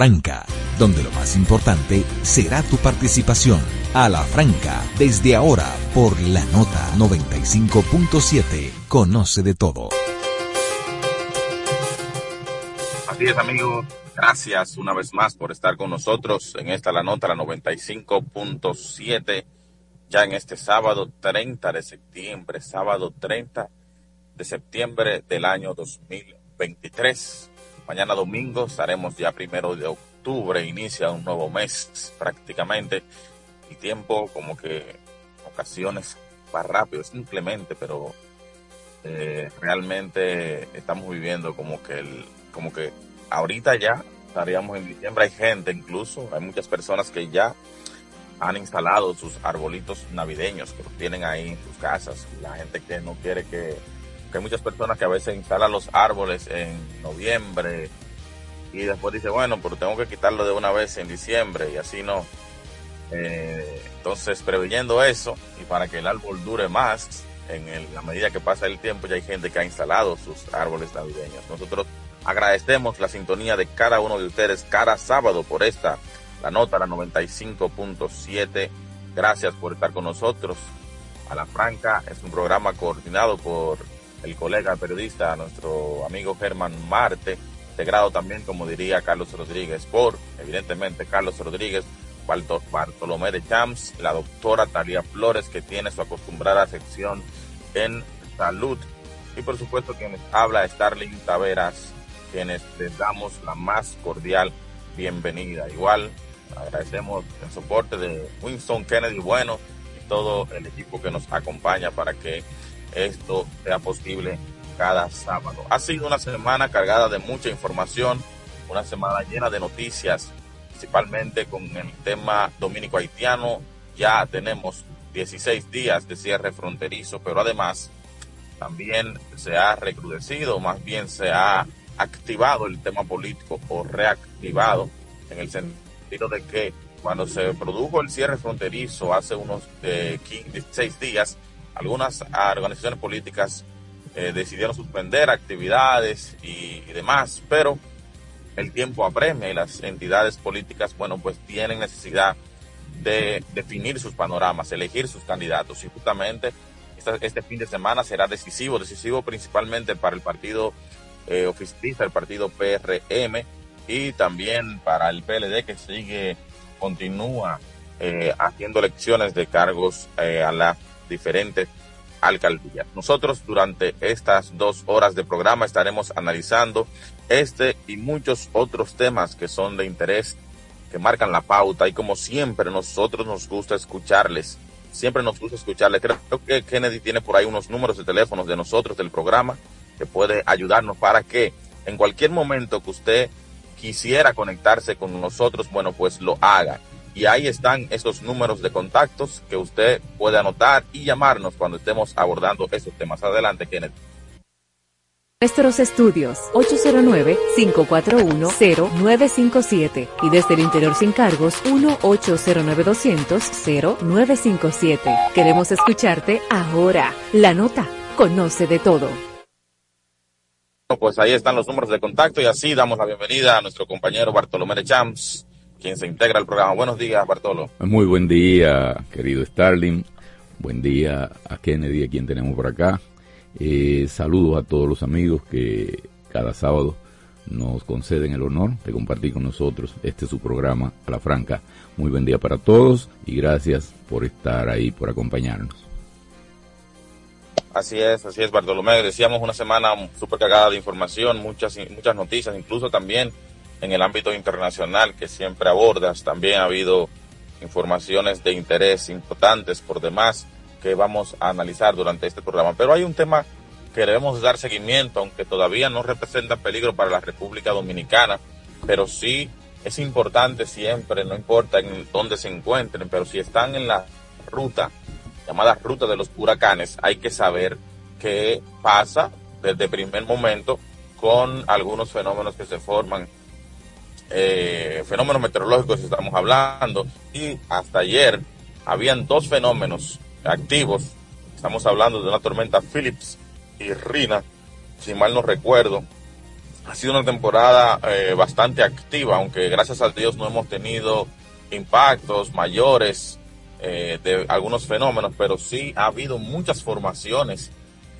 Franca, donde lo más importante será tu participación. A la Franca, desde ahora por la nota 95.7. Conoce de todo. Así es, amigos. Gracias una vez más por estar con nosotros en esta la nota, la 95.7, ya en este sábado 30 de septiembre, sábado 30 de septiembre del año 2023. Mañana domingo estaremos ya primero de octubre, inicia un nuevo mes prácticamente. y tiempo como que ocasiones va rápido, simplemente, pero eh, realmente estamos viviendo como que el, como que ahorita ya estaríamos en diciembre. Hay gente incluso, hay muchas personas que ya han instalado sus arbolitos navideños, que los tienen ahí en sus casas. La gente que no quiere que, que hay muchas personas que a veces instalan los árboles en noviembre y después dice, bueno, pero tengo que quitarlo de una vez en diciembre y así no. Eh, entonces, preveyendo eso y para que el árbol dure más, en la medida que pasa el tiempo, ya hay gente que ha instalado sus árboles navideños. Nosotros Agradecemos la sintonía de cada uno de ustedes cada sábado por esta, la nota, la 95.7. Gracias por estar con nosotros. A la Franca es un programa coordinado por el colega periodista, nuestro amigo Germán Marte, integrado también, como diría Carlos Rodríguez, por, evidentemente, Carlos Rodríguez, Bartolomé de Champs, la doctora Talia Flores, que tiene su acostumbrada sección en salud, y por supuesto quien habla Starling Taveras quienes les damos la más cordial bienvenida. Igual agradecemos el soporte de Winston Kennedy Bueno y todo el equipo que nos acompaña para que esto sea posible cada sábado. Ha sido una semana cargada de mucha información, una semana llena de noticias, principalmente con el tema dominico haitiano. Ya tenemos 16 días de cierre fronterizo, pero además también se ha recrudecido, más bien se ha activado el tema político o reactivado en el sentido de que cuando se produjo el cierre fronterizo hace unos eh, 16 días, algunas organizaciones políticas eh, decidieron suspender actividades y, demás, pero el tiempo apremia y las entidades políticas, bueno, pues tienen necesidad de definir sus panoramas, elegir sus candidatos. Y justamente este fin de semana será decisivo, decisivo principalmente para el partido eh, del partido PRM y también para el PLD que sigue, continúa eh, haciendo elecciones de cargos eh, a las diferentes alcaldías. Nosotros durante estas dos horas de programa estaremos analizando este y muchos otros temas que son de interés, que marcan la pauta y como siempre nosotros nos gusta escucharles. Siempre nos gusta escucharles. Creo que Kennedy tiene por ahí unos números de teléfonos de nosotros del programa que puede ayudarnos para que en cualquier momento que usted quisiera conectarse con nosotros, bueno, pues lo haga. Y ahí están esos números de contactos que usted puede anotar y llamarnos cuando estemos abordando esos temas. Adelante, Kenneth. Nuestros estudios 809-541-0957 y desde el interior sin cargos 1-809-200-0957. Queremos escucharte ahora. La nota. Conoce de todo pues ahí están los números de contacto y así damos la bienvenida a nuestro compañero Bartolomé de Champs, quien se integra al programa. Buenos días, Bartolo. Muy buen día, querido Starling. Buen día a Kennedy, a quien tenemos por acá. Eh, saludos a todos los amigos que cada sábado nos conceden el honor de compartir con nosotros este su programa a la franca. Muy buen día para todos y gracias por estar ahí, por acompañarnos. Así es, así es, Bartolomé. Decíamos una semana súper cargada de información, muchas, muchas noticias, incluso también en el ámbito internacional que siempre abordas. También ha habido informaciones de interés importantes por demás que vamos a analizar durante este programa. Pero hay un tema que debemos dar seguimiento, aunque todavía no representa peligro para la República Dominicana, pero sí es importante siempre, no importa en dónde se encuentren, pero si están en la ruta llamada ruta de los huracanes, hay que saber qué pasa desde primer momento con algunos fenómenos que se forman, eh, fenómenos meteorológicos estamos hablando, y hasta ayer habían dos fenómenos activos, estamos hablando de una tormenta Phillips y Rina, si mal no recuerdo, ha sido una temporada eh, bastante activa, aunque gracias a Dios no hemos tenido impactos mayores eh, de algunos fenómenos, pero sí ha habido muchas formaciones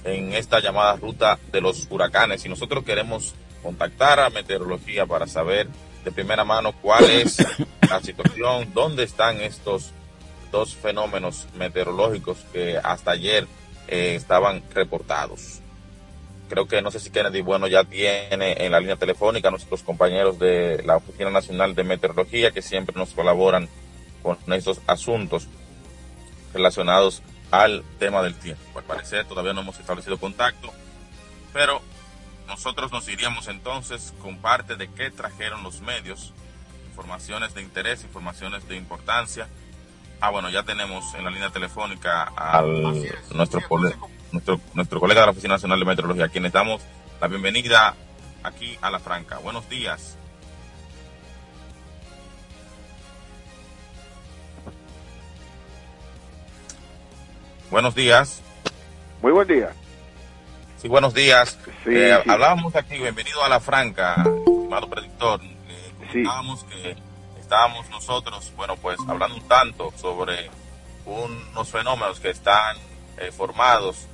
en esta llamada ruta de los huracanes. Y nosotros queremos contactar a meteorología para saber de primera mano cuál es la situación, dónde están estos dos fenómenos meteorológicos que hasta ayer eh, estaban reportados. Creo que no sé si Kennedy Bueno ya tiene en la línea telefónica a nuestros compañeros de la Oficina Nacional de Meteorología que siempre nos colaboran con estos asuntos relacionados al tema del tiempo. Al parecer todavía no hemos establecido contacto, pero nosotros nos iríamos entonces con parte de qué trajeron los medios, informaciones de interés, informaciones de importancia. Ah, bueno, ya tenemos en la línea telefónica a nuestro, nuestro, nuestro colega de la Oficina Nacional de Meteorología, a quien le damos la bienvenida aquí a La Franca. Buenos días. Buenos días. Muy buen día. Sí, buenos días. Eh, hablábamos aquí, bienvenido a La Franca, estimado predictor. Eh, comentábamos que estábamos nosotros, bueno, pues hablando un tanto sobre unos fenómenos que están eh, formados,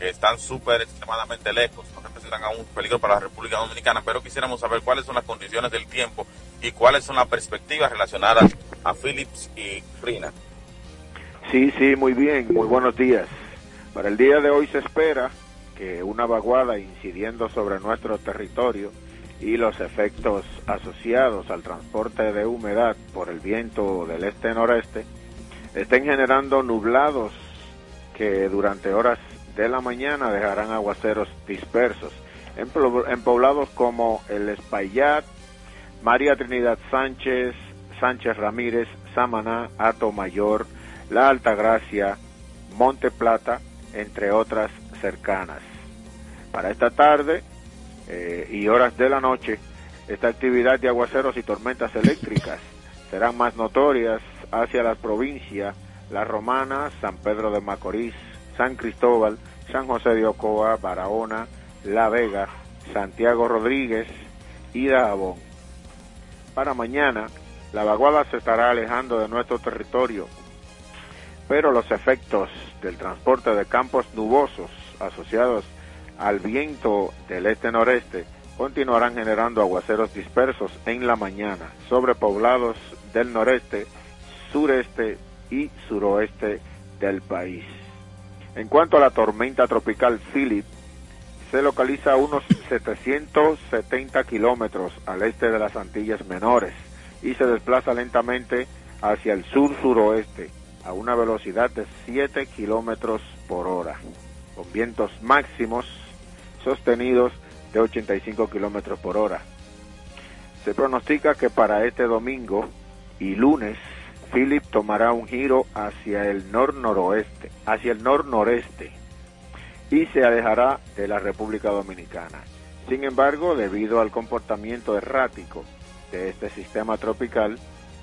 que están súper extremadamente lejos, no representan aún peligro para la República Dominicana, pero quisiéramos saber cuáles son las condiciones del tiempo y cuáles son las perspectivas relacionadas a Philips y Frina. Sí, sí, muy bien, muy buenos días. Para el día de hoy se espera que una vaguada incidiendo sobre nuestro territorio y los efectos asociados al transporte de humedad por el viento del este-noreste estén generando nublados que durante horas de la mañana dejarán aguaceros dispersos en, poblados como el Espaillat, María Trinidad Sánchez, Sánchez Ramírez, Samaná, Ato Mayor, la Altagracia, Monte Plata, entre otras cercanas. Para esta tarde eh, y horas de la noche, esta actividad de aguaceros y tormentas eléctricas serán más notorias hacia las provincias La Romana, San Pedro de Macorís, San Cristóbal, San José de Ocoa, Barahona, La Vega, Santiago Rodríguez y Dajabón. Para mañana, la vaguada se estará alejando de nuestro territorio pero los efectos del transporte de campos nubosos asociados al viento del este-noreste continuarán generando aguaceros dispersos en la mañana sobre poblados del noreste, sureste y suroeste del país. En cuanto a la tormenta tropical Philip, se localiza a unos 770 kilómetros al este de las Antillas Menores y se desplaza lentamente hacia el sur-suroeste a una velocidad de 7 kilómetros por hora, con vientos máximos sostenidos de 85 kilómetros por hora. Se pronostica que para este domingo y lunes, Philip tomará un giro hacia el nor-noroeste, hacia el nor-noreste, y se alejará de la República Dominicana. Sin embargo, debido al comportamiento errático de este sistema tropical,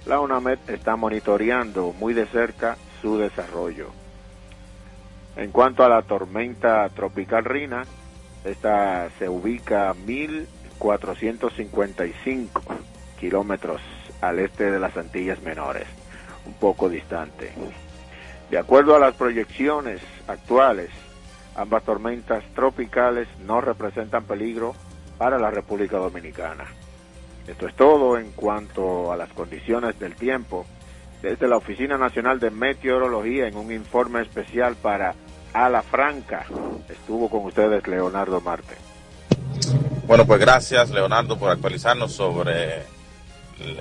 la UNAMED está monitoreando muy de cerca su desarrollo. En cuanto a la tormenta tropical Rina, esta se ubica a 1455 kilómetros al este de las Antillas Menores, un poco distante. De acuerdo a las proyecciones actuales, ambas tormentas tropicales no representan peligro para la República Dominicana. Esto es todo en cuanto a las condiciones del tiempo. Desde la Oficina Nacional de Meteorología, en un informe especial para A la Franca, estuvo con ustedes Leonardo Marte. Bueno, pues gracias Leonardo por actualizarnos sobre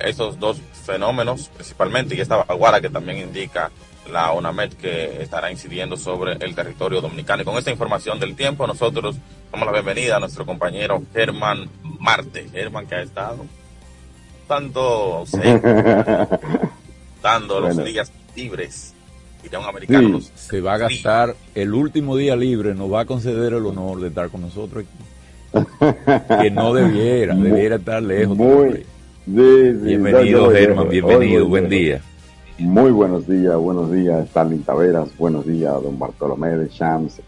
estos dos fenómenos principalmente y esta aguara que también indica la ONAMED que estará incidiendo sobre el territorio dominicano. Y con esta información del tiempo nosotros damos la bienvenida a nuestro compañero Germán Marte. Germán que ha estado tanto dando los días libres y un americano se va a gastar el último día libre, nos va a conceder el honor de estar con nosotros aquí. que no debiera, debiera estar lejos. Muy, bienvenido, Germán, bienvenido, buen día. Muy buenos días, buenos días, Stalin Taveras, buenos días, don Bartolomé de Shams,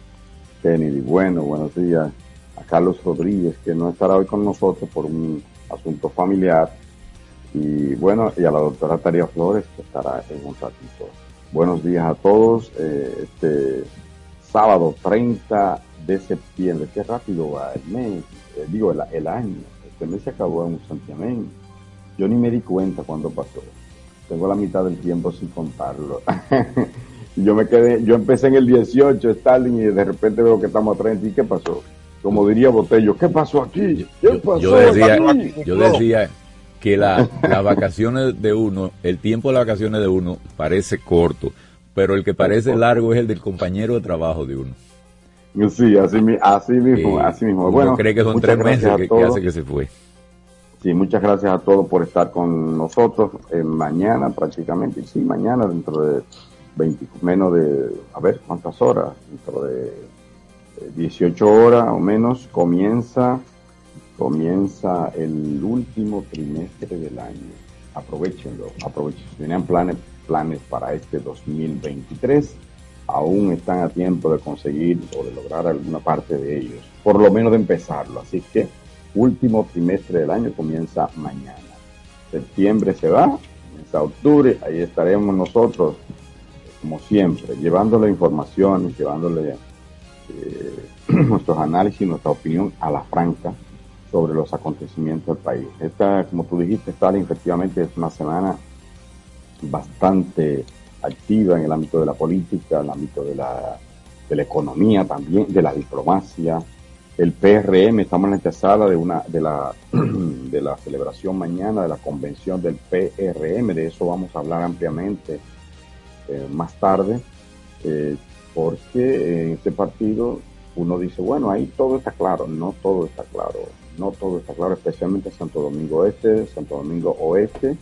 Kennedy, bueno, buenos días a Carlos Rodríguez, que no estará hoy con nosotros por un asunto familiar, y bueno, y a la doctora Taría Flores, que estará en un ratito. Buenos días a todos. Eh, este sábado 30 de septiembre, qué rápido va el mes, eh, digo el, el, año. Este mes se acabó en un santiamén. Yo ni me di cuenta cuando pasó. Tengo la mitad del tiempo sin contarlo. yo me quedé, yo empecé en el 18, Stalin, y de repente veo que estamos a 30. ¿Y qué pasó? Como diría Botello, ¿qué pasó aquí? ¿Qué pasó yo, decía, yo decía que la, las vacaciones de uno, el tiempo de las vacaciones de uno parece corto, pero el que parece largo es el del compañero de trabajo de uno. Sí, así, así mismo, así mismo. Bueno, cree que son tres meses que, que, hace que se fue. Sí, muchas gracias a todos por estar con nosotros eh, mañana prácticamente, sí, mañana dentro de 20, menos de, a ver, ¿cuántas horas? Dentro de 18 horas o menos comienza comienza el último trimestre del año. Aprovechenlo, aprovechen. Si tenían planes, planes para este 2023, aún están a tiempo de conseguir o de lograr alguna parte de ellos, por lo menos de empezarlo. Así que último trimestre del año comienza mañana. Septiembre se va, comienza octubre, ahí estaremos nosotros, como siempre, llevándole información, llevándole eh, nuestros análisis, nuestra opinión a la franca sobre los acontecimientos del país. Esta, como tú dijiste, Stalin, efectivamente es una semana bastante activa en el ámbito de la política, en el ámbito de la, de la economía también, de la diplomacia. El PRM, estamos en la antesala de una de la de la celebración mañana de la convención del PRM, de eso vamos a hablar ampliamente eh, más tarde, eh, porque en este partido uno dice, bueno, ahí todo está claro, no todo está claro no todo está claro, especialmente Santo Domingo Este, Santo Domingo Oeste.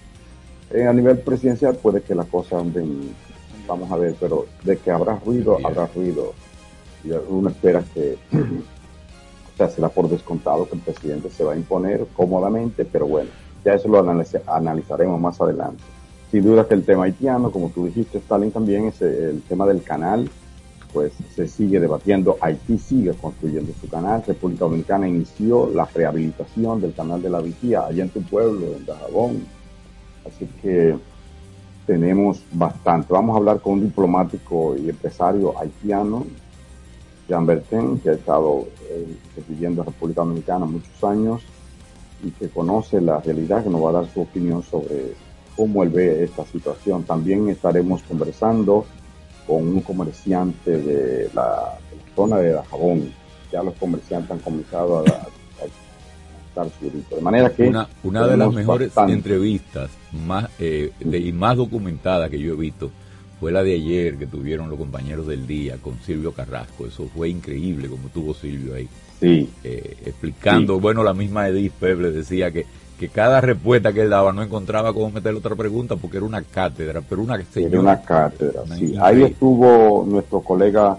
Eh, a nivel presidencial puede que las cosas anden, vamos a ver, pero de que habrá ruido, habrá ruido. Y uno espera que, o sea, será por descontado que el presidente se va a imponer cómodamente, pero bueno, ya eso lo analizaremos más adelante. Sin duda que el tema haitiano, como tú dijiste, Stalin, también es el tema del canal, pues se sigue debatiendo. Haití sigue construyendo su canal. República Dominicana inició la rehabilitación del canal de la Vigía allá en tu pueblo, en Dajabón. Así que tenemos bastante. Vamos a hablar con un diplomático y empresario haitiano, Jean Bertin, que ha estado eh, viviendo en República Dominicana muchos años y que conoce la realidad, que nos va a dar su opinión sobre cómo él ve esta situación. También estaremos conversando con un comerciante de la, zona de Dajabón. Ya los comerciantes han comenzado a, estar subidos. De manera que. Una, una de las mejores entrevistas más, eh, y más documentadas que yo he visto fue la de ayer que tuvieron los compañeros del día con Silvio Carrasco. Eso fue increíble como tuvo Silvio ahí. Sí. Eh, explicando, bueno, la misma Edith Peble decía que que cada respuesta que él daba no encontraba cómo meterle otra pregunta porque era una cátedra, pero una Era una cátedra, sí. Ahí estuvo nuestro colega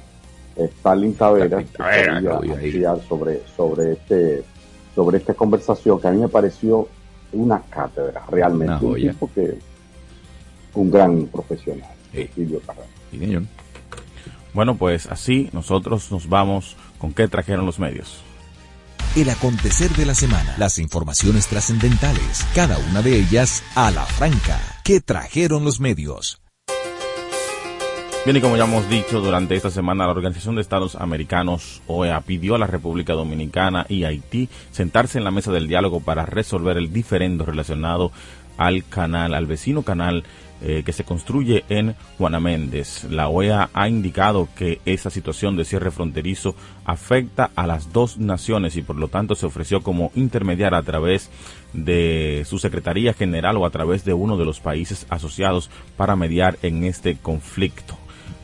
eh, Stalin Taveras, que sobre, sobre, este, sobre esta conversación que a mí me pareció una cátedra realmente. Un tipo que un gran profesional, Silvio Bueno, pues así nosotros nos vamos. Con qué trajeron los medios el acontecer de la semana, las informaciones trascendentales, cada una de ellas a la franca. ¿Qué trajeron los medios? Bien, y como ya hemos dicho, durante esta semana la Organización de Estados Americanos, OEA, pidió a la República Dominicana y Haití sentarse en la mesa del diálogo para resolver el diferendo relacionado al canal, al vecino canal eh, que se construye en Juana Méndez. La OEA ha indicado que esa situación de cierre fronterizo afecta a las dos naciones y por lo tanto se ofreció como intermediar a través de su Secretaría General o a través de uno de los países asociados para mediar en este conflicto.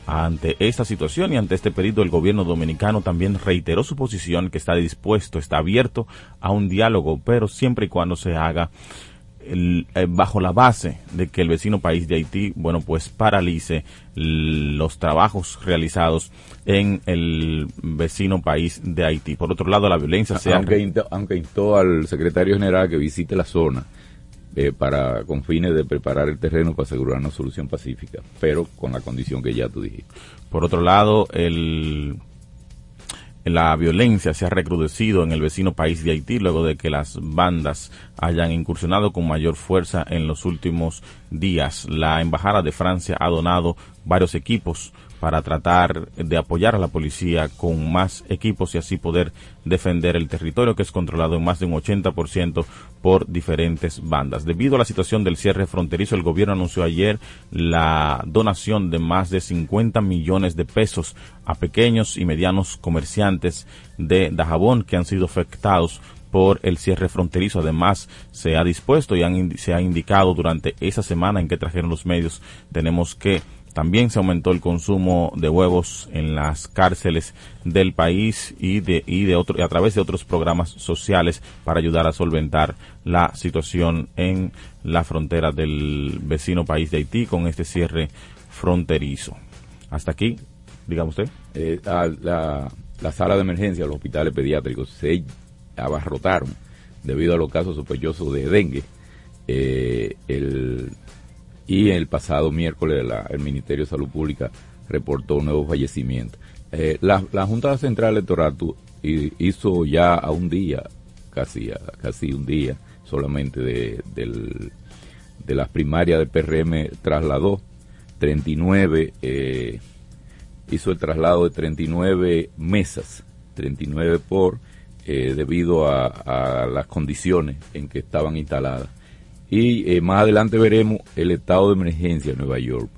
Ante esta situación y ante este pedido, el gobierno dominicano también reiteró su posición que está dispuesto, está abierto a un diálogo, pero siempre y cuando se haga el, eh, bajo la base de que el vecino país de Haití, bueno, pues paralice los trabajos realizados en el vecino país de Haití. Por otro lado, la violencia se aunque, instó, aunque instó al secretario general que visite la zona eh, para con fines de preparar el terreno para asegurar una solución pacífica, pero con la condición que ya tú dijiste. Por otro lado, el la violencia se ha recrudecido en el vecino país de Haití luego de que las bandas hayan incursionado con mayor fuerza en los últimos días. La Embajada de Francia ha donado varios equipos para tratar de apoyar a la policía con más equipos y así poder defender el territorio que es controlado en más de un 80% por diferentes bandas. Debido a la situación del cierre fronterizo, el gobierno anunció ayer la donación de más de 50 millones de pesos a pequeños y medianos comerciantes de Dajabón que han sido afectados por el cierre fronterizo. Además, se ha dispuesto y se ha indicado durante esa semana en que trajeron los medios, tenemos que también se aumentó el consumo de huevos en las cárceles del país y de y de otro, a través de otros programas sociales para ayudar a solventar la situación en la frontera del vecino país de Haití con este cierre fronterizo. Hasta aquí, dígame usted. Eh, la, la sala de emergencia, los hospitales pediátricos se abarrotaron debido a los casos sospechosos de dengue. Eh, el y el pasado miércoles el Ministerio de Salud Pública reportó un nuevo fallecimiento. Eh, la, Junta Central Electoral hizo ya a un día, casi, casi un día solamente de, de las primarias del PRM, trasladó 39, eh, hizo el traslado de 39 mesas, 39 por, eh, debido a las condiciones en que estaban instaladas y eh, más adelante veremos el estado de emergencia en Nueva York.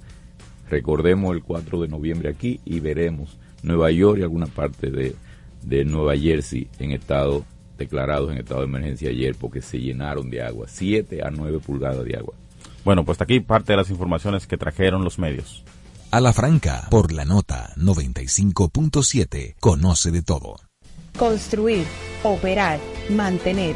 Recordemos el 4 de noviembre aquí y veremos Nueva York y alguna parte de, de Nueva Jersey en estado declarados en estado de emergencia ayer porque se llenaron de agua, 7 a 9 pulgadas de agua. Bueno, pues aquí parte de las informaciones que trajeron los medios. A la franca, por la nota 95.7, conoce de todo. Construir, operar, mantener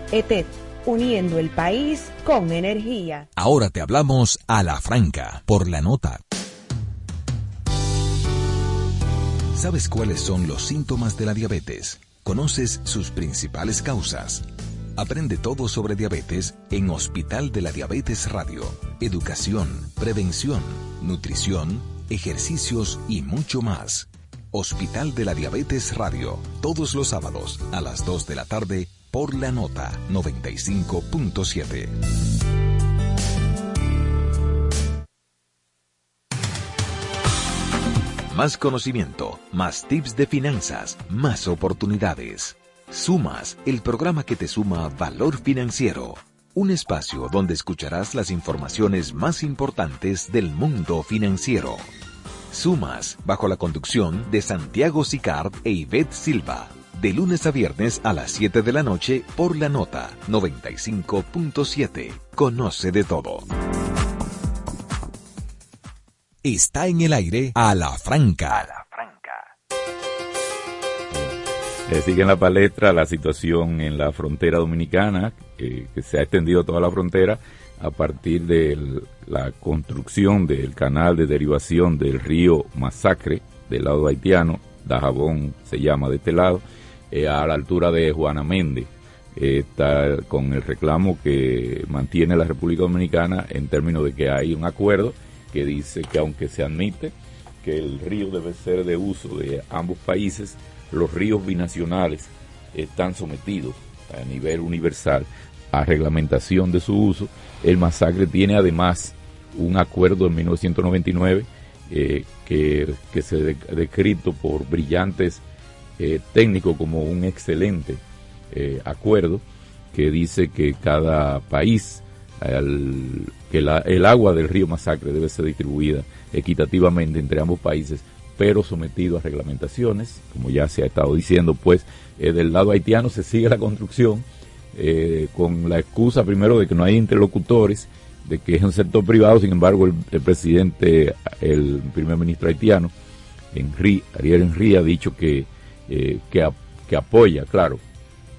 ETED, uniendo el país con energía. Ahora te hablamos a la franca, por la nota. ¿Sabes cuáles son los síntomas de la diabetes? ¿Conoces sus principales causas? Aprende todo sobre diabetes en Hospital de la Diabetes Radio. Educación, prevención, nutrición, ejercicios y mucho más. Hospital de la Diabetes Radio, todos los sábados a las 2 de la tarde por la nota 95.7. Más conocimiento, más tips de finanzas, más oportunidades. Sumas, el programa que te suma valor financiero. Un espacio donde escucharás las informaciones más importantes del mundo financiero. Sumas, bajo la conducción de Santiago Sicard e Ivette Silva de lunes a viernes a las 7 de la noche por la nota 95.7. Conoce de todo. Está en el aire a la franca. A la franca. Eh, sigue en la palestra la situación en la frontera dominicana, que se ha extendido toda la frontera a partir de la construcción del canal de derivación del río Masacre del lado haitiano, Dajabón se llama de este lado, eh, a la altura de Juana Méndez. está con el reclamo que mantiene la República Dominicana en términos de que hay un acuerdo que dice que aunque se admite que el río debe ser de uso de ambos países, los ríos binacionales están sometidos a nivel universal a reglamentación de su uso. El masacre tiene además un acuerdo en 1999 eh, que, que se ha descrito por brillantes eh, técnico como un excelente eh, acuerdo que dice que cada país, que el agua del río Masacre debe ser distribuida equitativamente entre ambos países, pero sometido a reglamentaciones, como ya se ha estado diciendo, pues eh, del lado haitiano se sigue la construcción con la excusa primero de que no hay interlocutores, de que es un sector privado, sin embargo el, presidente, el primer ministro haitiano, Henry, Ariel Henry, ha dicho que que, que apoya, claro,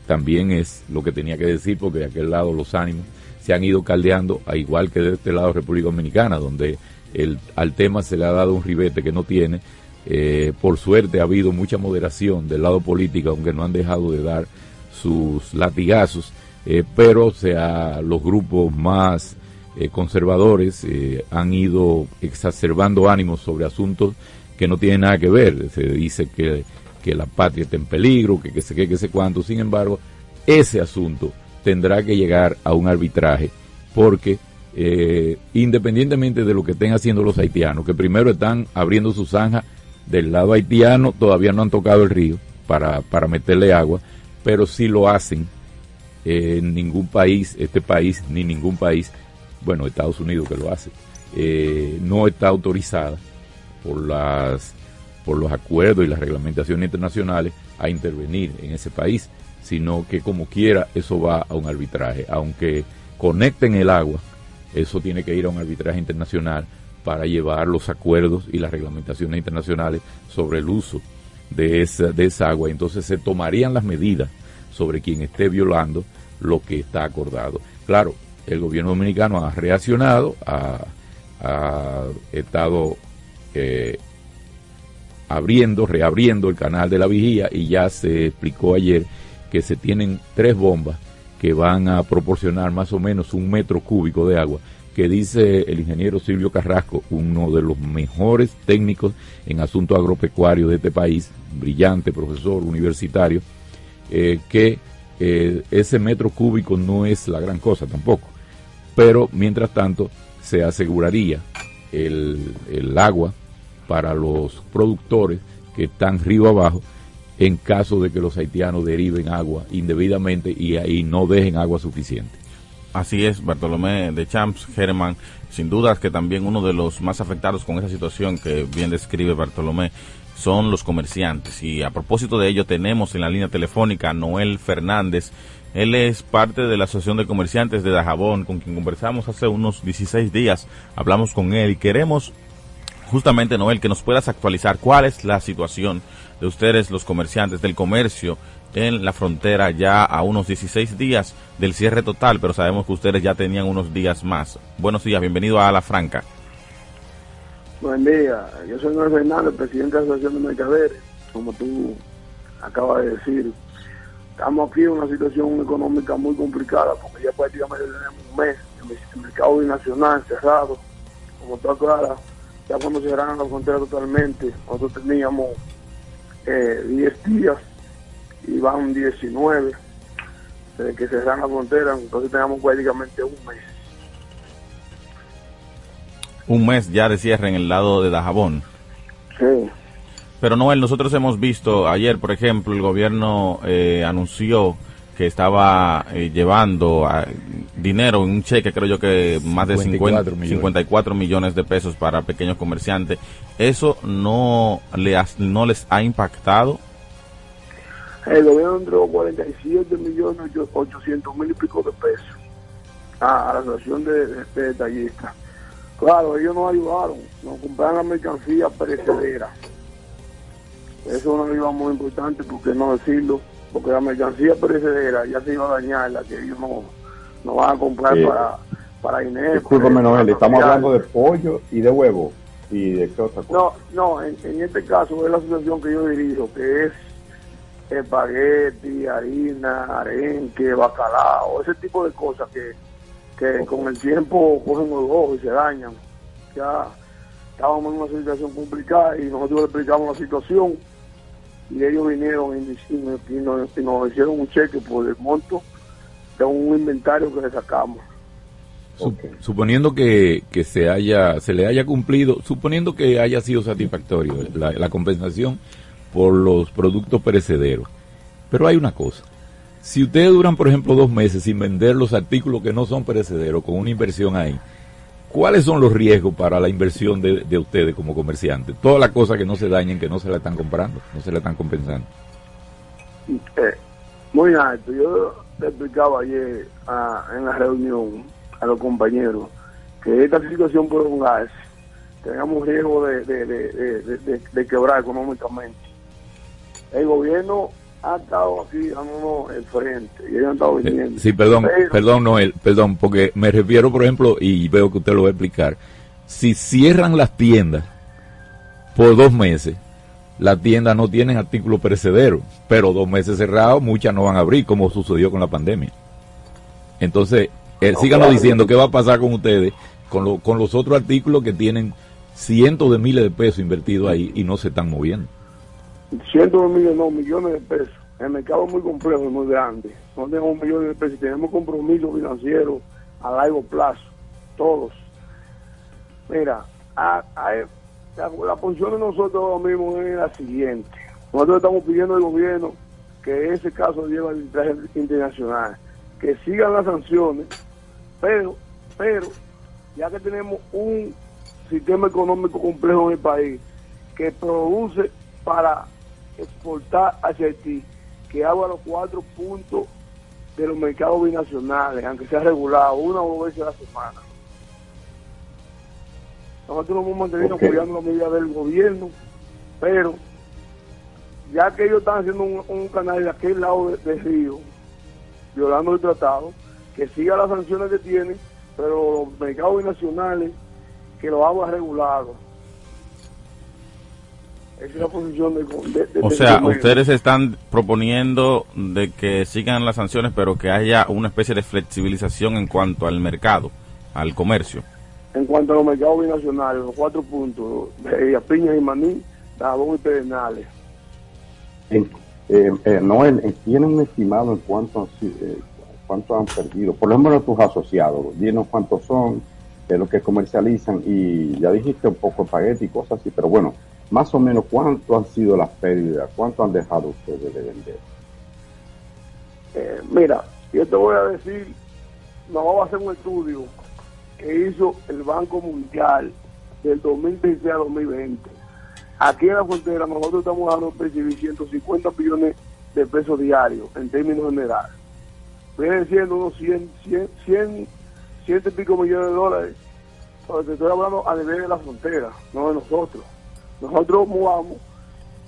también es lo que tenía que decir porque de aquel lado los ánimos se han ido caldeando, a igual que de este lado República Dominicana, donde el, al tema se le ha dado un ribete que no tiene. Eh, por suerte ha habido mucha moderación del lado político, aunque no han dejado de dar sus latigazos, eh, pero sea, los grupos más eh, conservadores han ido exacerbando ánimos sobre asuntos que no tienen nada que ver. Se dice que, que la patria está en peligro, que que sé qué, que sé cuánto. Sin embargo, ese asunto tendrá que llegar a un arbitraje, porque eh, independientemente de lo que estén haciendo los haitianos, que primero están abriendo su zanja del lado haitiano, todavía no han tocado el río para, para meterle agua, pero si lo hacen, eh, ningún país, este país, ni ningún país, bueno, Estados Unidos que lo hace, eh, no está autorizada por las por los acuerdos y las reglamentaciones internacionales a intervenir en ese país sino que como quiera eso va a un arbitraje. Aunque conecten el agua, eso tiene que ir a un arbitraje internacional para llevar los acuerdos y las reglamentaciones internacionales sobre el uso de esa, de esa agua. Entonces se tomarían las medidas sobre quien esté violando lo que está acordado. Claro, el gobierno dominicano ha reaccionado, ha, estado eh, abriendo, reabriendo el canal de la vigía y ya se explicó ayer que se tienen tres bombas que van a proporcionar más o menos un metro cúbico de agua, que dice el ingeniero Silvio Carrasco, uno de los mejores técnicos en asuntos agropecuarios de este país, brillante profesor universitario, eh, que eh, ese metro cúbico no es la gran cosa tampoco, pero mientras tanto se aseguraría el, el agua para los productores que están río abajo en caso de que los haitianos deriven agua indebidamente y ahí no dejen agua suficiente. Así es, Bartolomé de Champs, Germán, sin duda que también uno de los más afectados con esa situación que bien describe Bartolomé son los comerciantes. Y a propósito de ello tenemos en la línea telefónica a Noel Fernández. Él es parte de la Asociación de Comerciantes de Dajabón, con quien conversamos hace unos 16 días. Hablamos con él y queremos justamente, Noel, que nos puedas actualizar cuál es la situación de ustedes, los comerciantes del comercio en la frontera ya a unos 16 días del cierre total, pero sabemos que ustedes ya tenían unos días más. Buenos días, bienvenido a La Franca. Buen día, yo soy Noel Fernández, presidente de la Asociación de Mercaderes, como tú acabas de decir. Estamos aquí en una situación económica muy complicada porque ya prácticamente tenemos un mes el mercado binacional cerrado, como está clara, ya cuando cerraron la frontera totalmente, nosotros teníamos eh, 10 días y van 19 desde que cerran la frontera, entonces tenemos prácticamente un mes. Un mes ya de cierre en el lado de Dajabón. Sí. Pero Noel, nosotros hemos visto ayer, por ejemplo, el gobierno eh, anunció que estaba eh, llevando a, dinero en un cheque, creo yo que más de 54 millones. 54 millones de pesos para pequeños comerciantes. ¿Eso no, le no les ha impactado? El gobierno entregó 47 millones 800 mil y pico de pesos a, la asociación de, detallistas. Claro, ellos nos ayudaron, nos compraron la mercancía perecedera. Eso es una ayuda muy importante, porque no decirlo porque la mercancía perecedera ya se iba a dañar, la que ellos no, no van a comprar para, para dinero. Discúlpame, Noel, estamos hablando de pollo y de huevo y de qué otra cosa. No, no, en, este caso es la asociación que yo dirijo, que es espagueti, harina, arenque, bacalao, ese tipo de cosas que, que con el tiempo cogen los ojos y se dañan. Ya estábamos en una situación complicada y nosotros le explicamos la situación y ellos vinieron y, nos, hicieron un cheque por el monto de un inventario que le sacamos. Suponiendo que, que, se haya se le haya cumplido, suponiendo que haya sido satisfactorio la, compensación por los productos perecederos. Pero hay una cosa, si ustedes duran, por ejemplo, dos meses sin vender los artículos que no son perecederos, con una inversión ahí, ¿Cuáles son los riesgos para la inversión de, ustedes como comerciantes? Todas las cosas que no se dañen, que no se la están comprando, no se la están compensando. Eh, muy alto. Yo te explicaba ayer en la reunión a los compañeros que esta situación gas tengamos riesgo de, de, quebrar económicamente. el gobierno ha estado aquí dándonos el frente y ellos han estado Eh, viniendo. Sí, perdón, Pero- perdón, Noel, perdón, porque me refiero, por ejemplo, y veo que usted lo va a explicar, si cierran las tiendas por dos meses, las tiendas no tienen artículos perecederos, pero dos meses cerrados, muchas no van a abrir, como sucedió con la pandemia. Entonces, eh, No, síganos claro. diciendo qué va a pasar con ustedes, con, lo- con los otros artículos que tienen cientos de miles de pesos invertidos ahí y no se están moviendo. Cientos de millones, no, millones de pesos. El mercado es muy complejo y muy grande. No tenemos millones de pesos, tenemos compromisos financieros a largo plazo, todos. Mira, a- a- la, la posición de nosotros ahora mismo es la siguiente. Nosotros estamos pidiendo al gobierno que ese caso lleve al arbitraje internacional, que sigan las sanciones, pero, pero, ya que tenemos un sistema económico complejo en el país, que produce para exportar hacia Haití, que haga los cuatro puntos de los mercados binacionales, aunque sea regulado, una o dos veces a la semana. Nosotros nos hemos mantenido apoyando la medida del gobierno, pero ya que ellos están haciendo un, un canal de aquel lado de- del río, violando el tratado, que siga las sanciones que tienen, pero los mercados binacionales, que lo haga regulado. Esa es la posición de, de- de- O sea, ustedes están proponiendo de que sigan las sanciones, pero que haya una especie de flexibilización en cuanto al mercado, al comercio. En cuanto a los mercados binacionales, los cuatro puntos, de piñas y maní, Dajabón y Pedernales. Eh, eh, Noel, eh, ¿tienen un estimado en cuánto eh, cuánto han perdido? Por lo menos tus asociados, dinos cuántos son, de lo que comercializan y ya dijiste un poco de paquete y cosas así, pero bueno, más o menos cuánto han sido las pérdidas, cuánto han dejado ustedes de vender. Eh, mira, yo te voy a decir, nos vamos a hacer un estudio que hizo el Banco Mundial del 2016 a 2020. Aquí en la frontera nosotros estamos dando percibir 150 millones de pesos diarios en términos generales. Vienen siendo unos 100, 100, 100, ciento y pico millones de dólares. Pero te estoy hablando a nivel de la frontera, no de nosotros. Nosotros movamos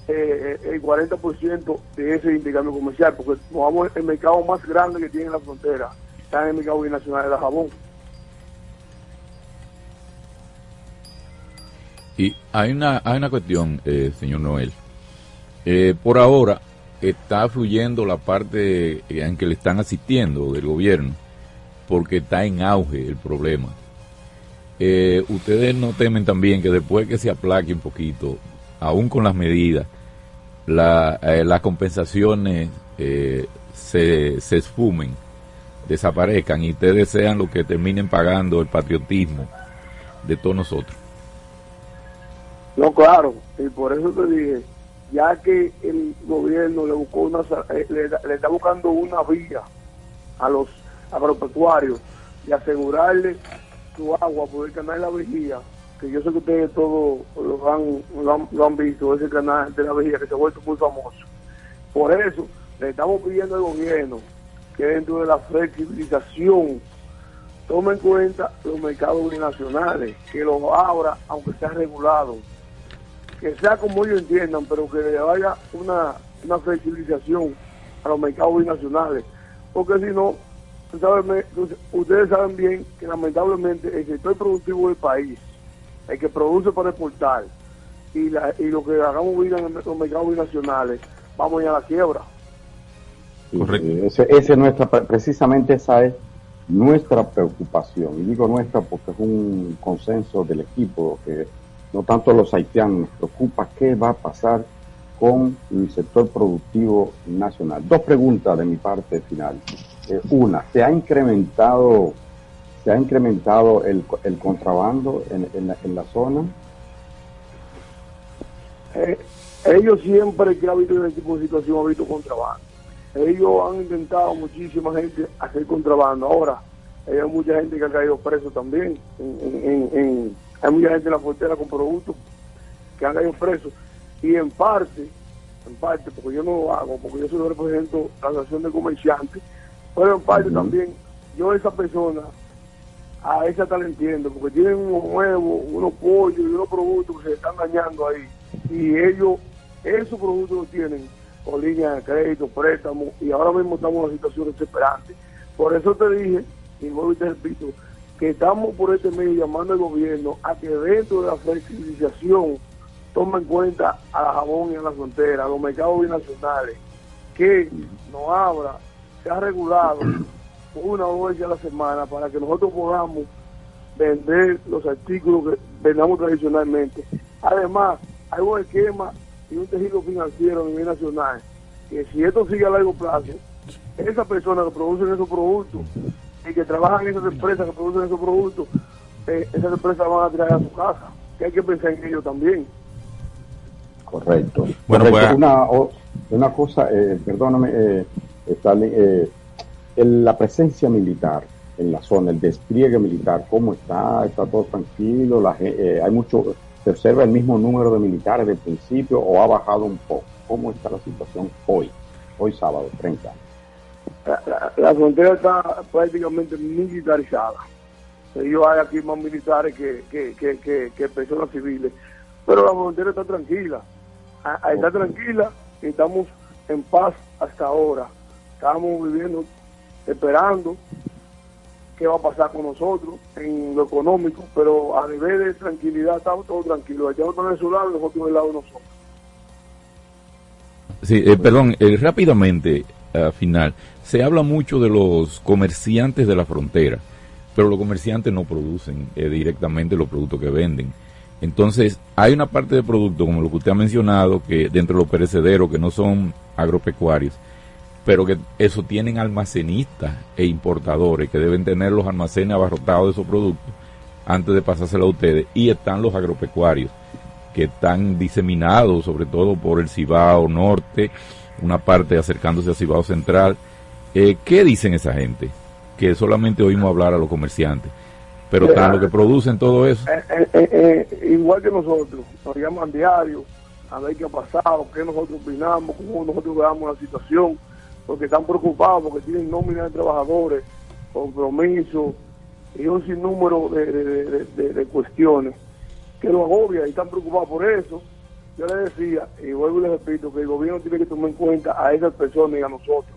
eh, eh, el 40% de ese intercambio comercial, porque movamos el mercado más grande que tiene la frontera, está en el mercado binacional de la jabón. Y hay una, hay una cuestión, eh, señor Noel. Eh, por ahora está fluyendo la parte en que le están asistiendo del gobierno, porque está en auge el problema. Eh, ustedes no temen también que después que se aplaque un poquito, aún con las medidas, la, eh, las compensaciones eh, se, se esfumen, desaparezcan y ustedes sean los que terminen pagando el patriotismo de todos nosotros. No, claro, y por eso te dije, ya que el gobierno le buscó una, eh, le, le está buscando una vía a los agropecuarios y asegurarle su agua por el canal de la vigía, que yo sé que ustedes todos lo han, lo han, visto, ese canal de la vigía que se ha vuelto muy famoso. Por eso le estamos pidiendo al gobierno que dentro de la flexibilización tome en cuenta los mercados binacionales, que los abra aunque sea regulado, que sea como ellos entiendan, pero que le vaya una, una flexibilización a los mercados binacionales, porque si no, ustedes saben bien que lamentablemente el sector productivo del país, el que produce para exportar, y, la, y lo que hagamos vida en los mercados binacionales, vamos a ir a la quiebra. Correcto. ese es nuestra, precisamente esa es nuestra preocupación. Y digo nuestra porque es un consenso del equipo que no tanto los haitianos nos preocupa qué va a pasar con el sector productivo nacional. Dos preguntas de mi parte final. Eh, una, ¿se ha incrementado se ha incrementado el, el contrabando en, en la, zona? Eh, ellos siempre que ha habido ese tipo de situación ha habido contrabando. Ellos han intentado muchísima gente hacer contrabando. Ahora, hay mucha gente que ha caído preso también. Hay mucha gente en la frontera con productos que han caído presos. Y en parte, en parte, porque yo no lo hago, porque yo solo represento la asociación de comerciantes, pero en parte Ujú. también, yo esa persona, a esa está la entiendo, porque tienen unos huevos, unos pollos y unos productos que se están dañando ahí. Y ellos, esos productos los tienen con líneas de crédito, préstamos, y ahora mismo estamos en una situación desesperante. Por eso te dije, y vuelvo y te repito, que estamos por este medio llamando al gobierno a que dentro de la flexibilización tome en cuenta a la jabón y a la frontera, a los mercados binacionales, que no abra, se ha regulado una o dos veces a la semana para que nosotros podamos vender los artículos que vendamos tradicionalmente. Además, hay un esquema y un tejido financiero a nivel nacional que si esto sigue a largo plazo, esas personas que producen esos productos y que trabajan en esas empresas que producen esos productos, eh, esas empresas van a tirar a su casa. Que hay que pensar en ello también. Correcto. Bueno, Pues, una, una cosa, eh, perdóname, eh, eh, la presencia militar en la zona, el despliegue militar, ¿cómo está? ¿Está todo tranquilo? La, eh, ¿Hay mucho, se observa el mismo número de militares del principio o ha bajado un poco? ¿Cómo está la situación hoy, hoy sábado 30? La, frontera está prácticamente militarizada. Yo hay aquí más militares que, que, personas civiles, pero la frontera está tranquila. Está tranquila y estamos en paz hasta ahora. Estamos viviendo, esperando qué va a pasar con nosotros en lo económico, pero a nivel de tranquilidad estamos todos tranquilos. Allá otro de su lado nosotros del lado de nosotros. Sí, eh, perdón, eh, rápidamente, al final, se habla mucho de los comerciantes de la frontera, pero los comerciantes no producen eh, directamente los productos que venden. Entonces, hay una parte de producto, como lo que usted ha mencionado, que dentro de los perecederos, que no son agropecuarios, pero que eso tienen almacenistas e importadores que deben tener los almacenes abarrotados de esos productos antes de pasárselo a ustedes. Y están los agropecuarios que están diseminados sobre todo por el Cibao Norte, una parte acercándose al Cibao Central. Eh, ¿Qué dicen esa gente? Que solamente oímos hablar a los comerciantes. Pero están los que producen todo eso. Eh, eh, igual que nosotros, nos llaman diario a ver qué ha pasado, qué nosotros opinamos, cómo nosotros veamos la situación porque están preocupados, porque tienen nómina de trabajadores, compromiso y un sinnúmero de, de, cuestiones que lo agobia y están preocupados por eso. Yo les decía, y vuelvo y les repito, que el gobierno tiene que tomar en cuenta a esas personas y a nosotros,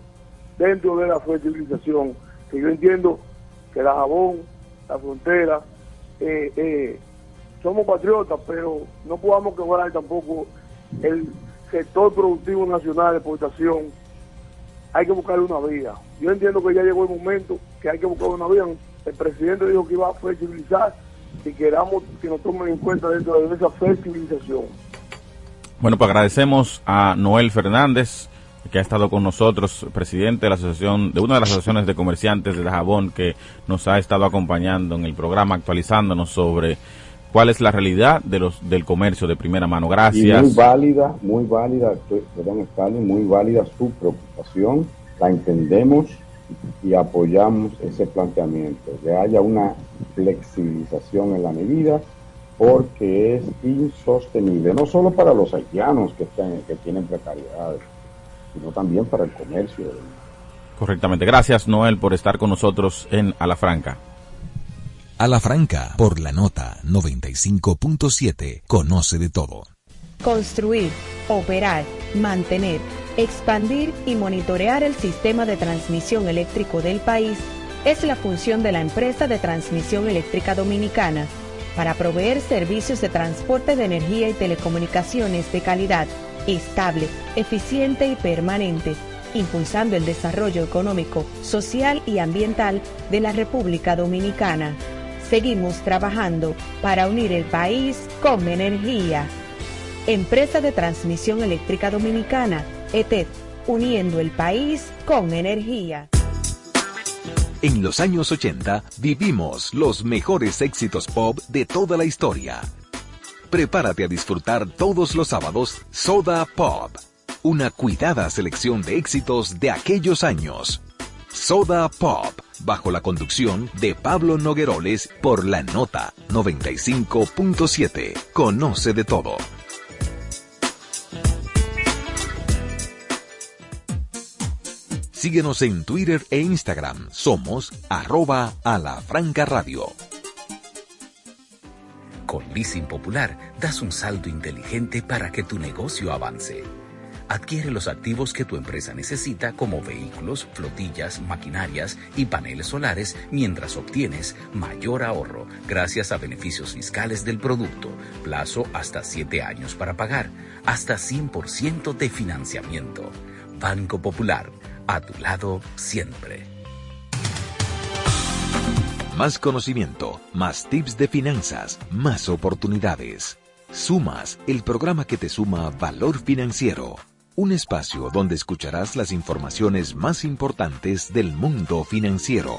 dentro de la flexibilización, que yo entiendo que la jabón, la frontera, eh, eh, somos patriotas, pero no podamos quebrar tampoco el sector productivo nacional de exportación hay que buscar una vía. Yo entiendo que ya llegó el momento que hay que buscar una vía. El presidente dijo que iba a flexibilizar y queramos que nos tomen en cuenta dentro de esa flexibilización. Bueno, pues agradecemos a Noel Fernández, que ha estado con nosotros, presidente de la asociación, de una de las asociaciones de comerciantes de Jabón, que nos ha estado acompañando en el programa, actualizándonos sobre cuál es la realidad de los del comercio de primera mano. Gracias. muy válida, muy válida, perdón, Stalin, muy válida su preocupación, la entendemos y apoyamos ese planteamiento, que haya una flexibilización en la medida porque es insostenible, no solo para los haitianos que, están, que tienen precariedades, sino también para el comercio. Correctamente. Gracias, Noel, por estar con nosotros en Alafranca. A la Franca, por la nota 95.7, conoce de todo. Construir, operar, mantener, expandir y monitorear el sistema de transmisión eléctrico del país es la función de la empresa de transmisión eléctrica dominicana para proveer servicios de transporte de energía y telecomunicaciones de calidad, estable, eficiente y permanente, impulsando el desarrollo económico, social y ambiental de la República Dominicana. Seguimos trabajando para unir el país con energía. Empresa de Transmisión Eléctrica Dominicana, ETED, uniendo el país con energía. En los años 80 vivimos los mejores éxitos pop de toda la historia. Prepárate a disfrutar todos los sábados Soda Pop, una cuidada selección de éxitos de aquellos años. Soda Pop, bajo la conducción de Pablo Nogueroles por la nota 95.7. Conoce de todo. Síguenos en Twitter e Instagram. Somos arroba a la radio. Con Leasing Popular das un salto inteligente para que tu negocio avance Adquiere los activos que tu empresa necesita como vehículos, flotillas, maquinarias y paneles solares mientras obtienes mayor ahorro gracias a beneficios fiscales del producto, plazo hasta 7 años para pagar, hasta 100% de financiamiento. Banco Popular, a tu lado siempre. Más conocimiento, más tips de finanzas, más oportunidades. Sumas, el programa que te suma valor financiero. Un espacio donde escucharás las informaciones más importantes del mundo financiero.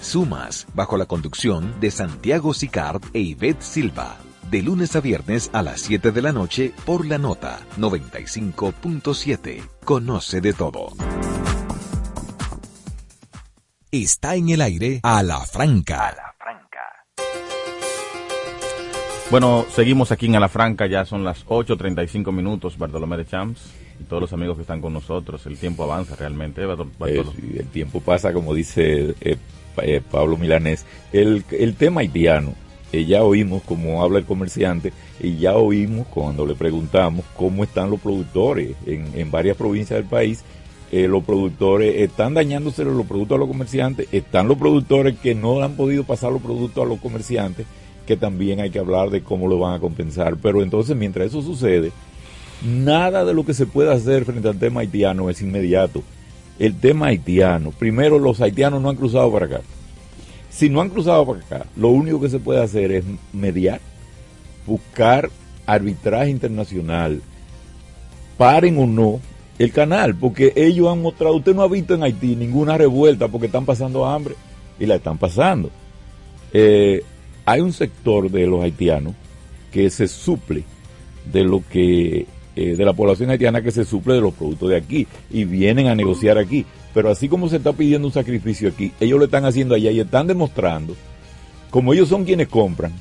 Sumas, bajo la conducción de Santiago Sicard e Ivette Silva. De lunes a viernes a las 7 de la noche por la nota 95.7. Conoce de todo. Está en el aire a la franca. Bueno, seguimos aquí en A la Franca, ya son las 8.35 minutos, Bartolomé de Champs y todos los amigos que están con nosotros. El tiempo avanza realmente, el tiempo pasa, como dice eh, eh, Pablo Milanés. El, el tema haitiano, eh, ya oímos cómo habla el comerciante y ya oímos cuando le preguntamos cómo están los productores en, en varias provincias del país. los productores están dañándose los productos a los comerciantes, están los productores que no han podido pasar los productos a los comerciantes que también hay que hablar de cómo lo van a compensar. Pero entonces, mientras eso sucede, nada de lo que se pueda hacer frente al tema haitiano es inmediato. El tema haitiano, primero los haitianos no han cruzado para acá. Si no han cruzado para acá, lo único que se puede hacer es mediar, buscar arbitraje internacional, paren o no el canal, porque ellos han mostrado, usted no ha visto en Haití ninguna revuelta porque están pasando hambre y la están pasando. Eh, hay un sector de los haitianos que se suple de lo que eh, de la población haitiana que se suple de los productos de aquí y vienen a negociar aquí. Pero así como se está pidiendo un sacrificio aquí, ellos lo están haciendo allá y están demostrando, como ellos son quienes compran,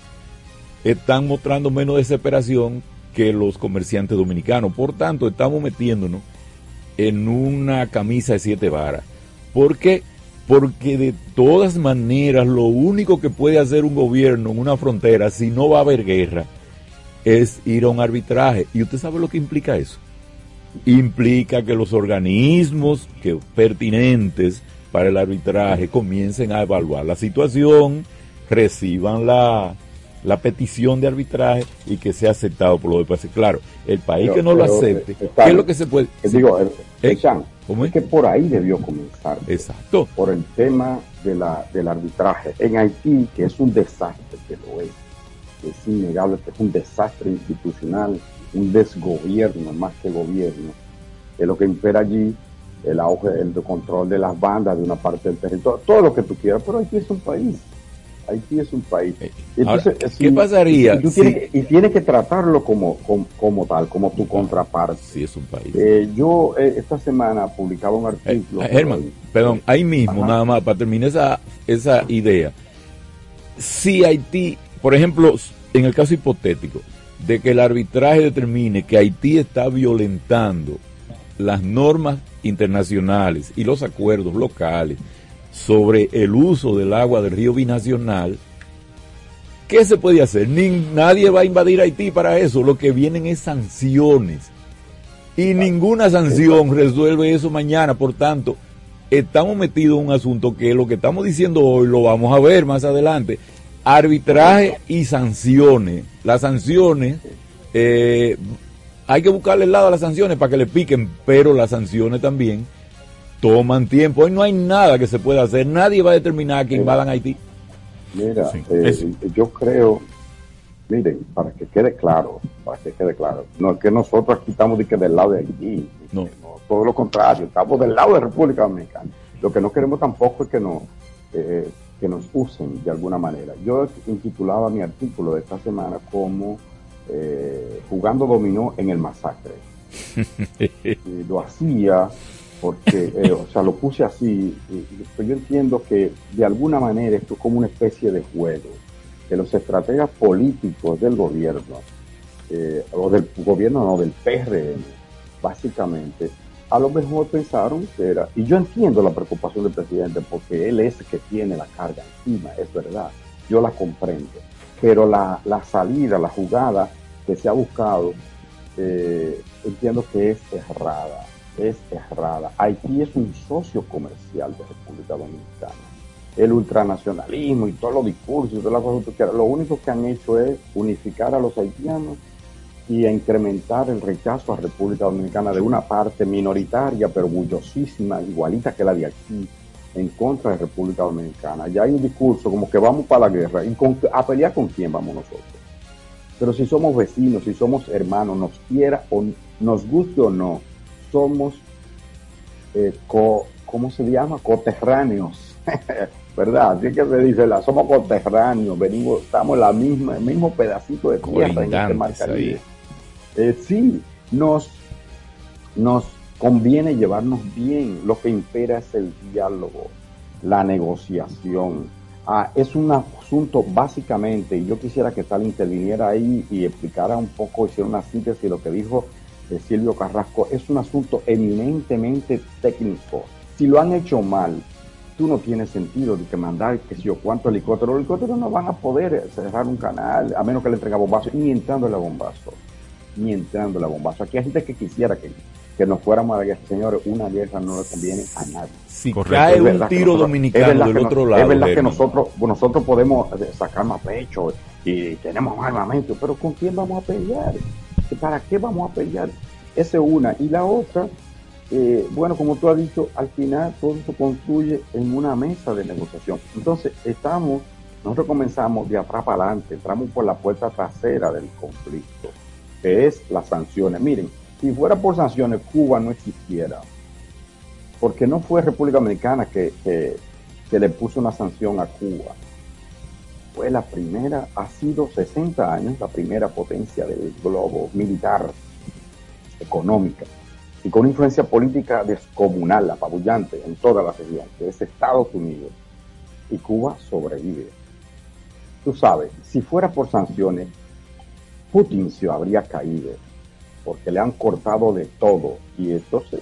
están mostrando menos desesperación que los comerciantes dominicanos. Por tanto, estamos metiéndonos en una camisa de siete varas. Porque porque de todas maneras lo único que puede hacer un gobierno en una frontera si no va a haber guerra es ir a un arbitraje. ¿Y usted sabe lo que implica eso? Implica que los organismos que pertinentes para el arbitraje comiencen a evaluar la situación, reciban la, la petición de arbitraje y que sea aceptado por los demás. Claro, el país que no lo acepte, eh, ¿qué es lo que se puede? Digo, el, ¿Eh? es? que por ahí debió comenzar. Exacto. Por el tema de la, del arbitraje. En Haití, que es un desastre, que lo es, es innegable que es un desastre institucional, un desgobierno más que gobierno, es lo que impera allí, el auge, el control de las bandas de una parte del territorio, todo lo que tú quieras, pero Haití es un país Haití es un país. Eh, ¿Qué pasaría? Y, tienes, que tratarlo como, como, tal, como tu contraparte. Sí, es un país. Eh, yo eh, esta semana publicaba un artículo. Germán, perdón, ahí mismo, nada más, para terminar esa, esa idea. Si Haití, por ejemplo, en el caso hipotético, de que el arbitraje determine que Haití está violentando las normas internacionales y los acuerdos locales sobre el uso del agua del río binacional, ¿qué se puede hacer? Ni, nadie va a invadir Haití para eso, lo que vienen es sanciones. Y ninguna sanción resuelve eso mañana, por tanto, estamos metidos en un asunto que lo que estamos diciendo hoy lo vamos a ver más adelante. Arbitraje y sanciones. Las sanciones, eh, hay que buscarle el lado a las sanciones para que le piquen, pero las sanciones también toman tiempo. Hoy no hay nada que se pueda hacer. Nadie va a determinar que invadan Haití. Mira, eh, yo creo, miren, para que quede claro, para que quede claro, no es que nosotros aquí estamos de que del lado de Haití, no. todo lo contrario, estamos del lado de República Dominicana. Lo que no queremos tampoco es que nos, eh, que nos usen de alguna manera. Yo intitulaba mi artículo de esta semana como eh, Jugando Dominó en el Masacre. y lo hacía porque, eh, o sea, lo puse así, yo entiendo que de alguna manera esto es como una especie de juego, que los estrategas políticos del gobierno, eh, o del gobierno, no, del PRM, básicamente, a lo mejor pensaron que era, y yo entiendo la preocupación del presidente, porque él es el que tiene la carga encima, es verdad, yo la comprendo, pero la, la salida, la jugada que se ha buscado eh, entiendo que es errada, es errada. Haití es un socio comercial de República Dominicana. El ultranacionalismo y todos los discursos, todas las cosas que lo único que han hecho es unificar a los haitianos y a incrementar el rechazo a República Dominicana de una parte minoritaria, pero orgullosísima, igualita que la de aquí, en contra de República Dominicana. Ya hay un discurso como que vamos para la guerra. ¿Y a pelear con quién vamos nosotros? Pero si somos vecinos, si somos hermanos, nos quiera o nos guste o no, somos, eh, ¿cómo se llama? Coterráneos. ¿Verdad? Así que se dice, la, somos coterráneos, venimos, estamos en la misma, el mismo pedacito de tierra en este mar eh, sí, nos, nos conviene llevarnos bien. Lo que impera es el diálogo, la negociación. Ah, es un asunto básicamente, y yo quisiera que tal interviniera ahí y explicara un poco, hiciera una síntesis de lo que dijo eh, Silvio Carrasco, es un asunto eminentemente técnico. Si lo han hecho mal, tú no tienes sentido de que mandar, que si yo, cuántos helicópteros, los helicópteros no van a poder cerrar un canal, a menos que le entregue bombazo, ni entrando a bombazo ni entrando la bombazo. Aquí hay gente que quisiera que, que nos fuéramos a la guerra. Señores, una guerra no le conviene a nadie. Si cae un tiro dominicano del otro lado. Es verdad que nosotros, nosotros podemos eh, sacar más pecho y tenemos armamento, pero ¿con quién vamos a pelear? ¿Para qué vamos a pelear? Esa es una. Y la otra, eh, bueno, como tú has dicho, al final todo se construye en una mesa de negociación. Entonces, estamos, nosotros comenzamos de atrás para adelante, entramos por la puerta trasera del conflicto es las sanciones. Miren, si fuera por sanciones, Cuba no existiera, porque no fue República Dominicana que, que, le puso una sanción a Cuba. Fue la primera, ha sido 60 años la primera potencia del globo militar, económica, y con influencia política descomunal, apabullante en toda la región, que es Estados Unidos. Y Cuba sobrevive. Tú sabes, si fuera por sanciones, Putin se habría caído, porque le han cortado de todo. Y entonces,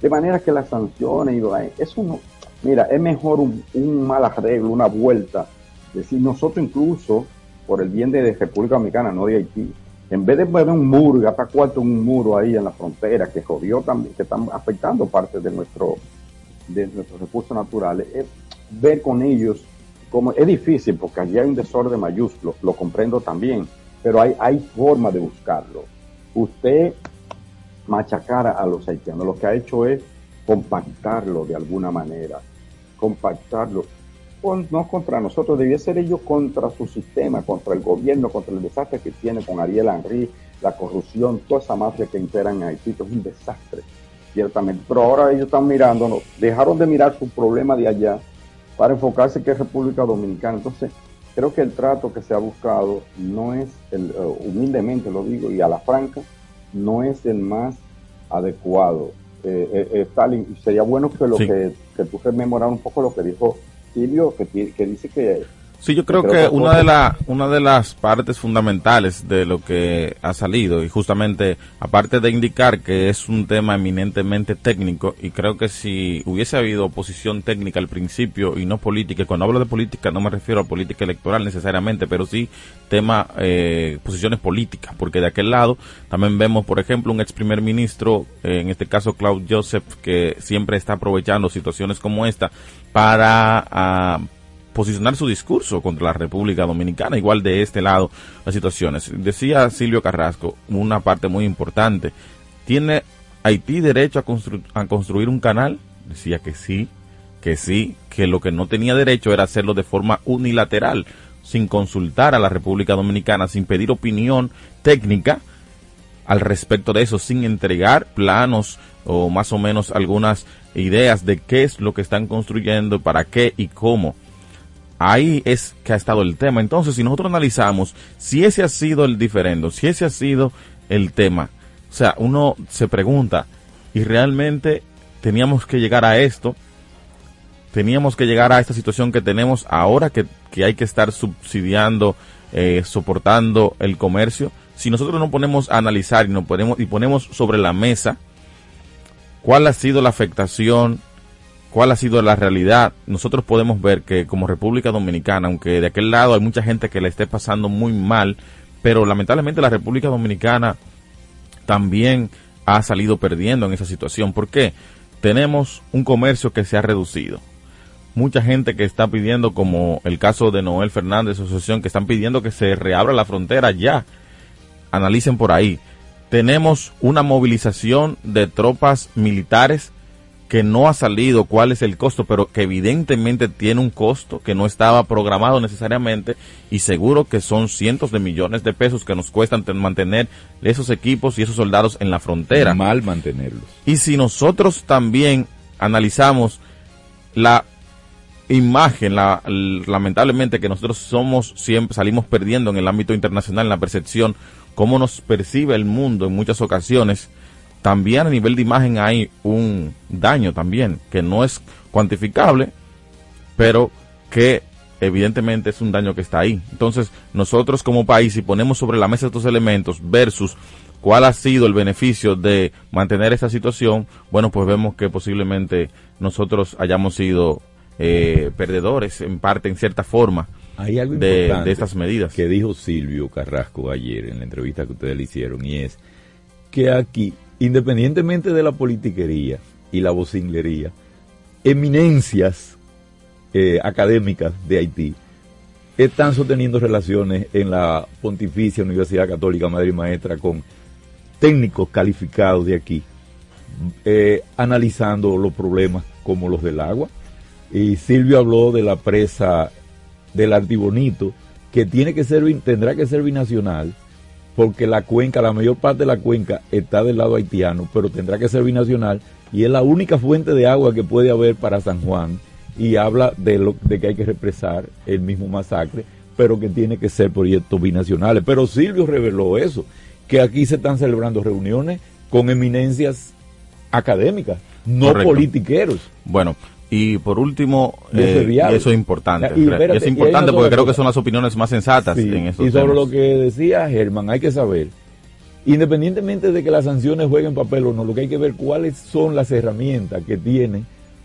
de manera que las sanciones, y eso no, mira, es mejor un, mal arreglo, una vuelta. Decir, nosotros incluso, por el bien de, República Dominicana, no de Haití, en vez de poner un muro, gastar cuarto un muro ahí en la frontera que jodió también, que están afectando parte de nuestro de nuestros recursos naturales, es ver con ellos como es difícil porque allí hay un desorden mayúsculo, lo comprendo también, pero hay, hay forma de buscarlo. Usted machacar a los haitianos, lo que ha hecho es compactarlo de alguna manera, compactarlo, no contra nosotros, debía ser ellos contra su sistema, contra el gobierno, contra el desastre que tiene con Ariel Henry, la corrupción, toda esa mafia que impera en Haití, es un desastre, ciertamente. Pero ahora ellos están mirándonos, dejaron de mirar su problema de allá para enfocarse que es República Dominicana. Entonces, creo que el trato que se ha buscado no es, el, eh, humildemente lo digo, y a la franca, no es el más adecuado. Eh, eh, eh Stalin, sería bueno que lo que, que tú rememorar un poco lo que dijo Silvio, que, que dice que Sí, yo creo que, una de, la, una de las partes fundamentales de lo que ha salido, y justamente aparte de indicar que es un tema eminentemente técnico, y creo que si hubiese habido oposición técnica al principio y no política, y cuando hablo de política no me refiero a política electoral necesariamente, pero sí tema, eh, posiciones políticas, porque de aquel lado también vemos, por ejemplo, un ex primer ministro, en este caso Claude Joseph, que siempre está aprovechando situaciones como esta para... Ah, posicionar su discurso contra la República Dominicana, igual de este lado las situaciones. Decía Silvio Carrasco una parte muy importante. ¿Tiene Haití derecho a, a construir un canal? Decía que sí, que sí, que lo que no tenía derecho era hacerlo de forma unilateral, sin consultar a la República Dominicana, sin pedir opinión técnica al respecto de eso, sin entregar planos o más o menos algunas ideas de qué es lo que están construyendo, para qué y cómo ahí es que ha estado el tema. Entonces, si nosotros analizamos si ese ha sido el diferendo, si ese ha sido el tema, o sea, uno se pregunta, ¿y realmente teníamos que llegar a esto? Teníamos que llegar a esta situación que tenemos ahora, que, hay que estar subsidiando, eh, soportando el comercio. Si nosotros nos ponemos a analizar y, nos ponemos, y ponemos sobre la mesa cuál ha sido la afectación cuál ha sido la realidad, nosotros podemos ver que como República Dominicana, aunque de aquel lado hay mucha gente que la esté pasando muy mal, pero lamentablemente la República Dominicana también ha salido perdiendo en esa situación. ¿Por qué? Tenemos un comercio que se ha reducido. Mucha gente que está pidiendo, como el caso de Noel Fernández, asociación, que están pidiendo que se reabra la frontera ya. Analicen por ahí. Tenemos una movilización de tropas militares que no ha salido cuál es el costo, pero que evidentemente tiene un costo que no estaba programado necesariamente y seguro que son cientos de millones de pesos que nos cuestan mantener esos equipos y esos soldados en la frontera. Mal mantenerlos. Y si nosotros también analizamos la imagen, la, lamentablemente que nosotros somos siempre salimos perdiendo en el ámbito internacional en la percepción cómo nos percibe el mundo en muchas ocasiones también a nivel de imagen hay un daño también, que no es cuantificable, pero que evidentemente es un daño que está ahí. Entonces, nosotros como país, si ponemos sobre la mesa estos elementos versus cuál ha sido el beneficio de mantener esta situación, bueno, pues vemos que posiblemente nosotros hayamos sido eh, perdedores en parte, en cierta forma, Hay algo de, de estas medidas. Que dijo Silvio Carrasco ayer en la entrevista que ustedes le hicieron, y es que aquí independientemente de la politiquería y la vocinglería, eminencias eh, académicas de Haití están sosteniendo relaciones en la Pontificia Universidad Católica Madre y Maestra con técnicos calificados de aquí, eh, analizando los problemas como los del agua. Y Silvio habló de la presa del Artibonito, que tiene que ser, tendrá que ser binacional, porque la cuenca, la mayor parte de la cuenca está del lado haitiano, pero tendrá que ser binacional y es la única fuente de agua que puede haber para San Juan y habla de, lo, de que hay que represar el mismo masacre, pero que tiene que ser proyectos binacionales. Pero Silvio reveló eso, que aquí se están celebrando reuniones con eminencias académicas, no Correcto. politiqueros. Bueno, y por último, eh, y eso es importante. Y, espérate, es importante porque creo que son las opiniones más sensatas sí, en Y sobre temas. lo que decía Germán, hay que saber, independientemente de que las sanciones jueguen papel o no, lo que hay que ver cuáles son las herramientas que tiene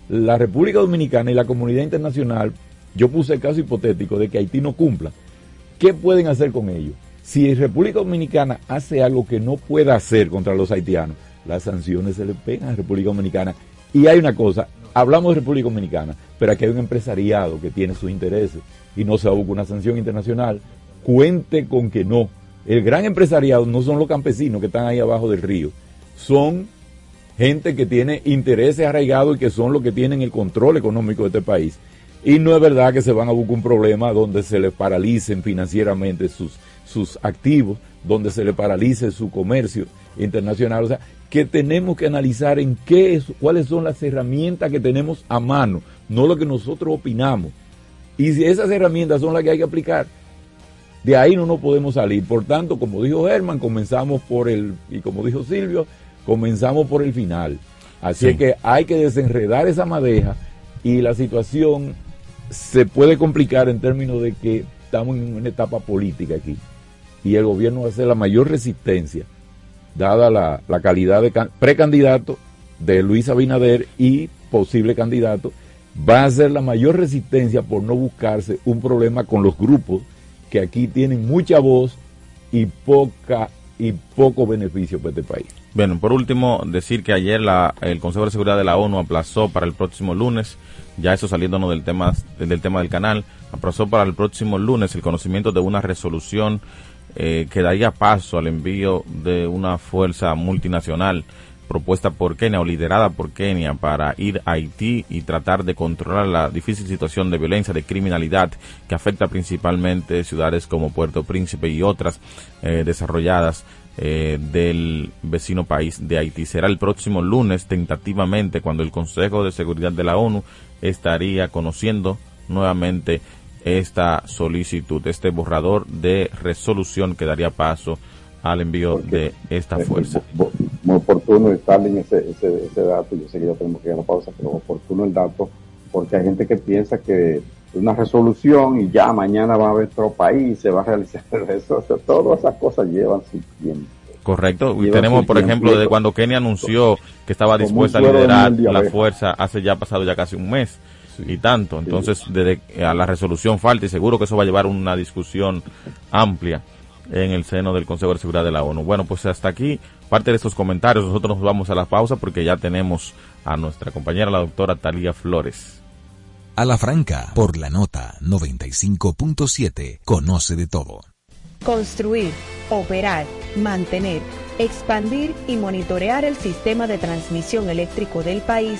la República Dominicana y la comunidad internacional. Yo puse el caso hipotético de que Haití no cumpla. ¿Qué pueden hacer con ello? Si República Dominicana hace algo que no pueda hacer contra los haitianos, las sanciones se le pegan a República Dominicana. Y hay una cosa, hablamos de República Dominicana, pero aquí hay un empresariado que tiene sus intereses y no se busca una sanción internacional. Cuente con que no. El gran empresariado no son los campesinos que están ahí abajo del río, son gente que tiene intereses arraigados y que son los que tienen el control económico de este país. Y no es verdad que se van a buscar un problema donde se les paralicen financieramente sus, sus activos, donde se le paralice su comercio internacional. O sea, que tenemos que analizar en qué es, cuáles son las herramientas que tenemos a mano, no lo que nosotros opinamos. Y si esas herramientas son las que hay que aplicar, de ahí no nos podemos salir. Por tanto, como dijo Germán, comenzamos por el, y como dijo Silvio, comenzamos por el final. Así sí. es que hay que desenredar esa madeja y la situación se puede complicar en términos de que estamos en una etapa política aquí y el gobierno va a hacer la mayor resistencia dada la, la calidad de precandidato de Luis Abinader y posible candidato, va a ser la mayor resistencia por no buscarse un problema con los grupos que aquí tienen mucha voz y poca y poco beneficio para este país. Bueno, por último, decir que ayer la, el Consejo de Seguridad de la ONU aplazó para el próximo lunes, ya eso saliéndonos del tema, del tema del canal, aplazó para el próximo lunes el conocimiento de una resolución eh, que daría paso al envío de una fuerza multinacional propuesta por Kenia o liderada por Kenia para ir a Haití y tratar de controlar la difícil situación de violencia, de criminalidad que afecta principalmente ciudades como Puerto Príncipe y otras eh, desarrolladas eh, del vecino país de Haití. Será el próximo lunes tentativamente cuando el Consejo de Seguridad de la ONU estaría conociendo nuevamente esta solicitud, este borrador de resolución que daría paso al envío Porque de esta fuerza. Muy, muy oportuno Stalin ese, ese, ese dato, yo sé que ya tenemos que ir a la pausa, pero oportuno el dato, porque hay gente que piensa que una resolución y ya mañana va a haber otro país, se va a realizar eso, eso todas esas cosas llevan su tiempo. Correcto. Y tenemos, por ejemplo, de cuando Kenia anunció que estaba dispuesta a liderar la fuerza hace ya pasado ya casi un mes sí. y tanto. Entonces, sí. desde a la resolución falta y seguro que eso va a llevar una discusión amplia en el seno del Consejo de Seguridad de la ONU. Bueno, pues hasta aquí parte de estos comentarios. Nosotros nos vamos a la pausa porque ya tenemos a nuestra compañera, la doctora Talía Flores. A la franca, por la nota 95.7, conoce de todo. Construir, operar, mantener, expandir y monitorear el sistema de transmisión eléctrico del país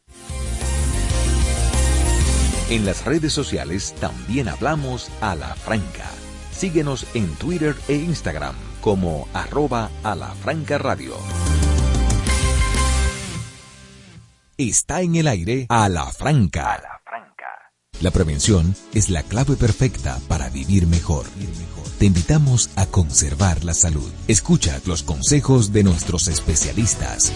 En las redes sociales también hablamos a la franca. Síguenos en Twitter e Instagram como arroba a la franca radio. Está en el aire a la franca. A la franca. La prevención es la clave perfecta para vivir mejor. Te invitamos a conservar la salud. Escucha los consejos de nuestros especialistas.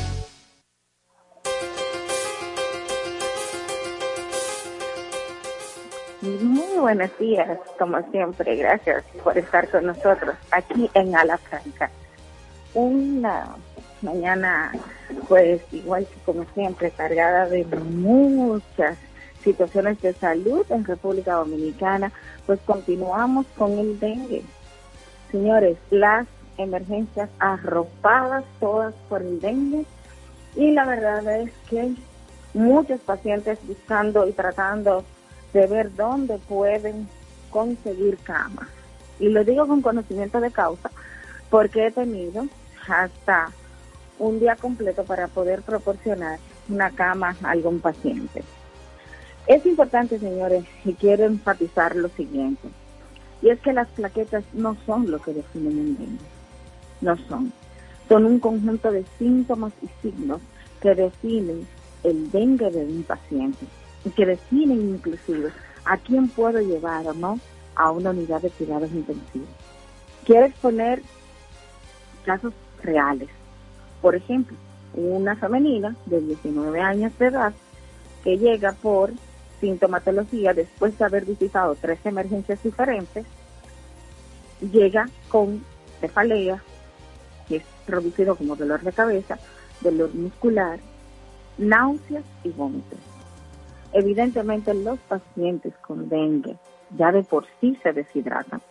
Buenos días, como siempre. Gracias por estar con nosotros aquí en Ala Franca. Una mañana, pues igual que como siempre, cargada de muchas situaciones de salud en República Dominicana, pues continuamos con el dengue. Señores, las emergencias arropadas todas por el dengue y la verdad es que muchos pacientes buscando y tratando de ver dónde pueden conseguir camas. Y lo digo con conocimiento de causa porque he tenido hasta un día completo para poder proporcionar una cama a algún paciente. Es importante, señores, y quiero enfatizar lo siguiente, y es que las plaquetas no son lo que definen el dengue, no son. Son un conjunto de síntomas y signos que definen el dengue de un paciente y que definen inclusive a quién puedo llevar o no a una unidad de cuidados intensivos. Quiero exponer casos reales. Por ejemplo, una femenina de 19 años de edad que llega por sintomatología después de haber visitado tres emergencias diferentes, llega con cefalea, que es producido como dolor de cabeza, dolor muscular, náuseas y vómitos. Evidentemente los pacientes con dengue ya de por sí se deshidratan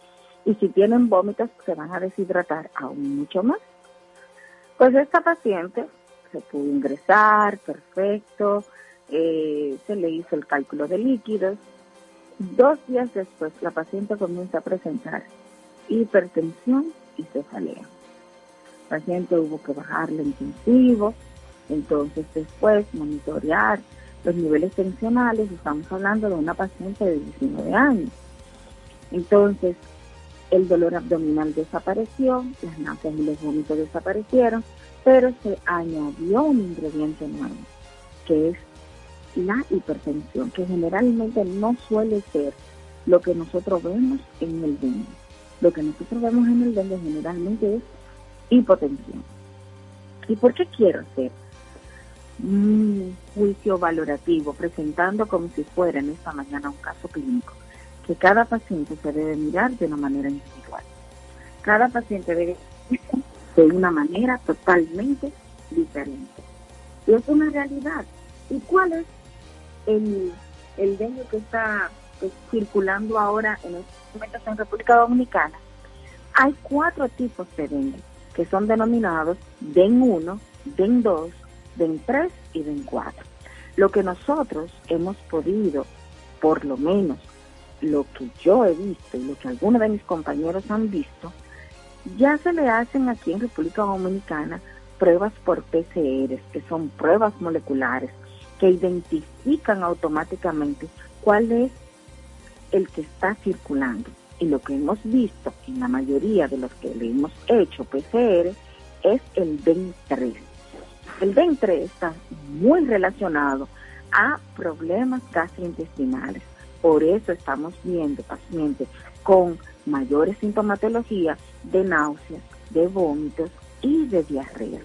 y si tienen vómitos se van a deshidratar aún mucho más. Pues esta paciente se pudo ingresar, perfecto, eh, se le hizo el cálculo de líquidos. Dos días después la paciente comienza a presentar hipertensión y cefalea. El paciente hubo que bajarle intensivo, entonces después monitorear los niveles tensionales, estamos hablando de una paciente de 19 años. Entonces, el dolor abdominal desapareció, las náuseas y los vómitos desaparecieron, pero se añadió un ingrediente nuevo, que es la hipertensión, que generalmente no suele ser lo que nosotros vemos en el dengue. Lo que nosotros vemos en el dengue generalmente es hipotensión. ¿Y por qué quiero hacer un juicio valorativo, presentando como si fuera en esta mañana un caso clínico, que cada paciente se debe mirar de una manera individual. Cada paciente debe de una manera totalmente diferente. Y es una realidad. ¿Y cuál es el, el dengue que está circulando ahora en estos momentos en República Dominicana? Hay cuatro tipos de dengue que son denominados DEN 1, DEN 2, DEN 3 y DEN 4. Lo que nosotros hemos podido, por lo menos lo que yo he visto y lo que algunos de mis compañeros han visto, ya se le hacen aquí en República Dominicana pruebas por PCR, que son pruebas moleculares que identifican automáticamente cuál es el que está circulando. Y lo que hemos visto en la mayoría de los que le hemos hecho PCR es el DEN 3 el ventre está muy relacionado a problemas gastrointestinales. Por eso estamos viendo pacientes con mayores sintomatologías de náuseas, de vómitos y de diarrea.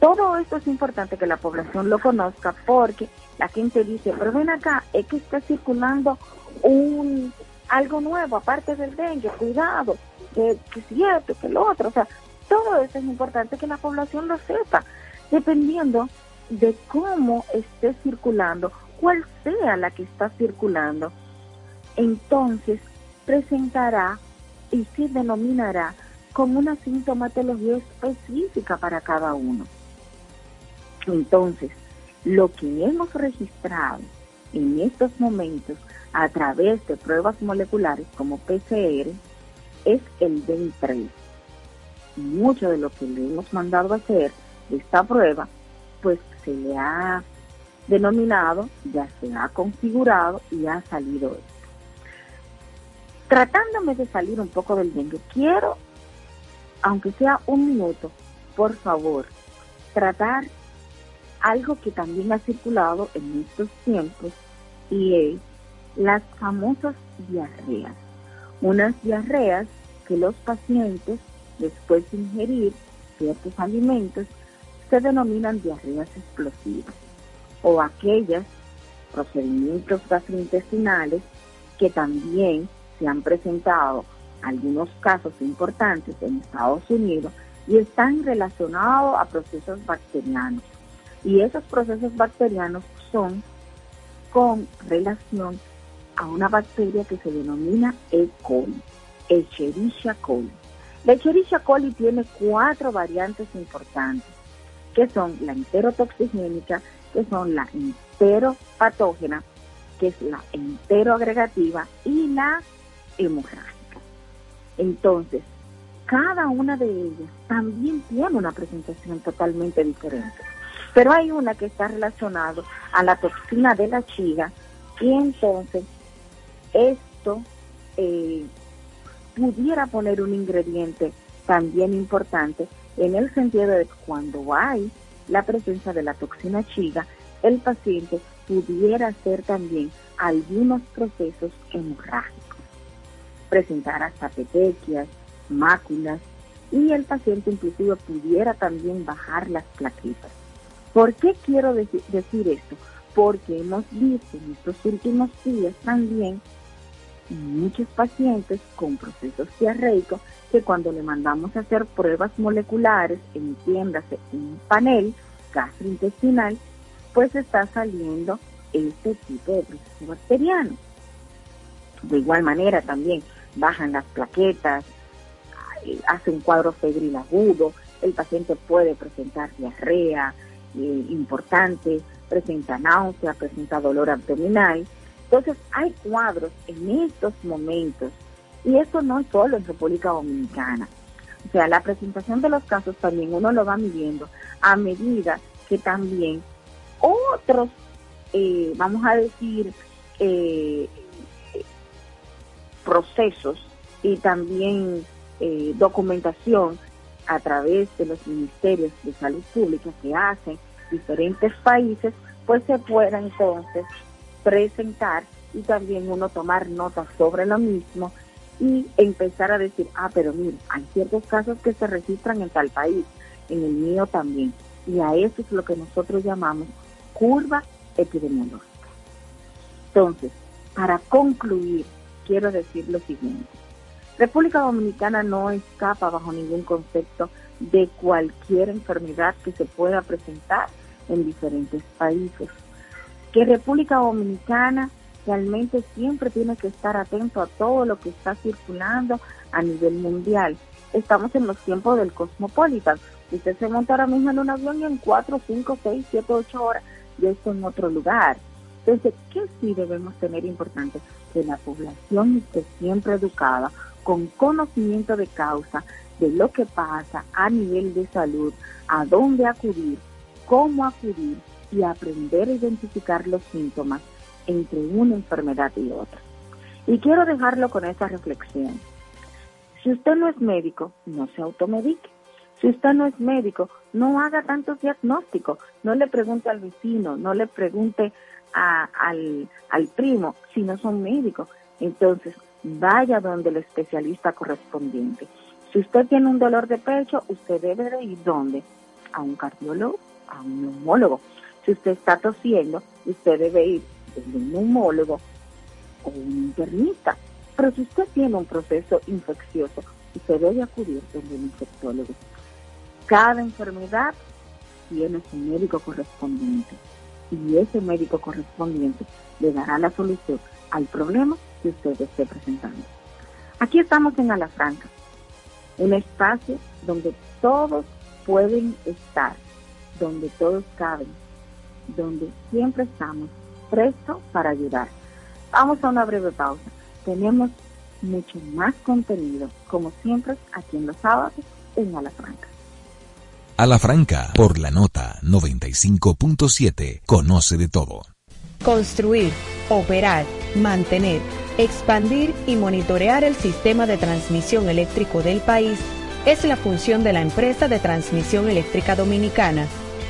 todo esto es importante que la población lo conozca porque la gente dice, pero ven acá, es que está circulando un algo nuevo aparte del dengue, cuidado, que, que si esto, que lo otro, o sea, todo eso es importante que la población lo sepa, dependiendo de cómo esté circulando, cuál sea la que está circulando, entonces presentará y se denominará con una sintomatología específica para cada uno. Entonces, lo que hemos registrado en estos momentos a través de pruebas moleculares como PCR es el DEN3. Mucho de lo que le hemos mandado a hacer esta prueba, pues se le ha denominado, ya se ha configurado y ha salido esto. Tratándome de salir un poco del dengue, quiero, aunque sea un minuto, por favor, tratar algo que también ha circulado en estos tiempos y es las famosas diarreas. Unas diarreas que los pacientes, después de ingerir ciertos alimentos, se denominan diarreas explosivas o aquellas procedimientos gastrointestinales que también se han presentado algunos casos importantes en Estados Unidos y están relacionados a procesos bacterianos. Y esos procesos bacterianos son con relación a una bacteria que se denomina E. coli, Escherichia coli. La Escherichia coli tiene cuatro variantes importantes, que son la enterotoxigénica, que son la enteropatógena, que es la enteroagregativa y la hemorrágica. Entonces, cada una de ellas también tiene una presentación totalmente diferente. Pero hay una que está relacionada a la toxina de la chiga y entonces esto eh, pudiera poner un ingrediente también importante en el sentido de que cuando hay la presencia de la toxina chiga, el paciente pudiera hacer también algunos procesos hemorrágicos, presentar hasta petequias, máculas y el paciente inclusive pudiera también bajar las plaquetas. ¿Por qué quiero decir, esto? Porque hemos visto en estos últimos días también muchos pacientes con procesos diarreicos que cuando le mandamos a hacer pruebas moleculares, entiéndase un panel gastrointestinal, pues está saliendo este tipo de proceso bacteriano. De igual manera también bajan las plaquetas, eh, hace un cuadro febril agudo, el paciente puede presentar diarrea, eh, importante, presenta náusea, presenta dolor abdominal. Entonces hay cuadros en estos momentos y eso no es solo en República Dominicana. O sea, la presentación de los casos también uno lo va midiendo a medida que también otros, eh, vamos a decir, eh, procesos y también documentación a través de los ministerios de salud pública que hacen diferentes países, pues se pueda entonces presentar y también uno tomar notas sobre lo mismo y empezar a decir, ah, pero mira, hay ciertos casos que se registran en tal país, en el mío también. Y a eso es lo que nosotros llamamos curva epidemiológica. Entonces, para concluir, quiero decir lo siguiente. República Dominicana no escapa bajo ningún concepto de cualquier enfermedad que se pueda presentar en diferentes países. Que República Dominicana realmente siempre tiene que estar atento a todo lo que está circulando a nivel mundial. Estamos en los tiempos del cosmopolitan. Usted se monta ahora mismo en un avión y en 4, 5, 6, 7, 8 horas ya está en otro lugar. Entonces, ¿qué sí debemos tener importante? Que la población esté siempre educada con conocimiento de causa de lo que pasa a nivel de salud, a dónde acudir, cómo acudir y aprender a identificar los síntomas entre una enfermedad y otra. Y quiero dejarlo con esta reflexión. Si usted no es médico, no se automedique. Si usted no es médico, no haga tantos diagnósticos. No le pregunte al vecino, no le pregunte al, al primo si no son médicos. Entonces, vaya donde el especialista correspondiente. Si usted tiene un dolor de pecho, usted debe de ir donde? a un cardiólogo, a un neumólogo. Si usted está tosiendo, usted debe ir de un neumólogo o un internista. Pero si usted tiene un proceso infeccioso, usted debe acudir a un infectólogo. Cada enfermedad tiene su médico correspondiente y ese médico correspondiente le dará la solución al problema que usted esté presentando. Aquí estamos en Alafranca, un espacio donde todos pueden estar, donde todos caben, donde siempre estamos prestos para ayudar. Vamos a una breve pausa. Tenemos mucho más contenido, como siempre, aquí en los sábados en Alafranca. Alafranca, por la nota 95.7, conoce de todo. Construir, operar, mantener, expandir y monitorear el sistema de transmisión eléctrico del país es la función de la empresa de transmisión eléctrica dominicana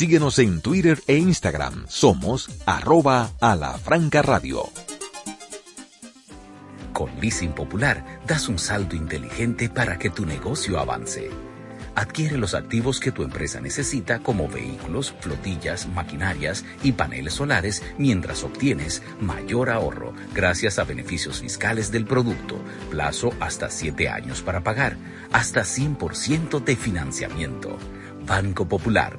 Síguenos en Twitter e Instagram. Somos arroba a la franca radio. Con Leasing Popular das un salto inteligente para que tu negocio avance. Adquiere los activos que tu empresa necesita como vehículos, flotillas, maquinarias y paneles solares mientras obtienes mayor ahorro gracias a beneficios fiscales del producto, plazo hasta 7 años para pagar, hasta 100% de financiamiento. Banco Popular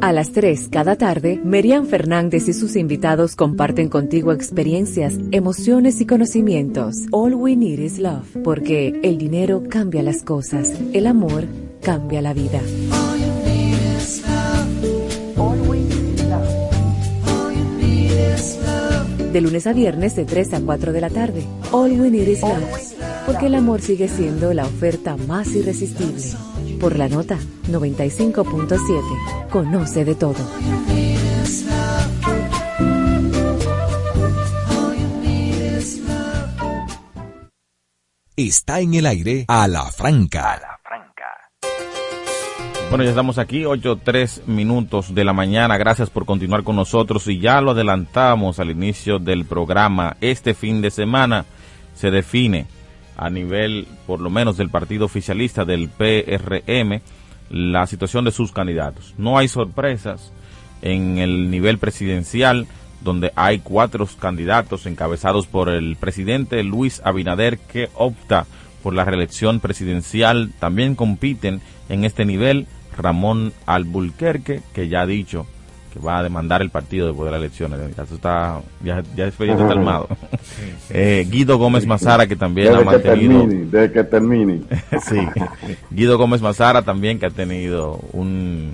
A las 3 cada tarde, Merian Fernández y sus invitados comparten contigo experiencias, emociones y conocimientos. All we need is love, porque el dinero cambia las cosas, el amor cambia la vida. De lunes a viernes de 3 a 4 de la tarde. All we need is love, porque el amor sigue siendo la oferta más irresistible. Por la nota 95.7. Conoce de todo. Está en el aire a la franca. Bueno, ya estamos aquí, 8, 3 minutos de la mañana. Gracias por continuar con nosotros. Y ya lo adelantamos al inicio del programa. Este fin de semana se define a nivel, por lo menos, del partido oficialista del PRM, la situación de sus candidatos. No hay sorpresas en el nivel presidencial, donde hay cuatro candidatos encabezados por el presidente Luis Abinader, que opta por la reelección presidencial. También compiten en este nivel Ramón Albuquerque, que ya ha dicho que va a demandar el partido después de las elecciones. Ya está, ya, ya está armado. Eh, Guido Gómez Mazara, que también ha mantenido. desde que termine. sí. Guido Gómez Mazara también, que ha tenido un,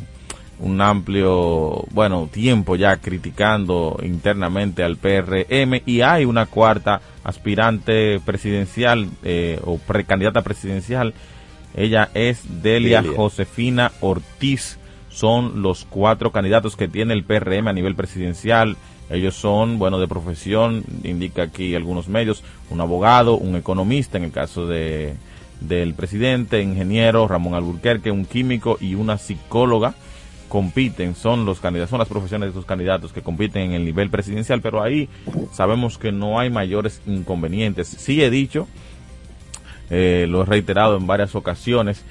un amplio, bueno, tiempo ya criticando internamente al PRM. Y hay una cuarta aspirante presidencial eh, o precandidata presidencial. Ella es Delia, Delia. Josefina Ortiz son los cuatro candidatos que tiene el PRM a nivel presidencial. Ellos son, bueno, de profesión, indica aquí algunos medios, un abogado, un economista, en el caso de del presidente, ingeniero Ramón Alburquerque, un químico y una psicóloga compiten, son los candidatos, son las profesiones de estos candidatos que compiten en el nivel presidencial, pero ahí sabemos que no hay mayores inconvenientes. Sí he dicho, eh, lo he reiterado en varias ocasiones,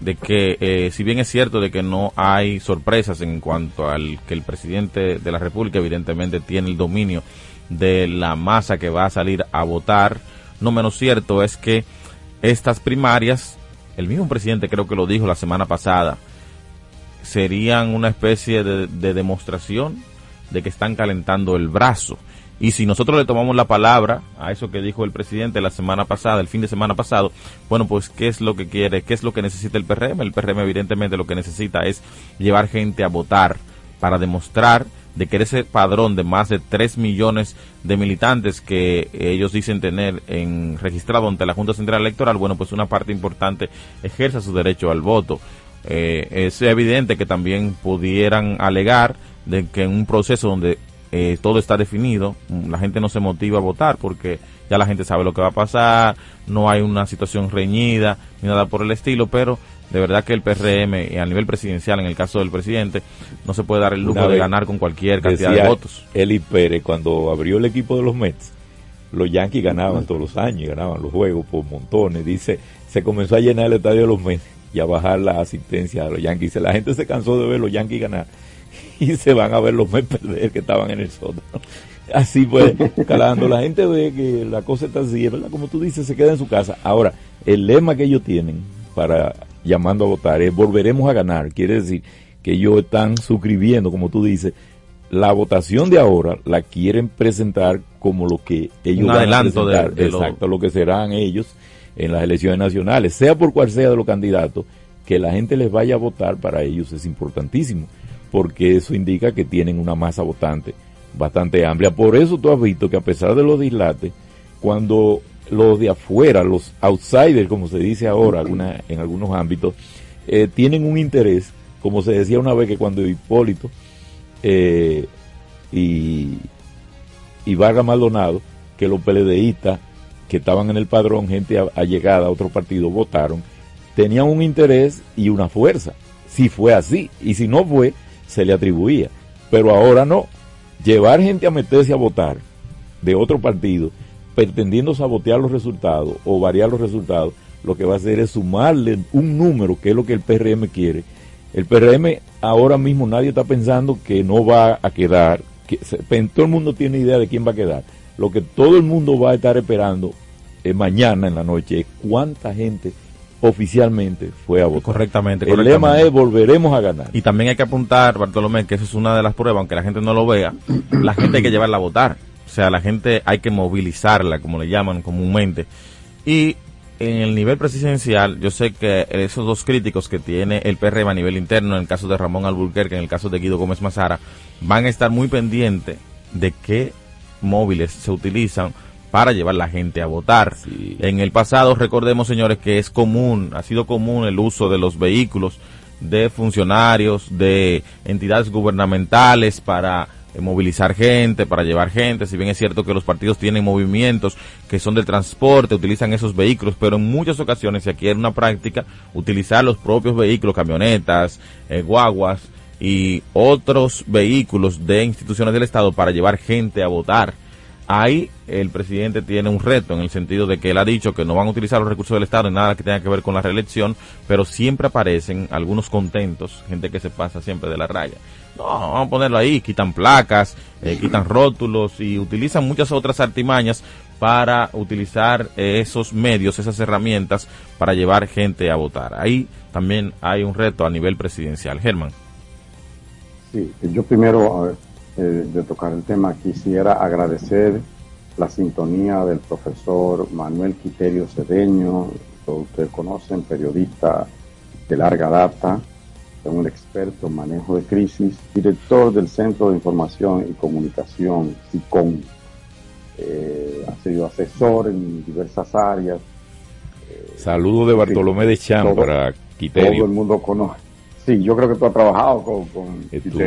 de que eh, si bien es cierto de que no hay sorpresas en cuanto al que el presidente de la República evidentemente tiene el dominio de la masa que va a salir a votar, no menos cierto es que estas primarias, el mismo presidente creo que lo dijo la semana pasada, serían una especie de, de demostración de que están calentando el brazo. Y si nosotros le tomamos la palabra a eso que dijo el presidente la semana pasada, el fin de semana pasado, bueno, pues ¿qué es lo que quiere? ¿Qué es lo que necesita el PRM? El PRM evidentemente lo que necesita es llevar gente a votar para demostrar de que ese padrón de más de 3 millones de militantes que ellos dicen tener en registrado ante la Junta Central Electoral, bueno, pues una parte importante ejerza su derecho al voto. Eh, es evidente que también pudieran alegar de que en un proceso donde eh, todo está definido, la gente no se motiva a votar porque ya la gente sabe lo que va a pasar, no hay una situación reñida ni nada por el estilo, pero de verdad que el PRM a nivel presidencial, en el caso del presidente, no se puede dar el lujo de ganar con cualquier cantidad de votos. Eli Pérez, cuando abrió el equipo de los Mets, los Yankees ganaban todos los años, ganaban los juegos por montones. Dice, se comenzó a llenar el estadio de los Mets y a bajar la asistencia de los Yankees. La gente se cansó de ver los Yankees ganar y se van a ver los Mets perder que estaban en el sótano. Así pues, calando. La gente ve que la cosa está así, ¿verdad? Como tú dices, se queda en su casa. Ahora, el lema que ellos tienen para llamando a votar es volveremos a ganar. Quiere decir que ellos están suscribiendo, como tú dices, la votación de ahora la quieren presentar como lo que ellos Un van a adelanto de- presentar, de lo- exacto, lo que serán ellos en las elecciones nacionales, sea por cual sea de los candidatos, que la gente les vaya a votar para ellos es importantísimo, porque eso indica que tienen una masa votante bastante amplia. Por eso tú has visto que a pesar de los dislates, cuando los de afuera, los outsiders, como se dice ahora en algunos ámbitos, eh, tienen un interés, como se decía una vez que cuando Hipólito eh, y, y Vargas Maldonado, que los PLDistas que estaban en el padrón, gente allegada a otro partido, votaron, tenían un interés y una fuerza. Si fue así, y si no fue, se le atribuía. Pero ahora no. Llevar gente a meterse a votar de otro partido, pretendiendo sabotear los resultados o variar los resultados, lo que va a hacer es sumarle un número, que es lo que el PRM quiere. El PRM ahora mismo nadie está pensando que no va a quedar, que todo el mundo tiene idea de quién va a quedar. Lo que todo el mundo va a estar esperando eh, mañana en la noche es cuánta gente oficialmente fue a votar. Correctamente, El lema es volveremos a ganar. Y también hay que apuntar, Bartolomé, que eso es una de las pruebas, aunque la gente no lo vea, la gente hay que llevarla a votar. O sea, la gente hay que movilizarla, como le llaman comúnmente. Y en el nivel presidencial, yo sé que esos dos críticos que tiene el PRM a nivel interno, en el caso de Ramón Alburquerque, en el caso de Guido Gómez Mazara, van a estar muy pendientes de qué móviles se utilizan para llevar la gente a votar. En el pasado, recordemos, señores, que es común, ha sido común el uso de los vehículos de funcionarios, de entidades gubernamentales para eh, movilizar gente, para llevar gente. Si bien es cierto que los partidos tienen movimientos que son de transporte, utilizan esos vehículos, pero en muchas ocasiones se adquiere una práctica utilizar los propios vehículos, camionetas, eh, guaguas y otros vehículos de instituciones del Estado para llevar gente a votar. Ahí el presidente tiene un reto en el sentido de que él ha dicho que no van a utilizar los recursos del Estado en nada que tenga que ver con la reelección, pero siempre aparecen algunos contentos, gente que se pasa siempre de la raya. No, vamos a ponerlo ahí, quitan placas, eh, quitan rótulos y utilizan muchas otras artimañas para utilizar eh, esos medios, esas herramientas para llevar gente a votar. Ahí también hay un reto a nivel presidencial. Germán. Sí, yo primero, a ver, eh, de tocar el tema, quisiera agradecer la sintonía del profesor Manuel Quiterio Cedeño, que ustedes conocen, periodista de larga data, un experto en manejo de crisis, director del Centro de Información y Comunicación, SICOM. Eh, ha sido asesor en diversas áreas. Saludo de Bartolomé de Cham Todo- para Todo Quiterio. el mundo conoce. Sí, yo creo que tú has trabajado con, con Estuve,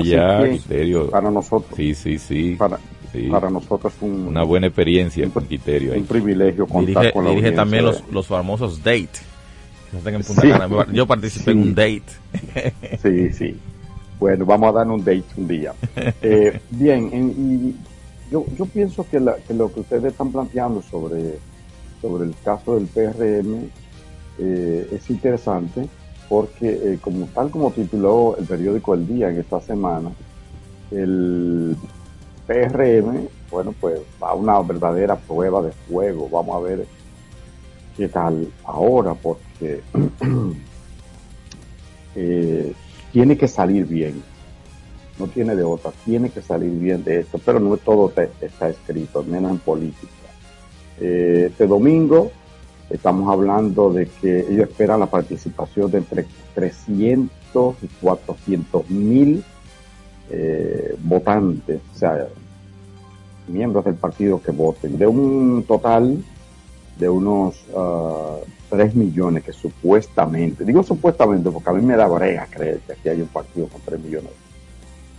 allá, que Quiterio. Para nosotros, Sí, sí, sí. para, sí. para nosotros es un, Una buena experiencia con Quiterio. ahí. un privilegio contar Dirige, con la dirige también de- los, los famosos date. que se hacen en Punta Sí. Cana. Yo participé en un date. Sí, sí. Bueno, vamos a dar un date un día. Eh, bien, en- y yo, yo pienso que, la- que lo que ustedes están planteando sobre, sobre el caso del PRM eh, es interesante porque eh, como tal como tituló el periódico El Día en esta semana, el PRM, bueno, pues va a una verdadera prueba de fuego. Vamos a ver qué tal ahora, porque eh, tiene que salir bien. No tiene de otra, tiene que salir bien de esto, pero no todo está escrito, menos en política. Eh, este domingo estamos hablando de que ellos esperan la participación de entre 300 y 400 mil eh, votantes, o sea, miembros del partido que voten, de un total de unos 3 ah, millones que supuestamente, digo supuestamente porque a mí me da brea creer que aquí hay un partido con 3 millones.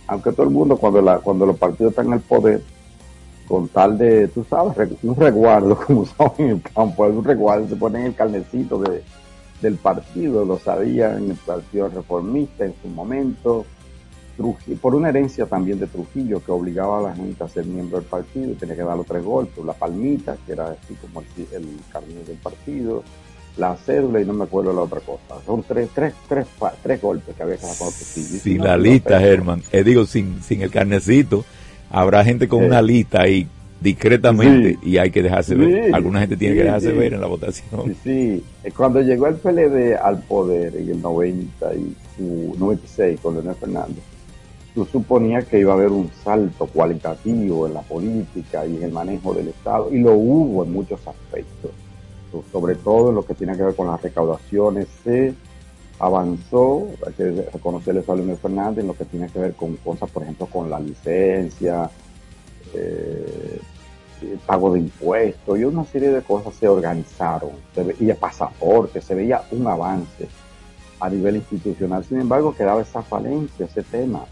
Aunque todo el mundo cuando, la, cuando los partidos están en el poder, con tal de, tú sabes, un resguardo, como saben en el campo, un resguardo, se ponen el carnecito de, del partido, lo sabían el Partido Reformista en su momento, por una herencia también de Trujillo que obligaba a la gente a ser miembro del partido y tenía que dar los tres golpes, la palmita, que era así como el, el del partido, la cédula y no me acuerdo la otra cosa. Son tres, tres, tres, tres golpes que había que dar con Trujillo. Sin la lista, Germán, eh, digo, sin, sin el carnecito, habrá gente con una lista ahí discretamente y hay que dejarse ver. Alguna gente tiene que dejarse ver en la votación. Sí, eh, cuando llegó el PLD al poder en el 90 y 96 con Leonel Fernández, tú suponías que iba a haber un salto cualitativo en la política y en el manejo del Estado, y lo hubo en muchos aspectos, sobre todo en lo que tiene que ver con las recaudaciones, se avanzó, hay que reconocerle a Leonel Fernández en lo que tiene que ver con cosas, por ejemplo, con la licencia, eh, pago de impuestos y una serie de cosas se organizaron, y el pasaporte, se veía un avance a nivel institucional. Sin embargo, quedaba esa falencia, ese tema.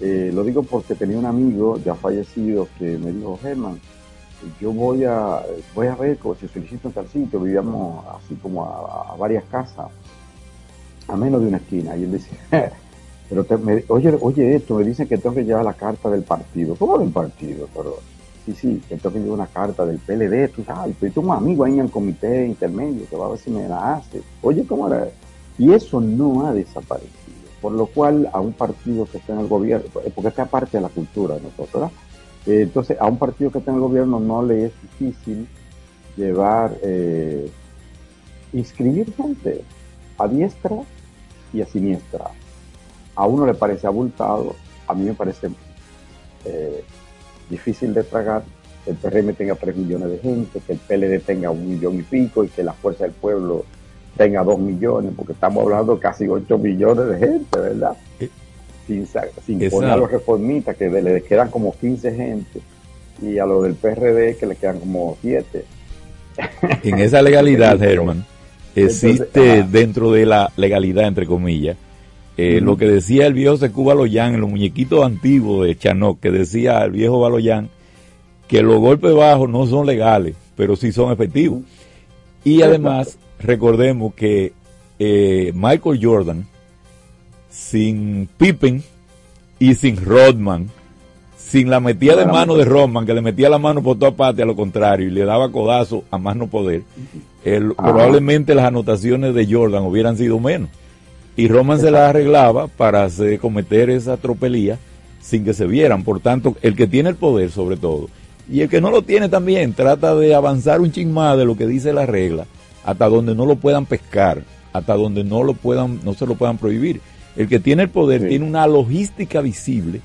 Eh, lo digo porque tenía un amigo ya fallecido que me dijo, Germán, yo voy a, voy a ver si solicito en tal sitio, vivíamos así como a, varias casas, a menos de una esquina. Y él dice, pero oye, oye esto, me dicen que tengo que llevar la carta del partido. ¿Cómo del partido? Pero sí, sí, que tengo que llevar una carta del PLD, tú sabes, pero tengo un amigo ahí en el comité intermedio que va a ver si me la hace. Oye, ¿cómo era? Y eso no ha desaparecido por lo cual a un partido que está en el gobierno, porque esta parte de la cultura de nosotros, ¿verdad? Eh, entonces a un partido que está en el gobierno no le es difícil llevar, eh, inscribir gente a diestra y a siniestra. A uno le parece abultado, a mí me parece eh, difícil de tragar que el PRM tenga 3 millones de gente, que el PLD tenga un millón y pico y que la Fuerza del Pueblo tenga dos millones, porque estamos hablando de casi 8 millones de gente, ¿verdad? Eh, sin, sin poner a los reformistas, que le quedan como 15 gente, y a los del PRD, que le quedan como 7. En esa legalidad, Herman, existe dentro de la legalidad, entre comillas, eh, lo que decía el viejo Secuba Baloyán en los muñequitos antiguos de Chanok, que decía el viejo Baloyán que los golpes bajos no son legales, pero sí son efectivos. Y además, recordemos que eh, Michael Jordan, sin Pippen y sin Rodman, sin la metida de mano de Rodman, que le metía la mano por toda parte a lo contrario y le daba codazo a más no poder, probablemente las anotaciones de Jordan hubieran sido menos. Y Rodman se las arreglaba para hacer, cometer esa tropelía sin que se vieran. Por tanto, el que tiene el poder sobre todo, y el que no lo tiene también, trata de avanzar un ching más de lo que dice la regla hasta donde no lo puedan pescar, hasta donde no lo puedan, no se lo puedan prohibir. El que tiene el poder tiene una logística visible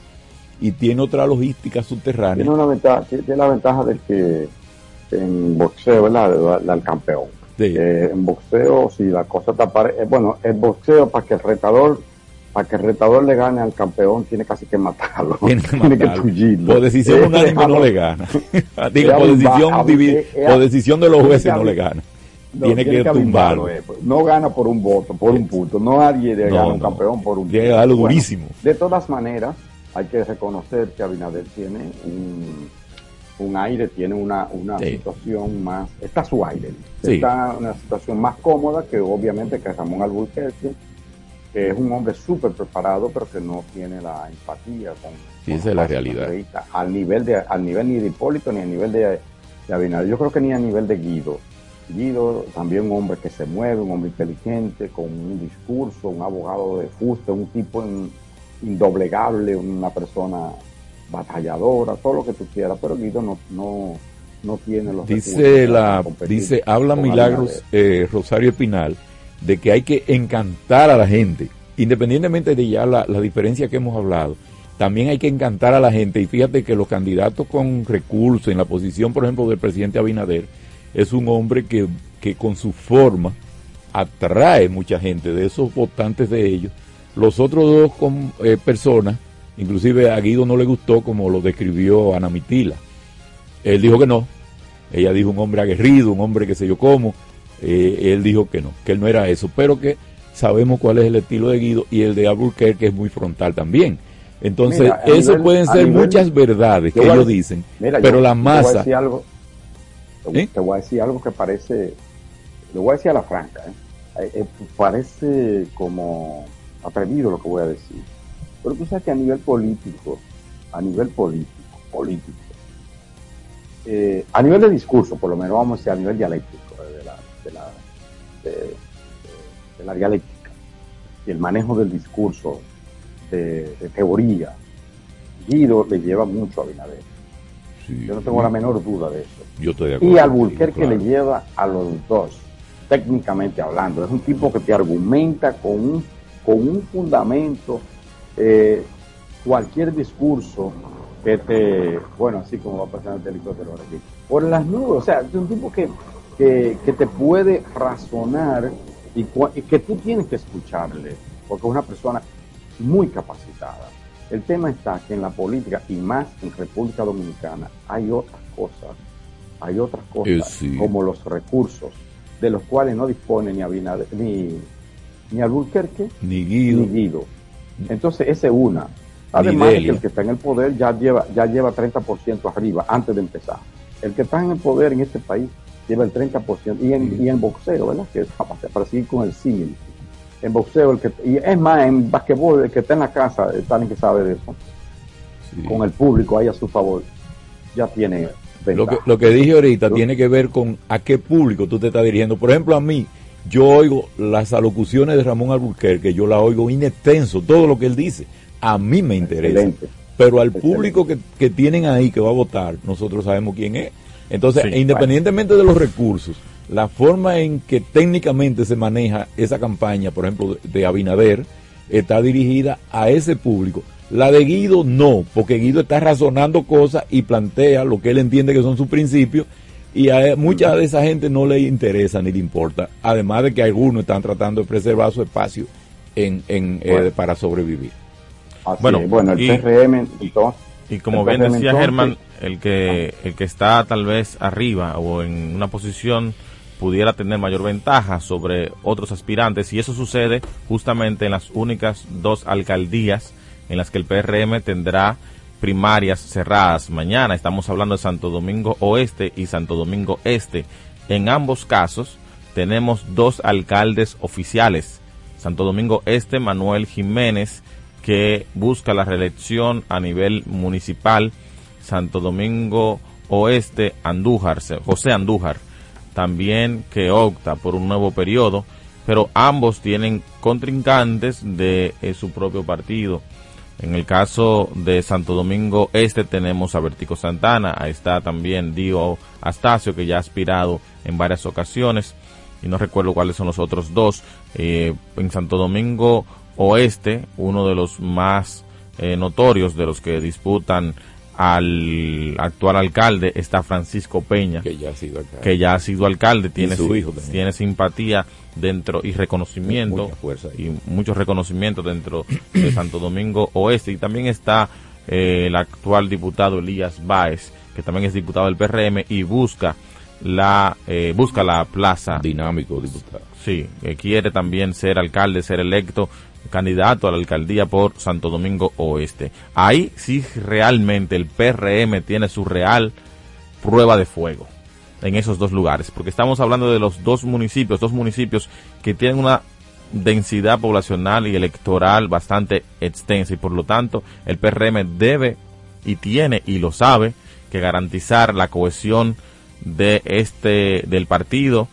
y tiene otra logística subterránea. Tiene una ventaja, tiene la ventaja de que en boxeo, ¿verdad? Al campeón. en boxeo, si la cosa está eh, bueno, el boxeo para que el retador para que el retador le gane al campeón tiene casi que matarlo. Tiene que, tiene Por decisión unánime no le gana. Digo, por decisión, por decisión de los jueces no le gana tiene, que, tumbarlo. Eh, pues. no gana por un voto, por un punto. No nadie le gana un campeón por un punto. Tiene durísimo. De todas maneras, hay que reconocer que Abinader tiene un, aire, tiene una, una situación más. Está su aire. Está una situación más cómoda que obviamente que Ramón Alburquerque, que es un hombre súper preparado, pero que no tiene la empatía con. Sí, es la realidad. Al nivel, de, al nivel ni de Hipólito ni a nivel de, de Abinader. Yo creo que ni a nivel de Guido Guido, también un hombre que se mueve, un hombre inteligente, con un discurso, un abogado de fuste, un tipo indoblegable, una persona batalladora, todo lo que tú quieras, pero Guido no, no, no tiene los dice la dice habla Milagros eh, Rosario Espinal de que hay que encantar a la gente independientemente de ya la, la diferencia que hemos hablado también hay que encantar a la gente y fíjate que los candidatos con recursos en la posición por ejemplo del presidente Abinader es un hombre que, que con su forma atrae mucha gente de esos votantes de ellos los otros dos con, eh, personas inclusive a Guido no le gustó como lo describió Ana Mitila él dijo que no. Ella dijo un hombre aguerrido, un hombre que sé yo cómo. Eh, él dijo que no, que él no era eso, pero que sabemos cuál es el estilo de Guido y el de Albuquerque es muy frontal también. Entonces, eso pueden ser muchas verdades que ellos dicen, pero la masa... Te voy, a decir algo, te voy a decir algo que parece, le voy a decir a la franca, ¿eh? Eh, parece como atrevido lo que voy a decir, pero tú sabes que a nivel político, a nivel político, político, eh, a nivel de discurso, por lo menos vamos a decir a nivel dialéctico, de la, de la, de, la dialéctica, y el manejo del discurso, de, teoría, Guido le lleva mucho a Binader. Yo no tengo la menor duda de eso. Yo estoy y Albuquerque le lleva a los dos, técnicamente hablando. Es un tipo que te argumenta con un, con un fundamento eh, cualquier discurso que te, bueno, así como va a pasar el helicóptero ahora aquí, por las nubes, o sea, es un tipo que, que, te puede razonar y, que tú tienes que escucharle, porque es una persona muy capacitada. El tema está que en la política, y más en República Dominicana, hay otras cosas, hay otras cosas, eh, como los recursos, de los cuales no dispone ni Abinader, ni, ni Alburquerque, ni Guido. ni Guido. Entonces, esa es una. Además, que el que está en el poder ya lleva, ya lleva 30% arriba antes de empezar. El que está en el poder en este país lleva el 30%. Y en, y en boxeo, ¿verdad? Que para seguir con el símil. En boxeo, el que, y es más, en basquetbol, el que está en la casa, tal que sabe de eso. Con el público ahí a su favor, ya tiene. Lo que, lo que dije ahorita tiene que ver con a qué público tú te estás dirigiendo. Por ejemplo, a mí, yo oigo las alocuciones de Ramón Alburquerque, yo la oigo inextenso, todo lo que él dice a mí me interesa. Pero al público que, que, tienen ahí que va a votar, nosotros sabemos quién es. Entonces, independientemente de los recursos, la forma en que técnicamente se maneja esa campaña, por ejemplo, de, Abinader, está dirigida a ese público. La de Guido no, porque Guido está razonando cosas y plantea lo que él entiende que son sus principios y a mucha de esa gente no le interesa ni le importa. Además de que algunos están tratando de preservar su espacio en, en, eh, para sobrevivir. Bueno, bueno, el y, PRM y como bien decía Germán, el que el que está tal vez arriba o en una posición pudiera tener mayor ventaja sobre otros aspirantes. Y eso sucede justamente en las únicas dos alcaldías en las que el PRM tendrá primarias cerradas. Mañana estamos hablando de Santo Domingo Oeste y Santo Domingo Este. En ambos casos tenemos dos alcaldes oficiales. Santo Domingo Este, Manuel Jiménez, que busca la reelección a nivel municipal, Santo Domingo Oeste, Andújar, José Andújar, también que opta por un nuevo periodo, pero ambos tienen contrincantes de eh, su propio partido. En el caso de Santo Domingo Este tenemos a Vertico Santana, ahí está también Dio Astacio, que ya ha aspirado en varias ocasiones, y no recuerdo cuáles son los otros dos. Eh, en Santo Domingo oeste, uno de los más eh, notorios de los que disputan al actual alcalde está Francisco Peña, que ya ha sido alcalde, que ya ha sido alcalde tiene, su hijo tiene simpatía dentro y reconocimiento y mucho reconocimiento dentro de Santo Domingo Oeste. Y también está eh, el actual diputado Elías Báez, que también es diputado del PRM y busca la eh, busca la plaza. Dinámico diputado. Sí que quiere también ser alcalde ser electo candidato a la alcaldía por Santo Domingo Oeste. Ahí sí realmente el PRM tiene su real prueba de fuego en esos dos lugares, porque estamos hablando de los dos municipios, dos municipios que tienen una densidad poblacional y electoral bastante extensa y por lo tanto el PRM debe y tiene y lo sabe que garantizar la cohesión de este del partido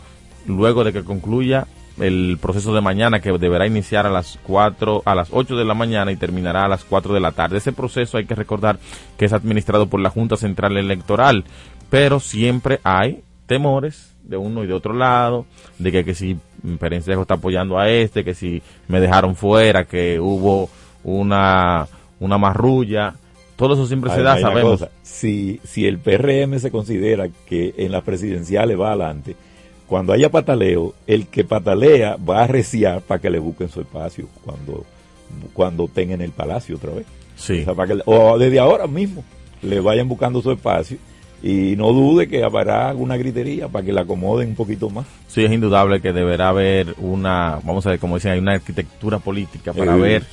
luego de que concluya el proceso de mañana que deberá iniciar a las 4 a las 8 de la mañana y terminará a las 4 de la tarde. Ese proceso hay que recordar que es administrado por la Junta Central Electoral, pero siempre hay temores de uno y de otro lado, de que, que si Perencejo está apoyando a este, que si me dejaron fuera, que hubo una, una marrulla, todo eso siempre se da, sabemos. Si, si el PRM se considera que en las presidenciales va adelante, cuando haya pataleo, el que patalea va a arreciar para que le busquen su espacio cuando, cuando estén en el palacio otra vez. Sí. O, desde ahora mismo le vayan buscando su espacio y no dude que habrá alguna gritería para que la acomoden un poquito más. Sí, es indudable que deberá haber una, vamos a ver, como dicen, hay una arquitectura política para ver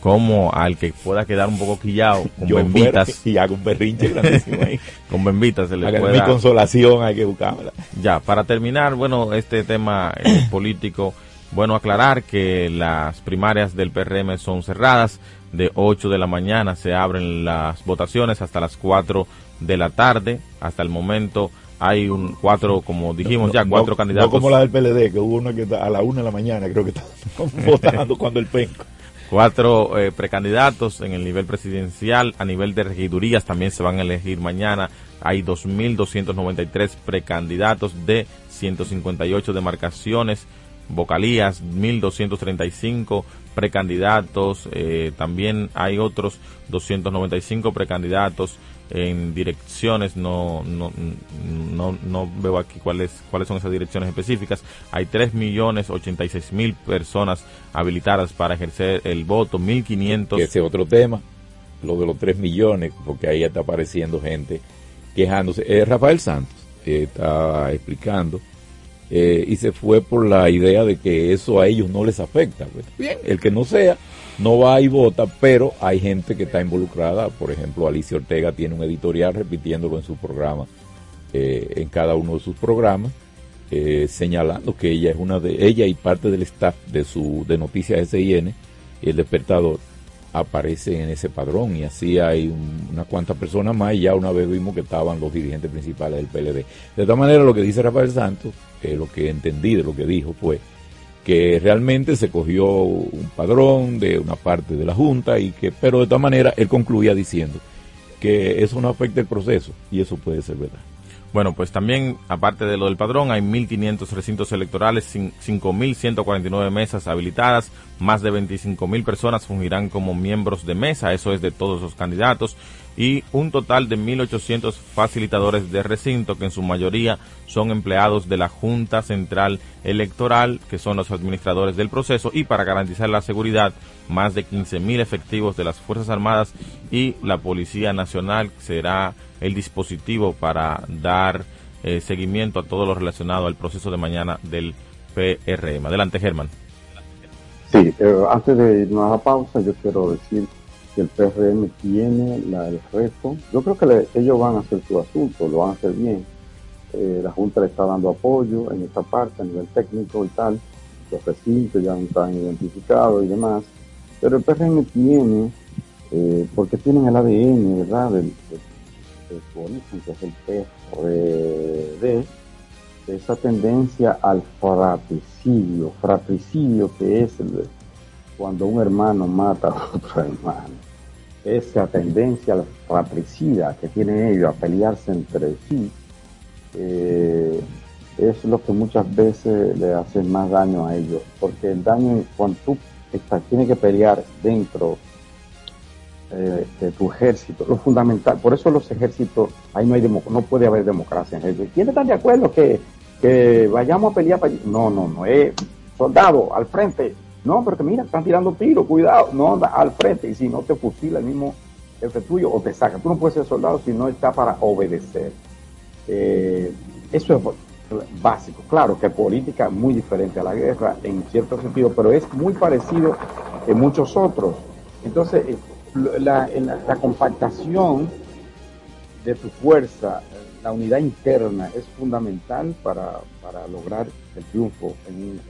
cómo al que pueda quedar un poco quillado con bembitas. Y haga un berrinche grandísimo ahí. con bembitas se le Haga Mi consolación hay que buscarla. Ya, para terminar, bueno, este tema eh, político, bueno, aclarar que las primarias del PRM son cerradas. De 8 de la mañana se abren las votaciones hasta las 4 de la tarde. Hasta el momento hay un cuatro, como dijimos ya, cuatro candidatos. No como la del PLD, que hubo uno que a la 1 de la mañana creo que está votando cuando el penco cuatro eh, precandidatos en el nivel presidencial, a nivel de regidurías también se van a elegir mañana. Hay 2.293 precandidatos de 158 demarcaciones, vocalías, 1.235 precandidatos, eh, también hay otros 295 precandidatos en direcciones, no, no, no, no veo aquí cuáles, cuáles son esas direcciones específicas. Hay 3 millones 86 mil personas habilitadas para ejercer el voto, 1.500. Ese otro tema, lo de los 3 millones, porque ahí está apareciendo gente quejándose. Eh, Rafael Santos está explicando eh, y se fue por la idea de que eso a ellos no les afecta. Pues, bien, el que no sea no va y vota, pero hay gente que está involucrada. Por ejemplo, Alicia Ortega tiene un editorial repitiéndolo en su programa, eh, en cada uno de sus programas, eh, señalando que ella es una de ella y parte del staff de su de Noticias SIN, el despertador, aparece en ese padrón y así hay unas cuantas personas más y ya una vez vimos que estaban los dirigentes principales del PLD. De todas maneras, lo que dice Rafael Santos, eh, lo que entendí de lo que dijo fue que realmente se cogió un padrón de una parte de la Junta y que, pero de todas maneras él concluía diciendo que eso no afecta el proceso y eso puede ser verdad. Bueno, pues también, aparte de lo del padrón, hay 1.500 recintos electorales, 5.149 mesas habilitadas, más de 25.000 personas fungirán como miembros de mesa, eso es de todos los candidatos, y un total de 1.800 facilitadores de recinto, que en su mayoría son empleados de la Junta Central Electoral, que son los administradores del proceso, y para garantizar la seguridad, más de 15.000 efectivos de las Fuerzas Armadas y la Policía Nacional será el dispositivo para dar eh, seguimiento a todo lo relacionado al proceso de mañana del PRM. Adelante, Germán. Sí, eh, antes de irnos a pausa, yo quiero decir que el PRM tiene el reto. Yo creo que ellos van a hacer su asunto, lo van a hacer bien. Eh, la Junta le está dando apoyo en esta parte a nivel técnico y tal. Los recintos ya están identificados y demás. Pero el PRM tiene, porque tienen el ADN, ¿verdad? Del, que es el PRD, esa tendencia al fratricidio, fratricidio que es cuando un hermano mata a otro hermano, esa tendencia fratricida que tienen ellos a pelearse entre sí, eh, es lo que muchas veces le hace más daño a ellos, porque el daño cuando tú estás, tienes que pelear dentro eh, de tu ejército, lo fundamental. Por eso los ejércitos, ahí no hay no puede haber democracia en ejército. ¿Quiénes están de acuerdo que, que vayamos a pelear para allí? No, no, no, es soldado al frente. No, porque mira, están tirando tiros, cuidado, no, al frente. Y si no te fusila el mismo jefe tuyo o te saca. Tú no puedes ser soldado si no está para obedecer. Eh, eso es básico. Claro que política muy diferente a la guerra en cierto sentido, pero es muy parecido en muchos otros. Entonces, eh, la, compactación de tu fuerza, la unidad interna es fundamental para, lograr el triunfo. En,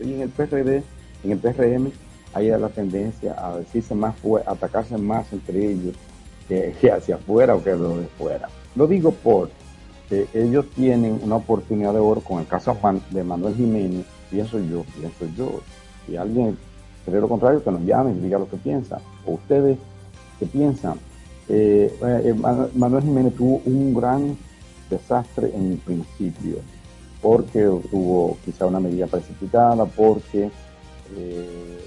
en, el PRD, en el PRM, hay la tendencia a decirse más atacarse más entre ellos que, hacia afuera o que lo de fuera. Lo digo por que ellos tienen una oportunidad de oro con el caso de Manuel Jiménez, pienso yo, pienso yo. Si alguien cree lo contrario, que nos llame y diga lo que piensa. O ustedes, ¿qué piensan? Eh, eh, Manuel Jiménez tuvo un gran desastre en el principio, porque tuvo quizá una medida precipitada, porque eh,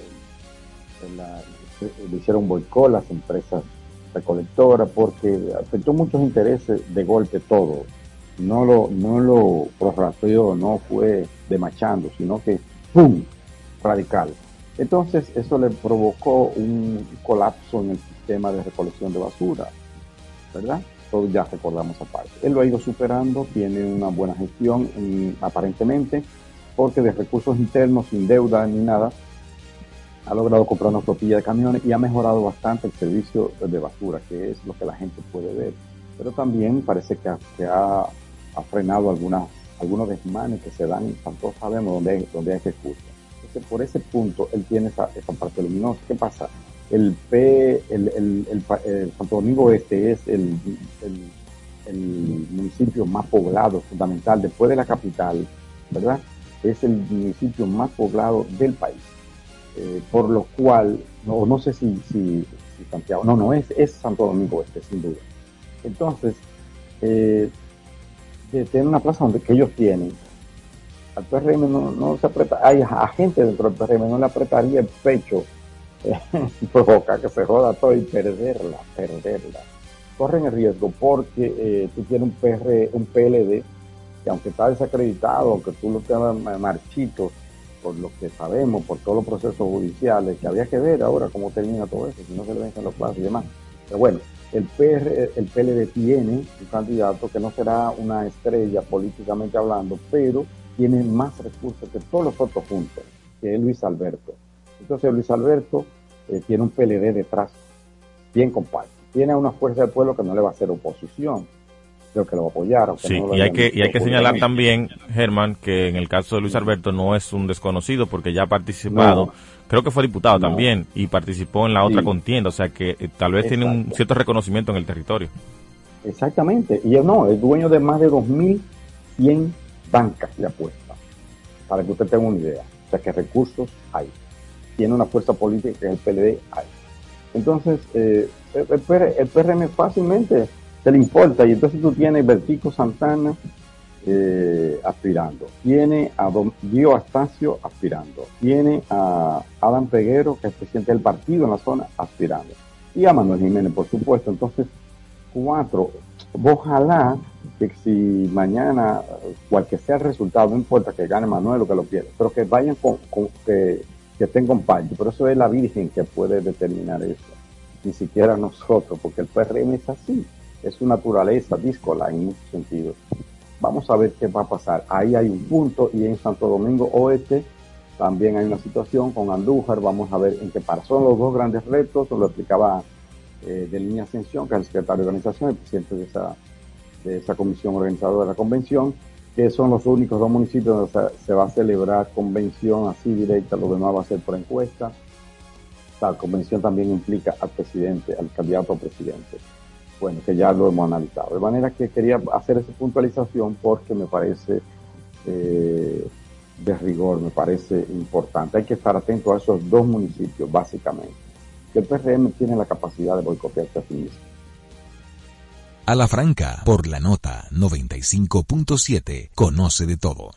le hicieron boicot las empresas recolectoras, porque afectó muchos intereses de golpe todo. No lo, no lo prorrateó, no fue demachando, sino que ¡pum! radical. Entonces eso le provocó un colapso en el sistema de recolección de basura, ¿verdad? Todos ya recordamos aparte. Él lo ha ido superando, tiene una buena gestión aparentemente, porque de recursos internos, sin deuda ni nada, ha logrado comprar una flotilla de camiones y ha mejorado bastante el servicio de basura, que es lo que la gente puede ver. Pero también parece que ha, frenado algunos desmanes que se dan, todos sabemos dónde hay, dónde hay por ese punto, él tiene esa, parte luminosa. ¿Qué pasa? El, P, el, el, Santo Domingo Este es el municipio más poblado, fundamental, después de la capital, ¿verdad? Es el municipio más poblado del país eh, por lo cual, no, no sé si, si, Santiago, no, no, es, es Santo Domingo Este, sin duda. Entonces, eh, una plaza donde que ellos tienen, al PRM no, no se aprieta, hay gente dentro del PRM, no le apretaría el pecho, eh, provoca que se joda todo y perderla, perderla. Corren el riesgo porque eh, tú tienes un, PR, un PLD que aunque está desacreditado, aunque tú lo tengas marchito, por lo que sabemos, por todos los procesos judiciales, que había que ver ahora cómo termina todo eso, si no se le vencen los plazos y demás. Pero bueno, el, PR, el PLD tiene un candidato que no será una estrella políticamente hablando, pero tiene más recursos que todos los otros juntos, que es Luis Alberto. Entonces Luis Alberto eh, tiene un PLD detrás, bien compacto. Tiene una fuerza del pueblo que no le va a hacer oposición que lo apoyaron. Sí, y, hay que, y hay que señalar también, Germán, que en el caso de Luis Alberto no es un desconocido porque ya ha participado, creo que fue diputado también y participó en la otra contienda, o sea que eh, tal vez tiene un cierto reconocimiento en el territorio. Exactamente, y él no, es dueño de más de 2.100 bancas de apuestas, para que usted tenga una idea. O sea que recursos hay. Tiene una fuerza política que el PLD, hay. Entonces, eh, el, el PRM fácilmente se le importa. Y entonces tú tienes Vertico Santana eh, aspirando, tiene a Don Dio Astacio aspirando, tiene a Adam Peguero, que es presidente del partido en la zona, aspirando, y a Manuel Jiménez, por supuesto. Entonces, cuatro. Ojalá que si mañana, cualquier sea el resultado, no importa que gane Manuel o que lo pierda, pero que vayan con, que, que estén con Pero eso es la Virgen que puede determinar eso, ni siquiera nosotros, porque el PRM es así es su naturaleza díscola en muchos sentidos. Vamos a ver qué va a pasar. Ahí hay un punto y en Santo Domingo Oeste también hay una situación con Andújar. Vamos a ver en qué para. Son los dos grandes retos, lo explicaba eh, de Línea Ascensión, que es el secretario de organización, el presidente de esa, de esa comisión organizadora de la convención, que son los únicos dos municipios donde se, va a celebrar convención así directa, lo demás va a ser por encuesta. La convención también implica al presidente, al candidato a presidente bueno, que ya lo hemos analizado. De manera que quería hacer esa puntualización porque me parece eh, de rigor, me parece importante. Hay que estar atento a esos dos municipios, básicamente. Que el PRM tiene la capacidad de boicotearse a sí mismo. A la franca, por la nota 95.7, conoce de todo.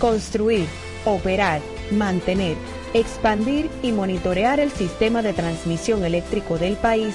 Construir, operar, mantener, expandir y monitorear el sistema de transmisión eléctrico del país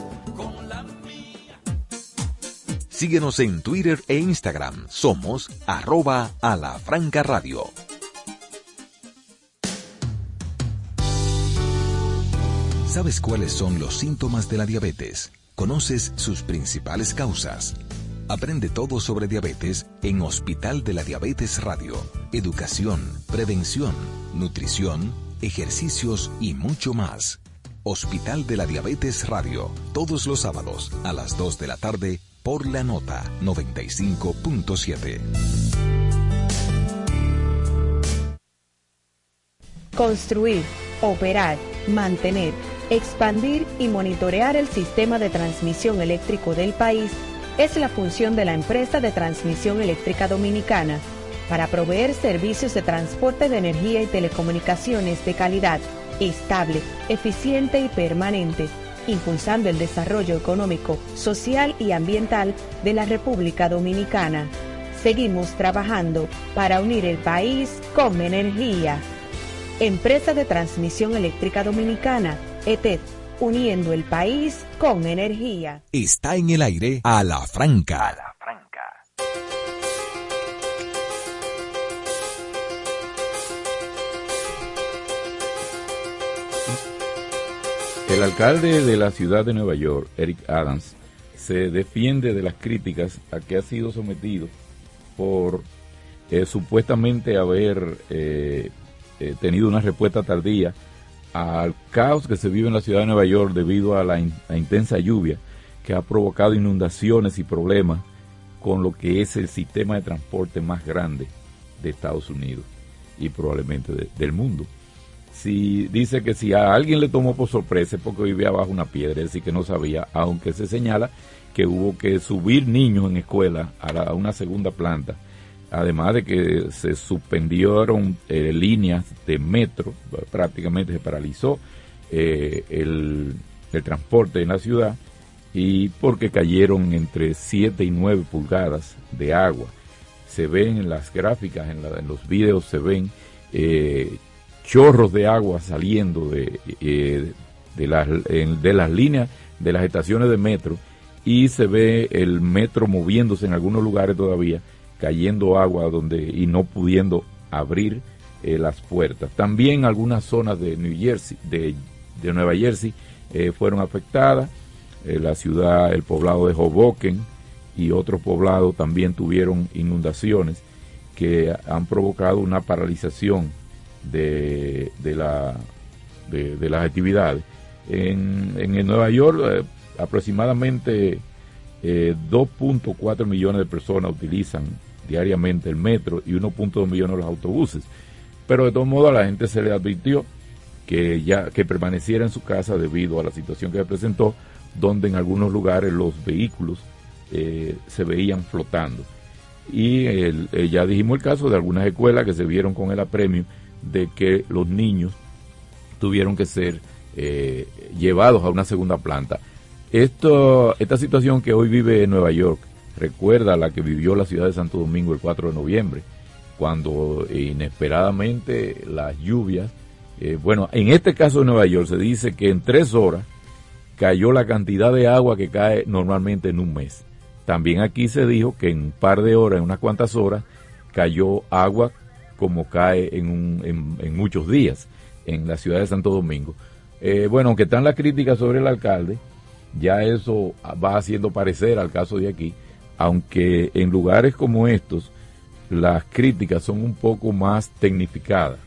Síguenos en Twitter e Instagram. Somos arroba a la franca radio. ¿Sabes cuáles son los síntomas de la diabetes? ¿Conoces sus principales causas? Aprende todo sobre diabetes en Hospital de la Diabetes Radio. Educación, prevención, nutrición, ejercicios y mucho más. Hospital de la Diabetes Radio, todos los sábados a las 2 de la tarde por la nota 95.7. Construir, operar, mantener, expandir y monitorear el sistema de transmisión eléctrico del país es la función de la empresa de transmisión eléctrica dominicana para proveer servicios de transporte de energía y telecomunicaciones de calidad, estable, eficiente y permanente, impulsando el desarrollo económico, social y ambiental de la República Dominicana. Seguimos trabajando para unir el país con energía. Empresa de Transmisión Eléctrica Dominicana, ETED uniendo el país con energía. Está en el aire a la franca. El alcalde de la ciudad de Nueva York, Eric Adams, se defiende de las críticas a que ha sido sometido por eh, supuestamente haber eh, eh, tenido una respuesta tardía al caos que se vive en la ciudad de Nueva York debido a la, intensa lluvia que ha provocado inundaciones y problemas con lo que es el sistema de transporte más grande de Estados Unidos y probablemente del mundo. Si dice que si a alguien le tomó por sorpresa es porque vivía bajo una piedra, es decir, que no sabía, aunque se señala que hubo que subir niños en escuela a una segunda planta además de que se suspendieron eh, líneas de metro, prácticamente se paralizó eh, el, transporte en la ciudad y porque cayeron entre 7 y 9 pulgadas de agua. Se ven en las gráficas, en, los videos, se ven eh, chorros de agua saliendo de, de, las, de las líneas de las estaciones de metro y se ve el metro moviéndose en algunos lugares todavía cayendo agua donde y no pudiendo abrir eh, las puertas. También algunas zonas de New Jersey, de, Nueva Jersey, eh, fueron afectadas. Eh, la ciudad, el poblado de Hoboken y otros poblados también tuvieron inundaciones que han provocado una paralización de, de, la, de, las actividades. En, en Nueva York aproximadamente 2.4 millones de personas utilizan diariamente el metro y 1.2 millones los autobuses. Pero de todos modos a la gente se le advirtió que ya que permaneciera en su casa debido a la situación que se presentó, donde en algunos lugares los vehículos eh, se veían flotando. Y eh, ya dijimos el caso de algunas escuelas que se vieron con el apremio de que los niños tuvieron que ser eh, llevados a una segunda planta. Esto, esta situación que hoy vive en Nueva York recuerda la que vivió la ciudad de Santo Domingo el 4 de noviembre, cuando inesperadamente las lluvias, eh, bueno, en este caso de Nueva York se dice que en tres horas cayó la cantidad de agua que cae normalmente en un mes. También aquí se dijo que en un par de horas, en unas cuantas horas, cayó agua como cae en, un, en, muchos días en la ciudad de Santo Domingo. Eh, bueno, aunque están las críticas sobre el alcalde, ya eso va haciendo parecer al caso de aquí aunque en lugares como estos las críticas son un poco más tecnificadas.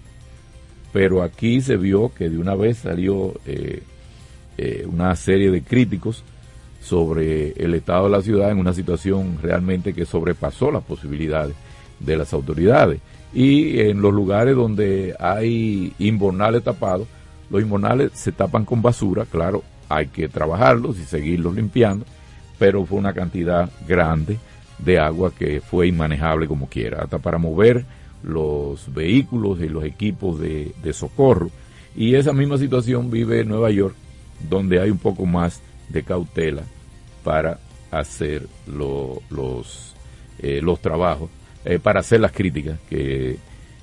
Pero aquí se vio que de una vez salió eh, eh, una serie de críticos sobre el estado de la ciudad en una situación realmente que sobrepasó las posibilidades de las autoridades. Y en los lugares donde hay invernales tapados, los invernales se tapan con basura, claro, hay que trabajarlos y seguirlos limpiando, pero fue una cantidad grande de agua que fue inmanejable como quiera, hasta para mover los vehículos y los equipos de, socorro. Y esa misma situación vive en Nueva York, donde hay un poco más de cautela para hacer los, eh, los trabajos, eh, para hacer las críticas que,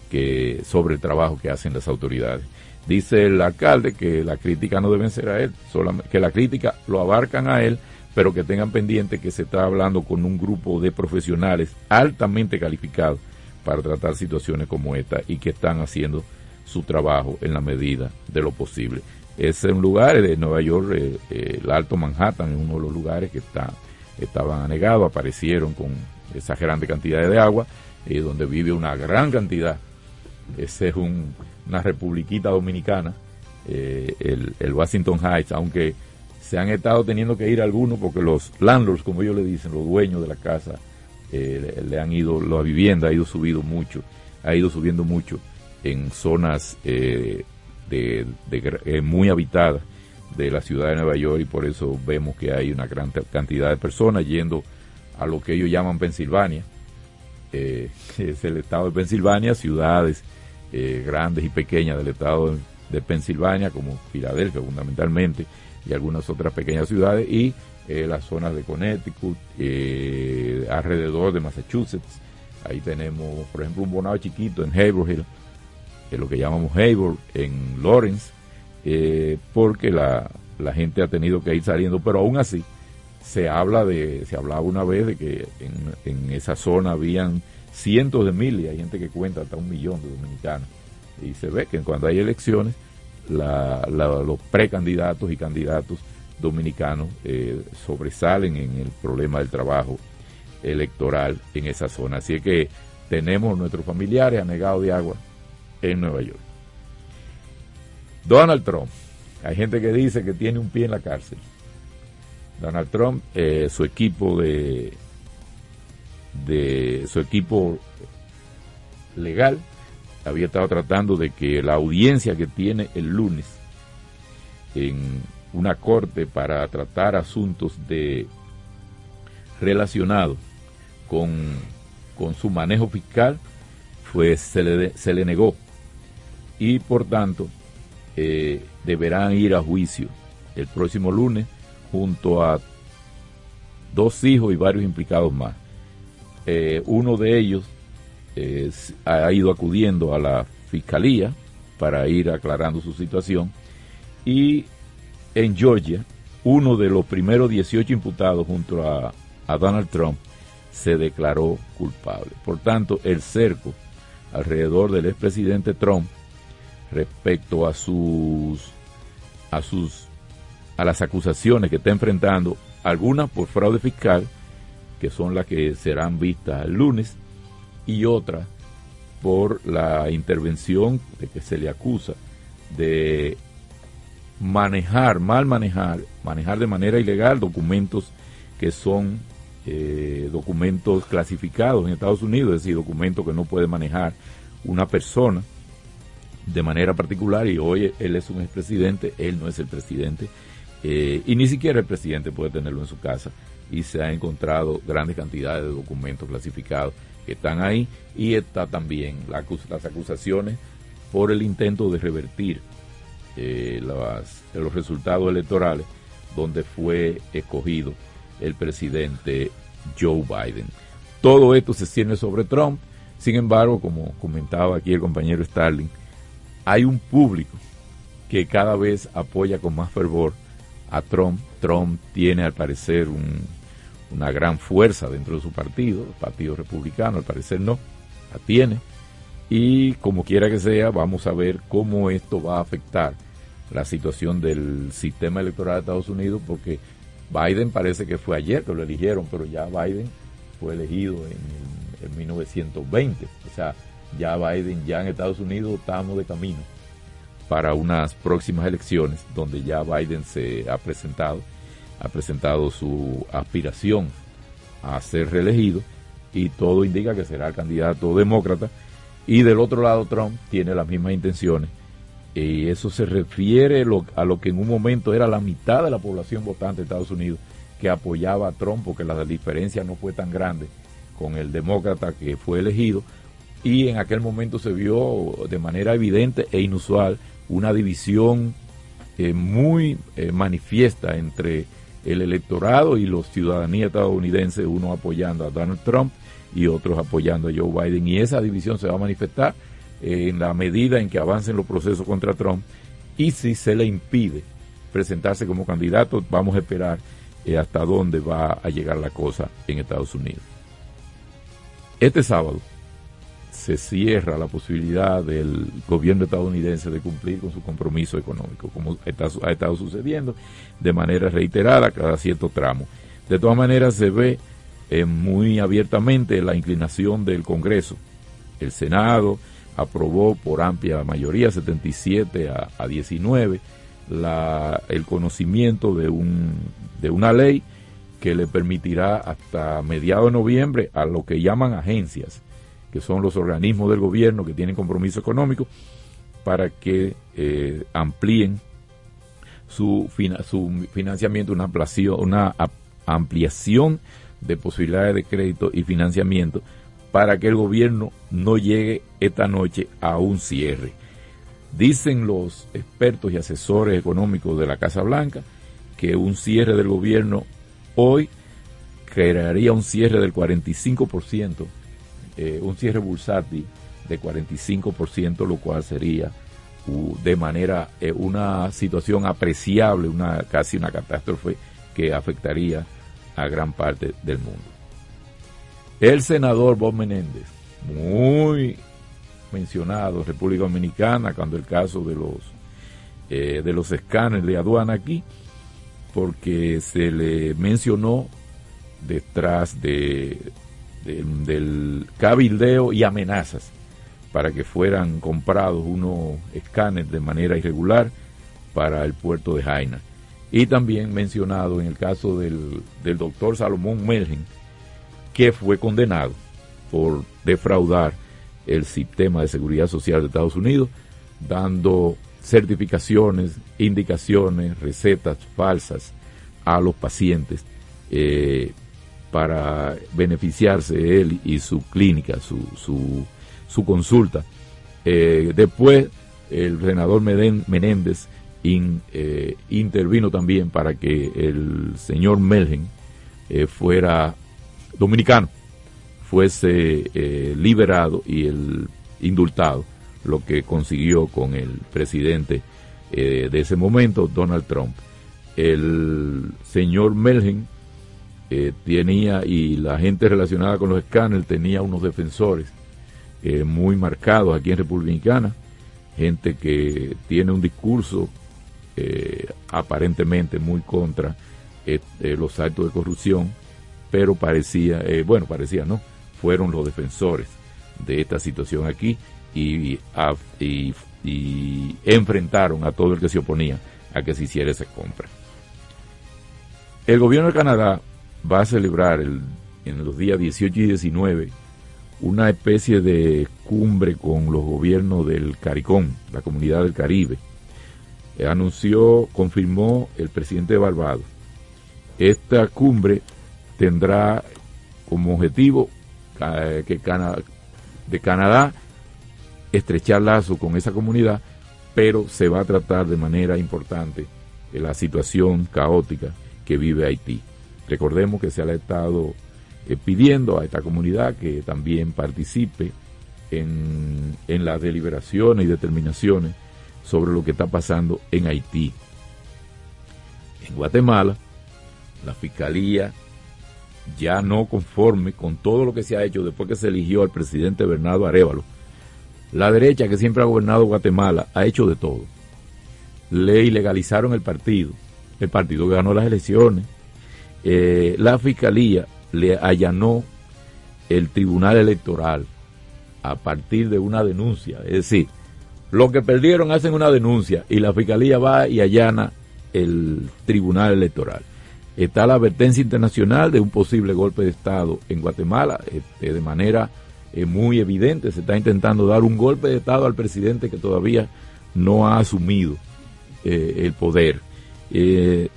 que sobre el trabajo que hacen las autoridades. Dice el alcalde que la crítica no deben ser a él, que la crítica lo abarcan a él, pero que tengan pendiente que se está hablando con un grupo de profesionales altamente calificados para tratar situaciones como esta y que están haciendo su trabajo en la medida de lo posible. Es un lugar de Nueva York, eh, eh, el Alto Manhattan es uno de los lugares que está, estaban anegados, aparecieron con exagerante cantidad de agua, eh, donde vive una gran cantidad. Ese es una republiquita dominicana, el, el Washington Heights, aunque se han estado teniendo que ir algunos porque los landlords, como ellos le dicen, los dueños de la casa, eh, le, han ido, la vivienda ha ido subido mucho, ha ido subiendo mucho en zonas eh, eh, muy habitadas de la ciudad de Nueva York y por eso vemos que hay una gran cantidad de personas yendo a lo que ellos llaman Pensilvania, que es el estado de Pensilvania, ciudades grandes y pequeñas del estado de Pensilvania, como Filadelfia fundamentalmente, y algunas otras pequeñas ciudades, y eh, las zonas de Connecticut, eh, alrededor de Massachusetts. Ahí tenemos, por ejemplo, un bonado chiquito en Haverhill, que es lo que llamamos Haverhill, en Lawrence, eh, porque la, la, gente ha tenido que ir saliendo, pero aún así se habla de, se hablaba una vez de que en, esa zona habían cientos de miles, hay gente que cuenta hasta un millón de dominicanos, y se ve que cuando hay elecciones, los precandidatos y candidatos dominicanos eh, sobresalen en el problema del trabajo electoral en esa zona. Así que tenemos nuestros familiares anegados de agua en Nueva York. Donald Trump. Hay gente que dice que tiene un pie en la cárcel. Donald Trump, eh, su equipo de, de su equipo legal había estado tratando de que la audiencia que tiene el lunes en una corte para tratar asuntos de relacionados con, su manejo fiscal, pues se le, se le negó. Y por tanto eh, deberán ir a juicio el próximo lunes junto a dos hijos y varios implicados más. Eh, uno de ellos ha ido acudiendo a la fiscalía para ir aclarando su situación y en Georgia uno de los primeros 18 imputados junto a, a Donald Trump se declaró culpable. Por tanto, el cerco alrededor del expresidente Trump respecto a sus a sus a las acusaciones que está enfrentando, algunas por fraude fiscal, que son las que serán vistas el lunes, y otra por la intervención de que se le acusa de manejar, mal manejar, manejar de manera ilegal documentos que son eh, documentos clasificados en Estados Unidos, es decir, documentos que no puede manejar una persona de manera particular y hoy él es un expresidente, él no es el presidente eh, y ni siquiera el presidente puede tenerlo en su casa. Y se ha encontrado grandes cantidades de documentos clasificados que están ahí. Y está también las acusaciones por el intento de revertir eh, los resultados electorales donde fue escogido el presidente Joe Biden. Todo esto se cierne sobre Trump, sin embargo, como comentaba aquí el compañero Starling, hay un público que cada vez apoya con más fervor a Trump. Trump tiene al parecer un, una gran fuerza dentro de su partido, el Partido Republicano, al parecer no, la tiene. Y como quiera que sea, vamos a ver cómo esto va a afectar la situación del sistema electoral de Estados Unidos, porque Biden parece que fue ayer que lo eligieron, pero ya Biden fue elegido en, en 1920. O sea, ya Biden, ya en Estados Unidos estamos de camino para unas próximas elecciones donde ya Biden se ha presentado ha presentado su aspiración a ser reelegido y todo indica que será el candidato demócrata. Y del otro lado Trump tiene las mismas intenciones. Y eso se refiere a lo que en un momento era la mitad de la población votante de Estados Unidos que apoyaba a Trump porque la diferencia no fue tan grande con el demócrata que fue elegido. Y en aquel momento se vio de manera evidente e inusual una división eh, muy eh, manifiesta entre el electorado y los ciudadanía estadounidenses, uno apoyando a Donald Trump y otros apoyando a Joe Biden. Y esa división se va a manifestar en la medida en que avancen los procesos contra Trump y si se le impide presentarse como candidato, vamos a esperar eh, hasta dónde va a llegar la cosa en Estados Unidos. Este sábado se cierra la posibilidad del gobierno estadounidense de cumplir con su compromiso económico, como ha estado sucediendo de manera reiterada cada cierto tramo. De todas maneras, se ve eh, muy abiertamente la inclinación del Congreso. El Senado aprobó por amplia mayoría, 77 a, a 19, la, el conocimiento de, un, de una ley que le permitirá hasta mediados de noviembre a lo que llaman agencias, que son los organismos del gobierno que tienen compromiso económico, para que eh, amplíen su, su financiamiento, una ampliación, una ampliación de posibilidades de crédito y financiamiento para que el gobierno no llegue esta noche a un cierre. Dicen los expertos y asesores económicos de la Casa Blanca que un cierre del gobierno hoy crearía un cierre del 45%, eh, un cierre bursátil de 45%, lo cual sería de manera eh, una situación apreciable, una casi una catástrofe que afectaría a gran parte del mundo. El senador Bob Menéndez, muy mencionado, República Dominicana, cuando el caso de los eh, de los escáneres de aduana aquí, porque se le mencionó detrás de, del cabildeo y amenazas para que fueran comprados unos escáneres de manera irregular para el puerto de Jaina. Y también mencionado en el caso del, del doctor Salomón Melgen, que fue condenado por defraudar el sistema de seguridad social de Estados Unidos, dando certificaciones, indicaciones, recetas falsas a los pacientes eh, para beneficiarse él y su clínica, su, su, su consulta. Eh, después, el senador Menéndez eh, intervino también para que el señor Melgen fuera dominicano fuese eh, liberado y el indultado, lo que consiguió con el presidente eh, de ese momento, Donald Trump. El señor Melgen eh, tenía, y la gente relacionada con los escáneres tenía unos defensores muy marcados aquí en Republicana, gente que tiene un discurso aparentemente muy contra los actos de corrupción, pero parecía, bueno, parecía no, fueron los defensores de esta situación aquí y, enfrentaron a todo el que se oponía a que se hiciera esa compra. El gobierno de Canadá va a celebrar en los días 18 y 19 una especie de cumbre con los gobiernos del CARICOM, la comunidad del Caribe. anunció, confirmó el presidente de Barbados. Esta cumbre tendrá como objetivo eh, que de Canadá estrechar lazo con esa comunidad, pero se va a tratar de manera importante la situación caótica que vive Haití. Recordemos que se ha estado eh, pidiendo a esta comunidad que también participe en, en las deliberaciones y determinaciones sobre lo que está pasando en Haití. En Guatemala, la Fiscalía ya no conforme con todo lo que se ha hecho después que se eligió al presidente Bernardo Arevalo, la derecha que siempre ha gobernado Guatemala ha hecho de todo. Le ilegalizaron el partido, el partido que ganó las elecciones. Eh, la fiscalía le allanó el tribunal electoral a partir de una denuncia. Es decir, los que perdieron hacen una denuncia y la fiscalía va y allana el tribunal electoral. Está la advertencia internacional de un posible golpe de Estado en Guatemala, este, de manera eh, muy evidente. Se está intentando dar un golpe de Estado al presidente que todavía no ha asumido eh, el poder. Eh,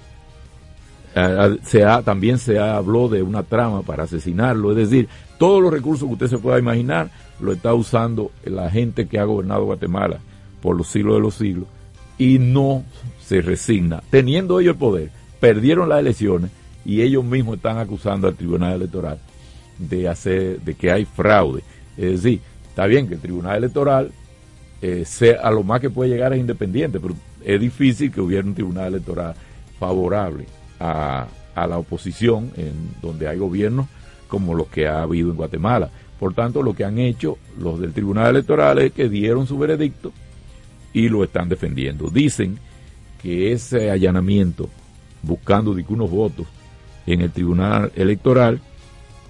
se ha, también se habló de una trama para asesinarlo, es decir, todos los recursos que usted se pueda imaginar lo está usando la gente que ha gobernado Guatemala por los siglos de los siglos y no se resigna, teniendo ellos el poder, perdieron las elecciones y ellos mismos están acusando al Tribunal Electoral de hacer, de que hay fraude. Es decir, está bien que el Tribunal Electoral eh, sea, a lo más que puede llegar es independiente, pero es difícil que hubiera un Tribunal Electoral favorable a, a la oposición en donde hay gobiernos como los que ha habido en Guatemala. Por tanto, lo que han hecho los del Tribunal Electoral es que dieron su veredicto y lo están defendiendo. Dicen que ese allanamiento, buscando unos votos en el Tribunal Electoral,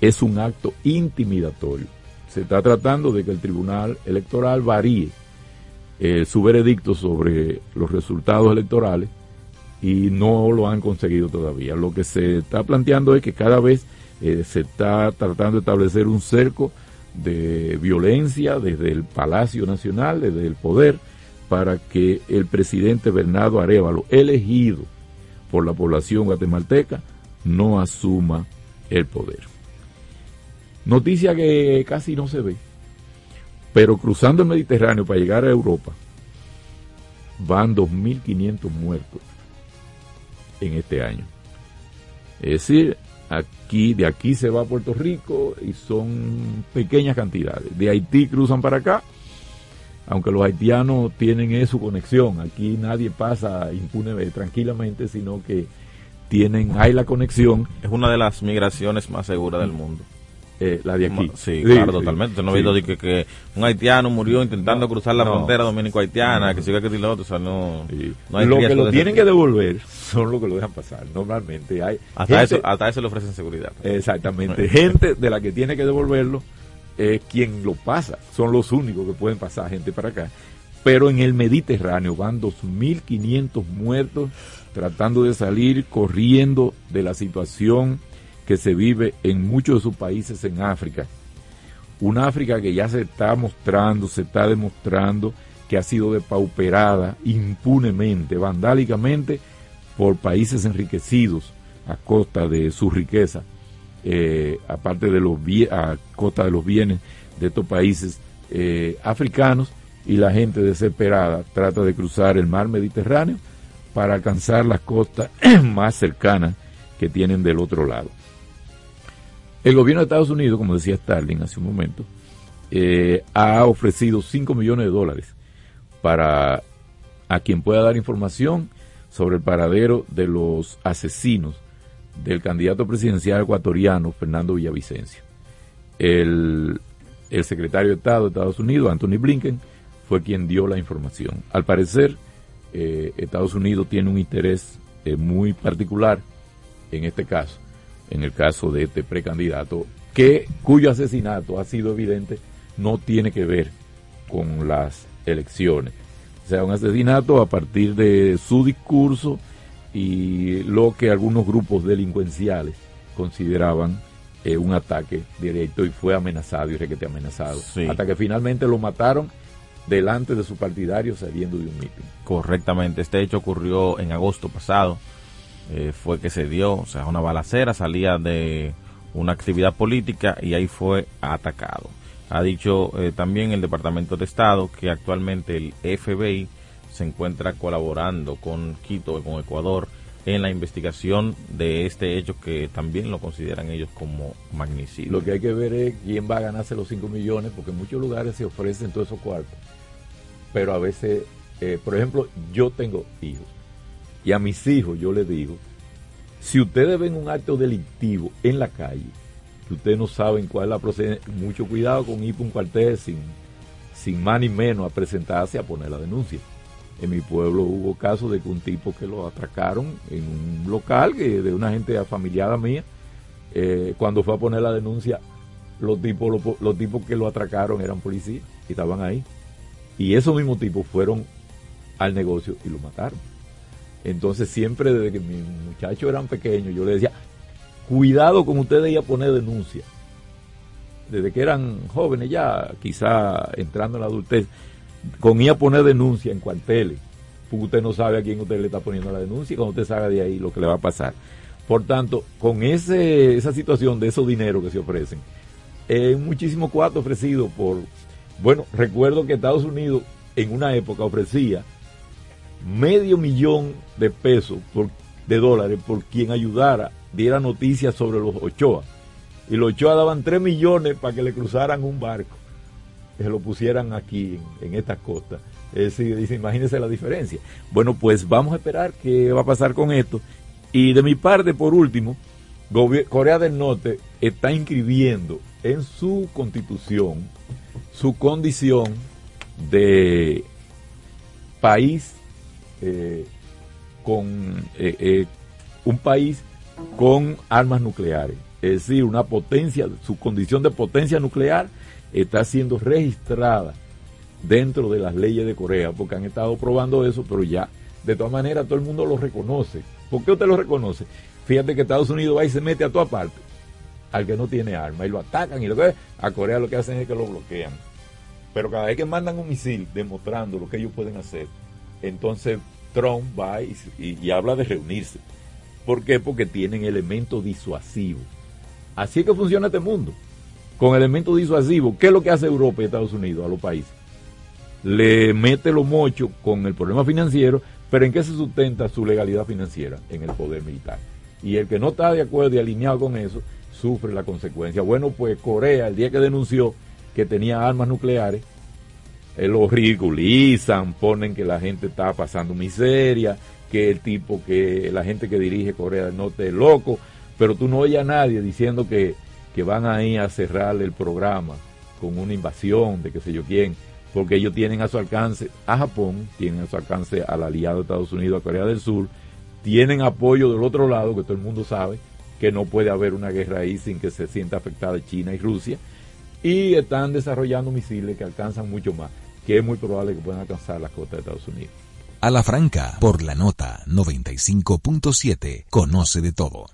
es un acto intimidatorio. Se está tratando de que el Tribunal Electoral varíe eh, su veredicto sobre los resultados electorales y no lo han conseguido todavía. Lo que se está planteando es que cada vez eh, se está tratando de establecer un cerco de violencia desde el Palacio Nacional, desde el poder, para que el presidente Bernardo Arevalo, elegido por la población guatemalteca, no asuma el poder. Noticia que casi no se ve, pero cruzando el Mediterráneo para llegar a Europa, van 2.500 muertos en este año. Es decir, aquí, de aquí se va a Puerto Rico y son pequeñas cantidades. De Haití cruzan para acá, aunque los haitianos tienen su conexión. Aquí nadie pasa impune tranquilamente, sino que tienen, hay la conexión. Es una de las migraciones más seguras del mundo. Eh, la de aquí. Sí, claro, totalmente. no he visto que, que, un haitiano murió intentando cruzar la frontera dominico-haitiana, que siga que lo otro, o sea, no, no hay Lo que lo tienen que devolver son los que lo dejan pasar. Normalmente hay. Hasta, eso, hasta eso le ofrecen seguridad. Exactamente. gente de la que tiene que devolverlo es quien lo pasa. Son los únicos que pueden pasar gente para acá. Pero en el Mediterráneo van 2.500 muertos tratando de salir corriendo de la situación que se vive en muchos de sus países en África. Una África que ya se está mostrando, se está demostrando que ha sido depauperada impunemente, vandálicamente, por países enriquecidos a costa de su riqueza, eh, aparte de los a costa de los bienes de estos países eh, africanos, y la gente desesperada trata de cruzar el mar Mediterráneo para alcanzar las costas más cercanas que tienen del otro lado. El gobierno de Estados Unidos, como decía Starling hace un momento, eh, ha ofrecido 5 millones de dólares para a quien pueda dar información sobre el paradero de los asesinos del candidato presidencial ecuatoriano Fernando Villavicencio. El, secretario de Estado de Estados Unidos, Anthony Blinken, fue quien dio la información. Al parecer, eh, Estados Unidos tiene un interés eh, muy particular en este caso en el caso de este precandidato, que, cuyo asesinato ha sido evidente no tiene que ver con las elecciones. O sea, un asesinato a partir de su discurso y lo que algunos grupos delincuenciales consideraban eh, un ataque directo y fue amenazado y requete amenazado. Hasta que finalmente lo mataron delante de su partidario saliendo de un mitin. Correctamente, este hecho ocurrió en agosto pasado eh, fue que se dio, o sea, una balacera, salía de una actividad política y ahí fue atacado. Ha dicho eh, también el Departamento de Estado que actualmente el FBI se encuentra colaborando con Quito, con Ecuador, en la investigación de este hecho que también lo consideran ellos como magnicidio. Lo que hay que ver es quién va a ganarse los 5 millones, porque en muchos lugares se ofrecen todos esos cuartos. Pero a veces, eh, por ejemplo, yo tengo hijos y a mis hijos yo les digo, si ustedes ven un acto delictivo en la calle, que ustedes no saben cuál es la procedencia, mucho cuidado con ir por un cuartel sin, sin más ni menos a presentarse a poner la denuncia. En mi pueblo hubo casos de que un tipo que lo atracaron en un local de una gente afamiliada mía, eh, cuando fue a poner la denuncia, los tipos, los tipos que lo atracaron eran policías y estaban ahí. Y esos mismos tipos fueron al negocio y lo mataron. Entonces siempre desde que mis muchachos eran pequeños, yo les decía, cuidado con ustedes ir a poner denuncia. Desde que eran jóvenes ya, quizá entrando en la adultez, con ir a poner denuncia en cuarteles, porque usted no sabe a quién usted le está poniendo la denuncia y cuando usted salga de ahí lo que le va a pasar. Por tanto, con ese, esa situación de esos dineros que se ofrecen, eh, muchísimo cuarto ofrecido por, bueno, recuerdo que Estados Unidos en una época ofrecía medio millón de pesos por de dólares por quien ayudara, diera noticias sobre los Ochoa. Y los Ochoa daban 3 millones para que le cruzaran un barco, que se lo pusieran aquí, en, estas costas. Es decir, dice, imagínense la diferencia. Bueno, pues vamos a esperar qué va a pasar con esto. Y de mi parte, por último, Corea del Norte está inscribiendo en su constitución su condición de país eh, con eh, eh, un país con armas nucleares. Es decir, una potencia, su condición de potencia nuclear está siendo registrada dentro de las leyes de Corea, porque han estado probando eso, pero ya, de todas maneras, todo el mundo lo reconoce. ¿Por qué usted lo reconoce? Fíjate que Estados Unidos va y se mete a toda parte al que no tiene arma y lo atacan y lo que a Corea lo que hacen es que lo bloquean. Pero cada vez que mandan un misil demostrando lo que ellos pueden hacer, entonces Trump va y, habla de reunirse. ¿Por qué? Porque tienen elementos disuasivos. Así es que funciona este mundo. Con elementos disuasivos. ¿Qué es lo que hace Europa y Estados Unidos a los países? le mete lo mocho con el problema financiero, pero ¿en qué se sustenta su legalidad financiera? En el poder militar. Y el que no está de acuerdo y alineado con eso, sufre la consecuencia. Bueno, pues Corea, el día que denunció que tenía armas nucleares, eh, lo ridiculizan, ponen que la gente está pasando miseria, que el tipo que la gente que dirige Corea del Norte es loco, pero tú no oyes a nadie diciendo que, que van ahí a cerrar el programa con una invasión de qué sé yo quién porque ellos tienen a su alcance a Japón, tienen a su alcance al aliado de Estados Unidos, a Corea del Sur, tienen apoyo del otro lado, que todo el mundo sabe que no puede haber una guerra ahí sin que se sienta afectada China y Rusia, y están desarrollando misiles que alcanzan mucho más, que es muy probable que puedan alcanzar las costas de Estados Unidos. A la franca, por la nota 95.7, conoce de todo.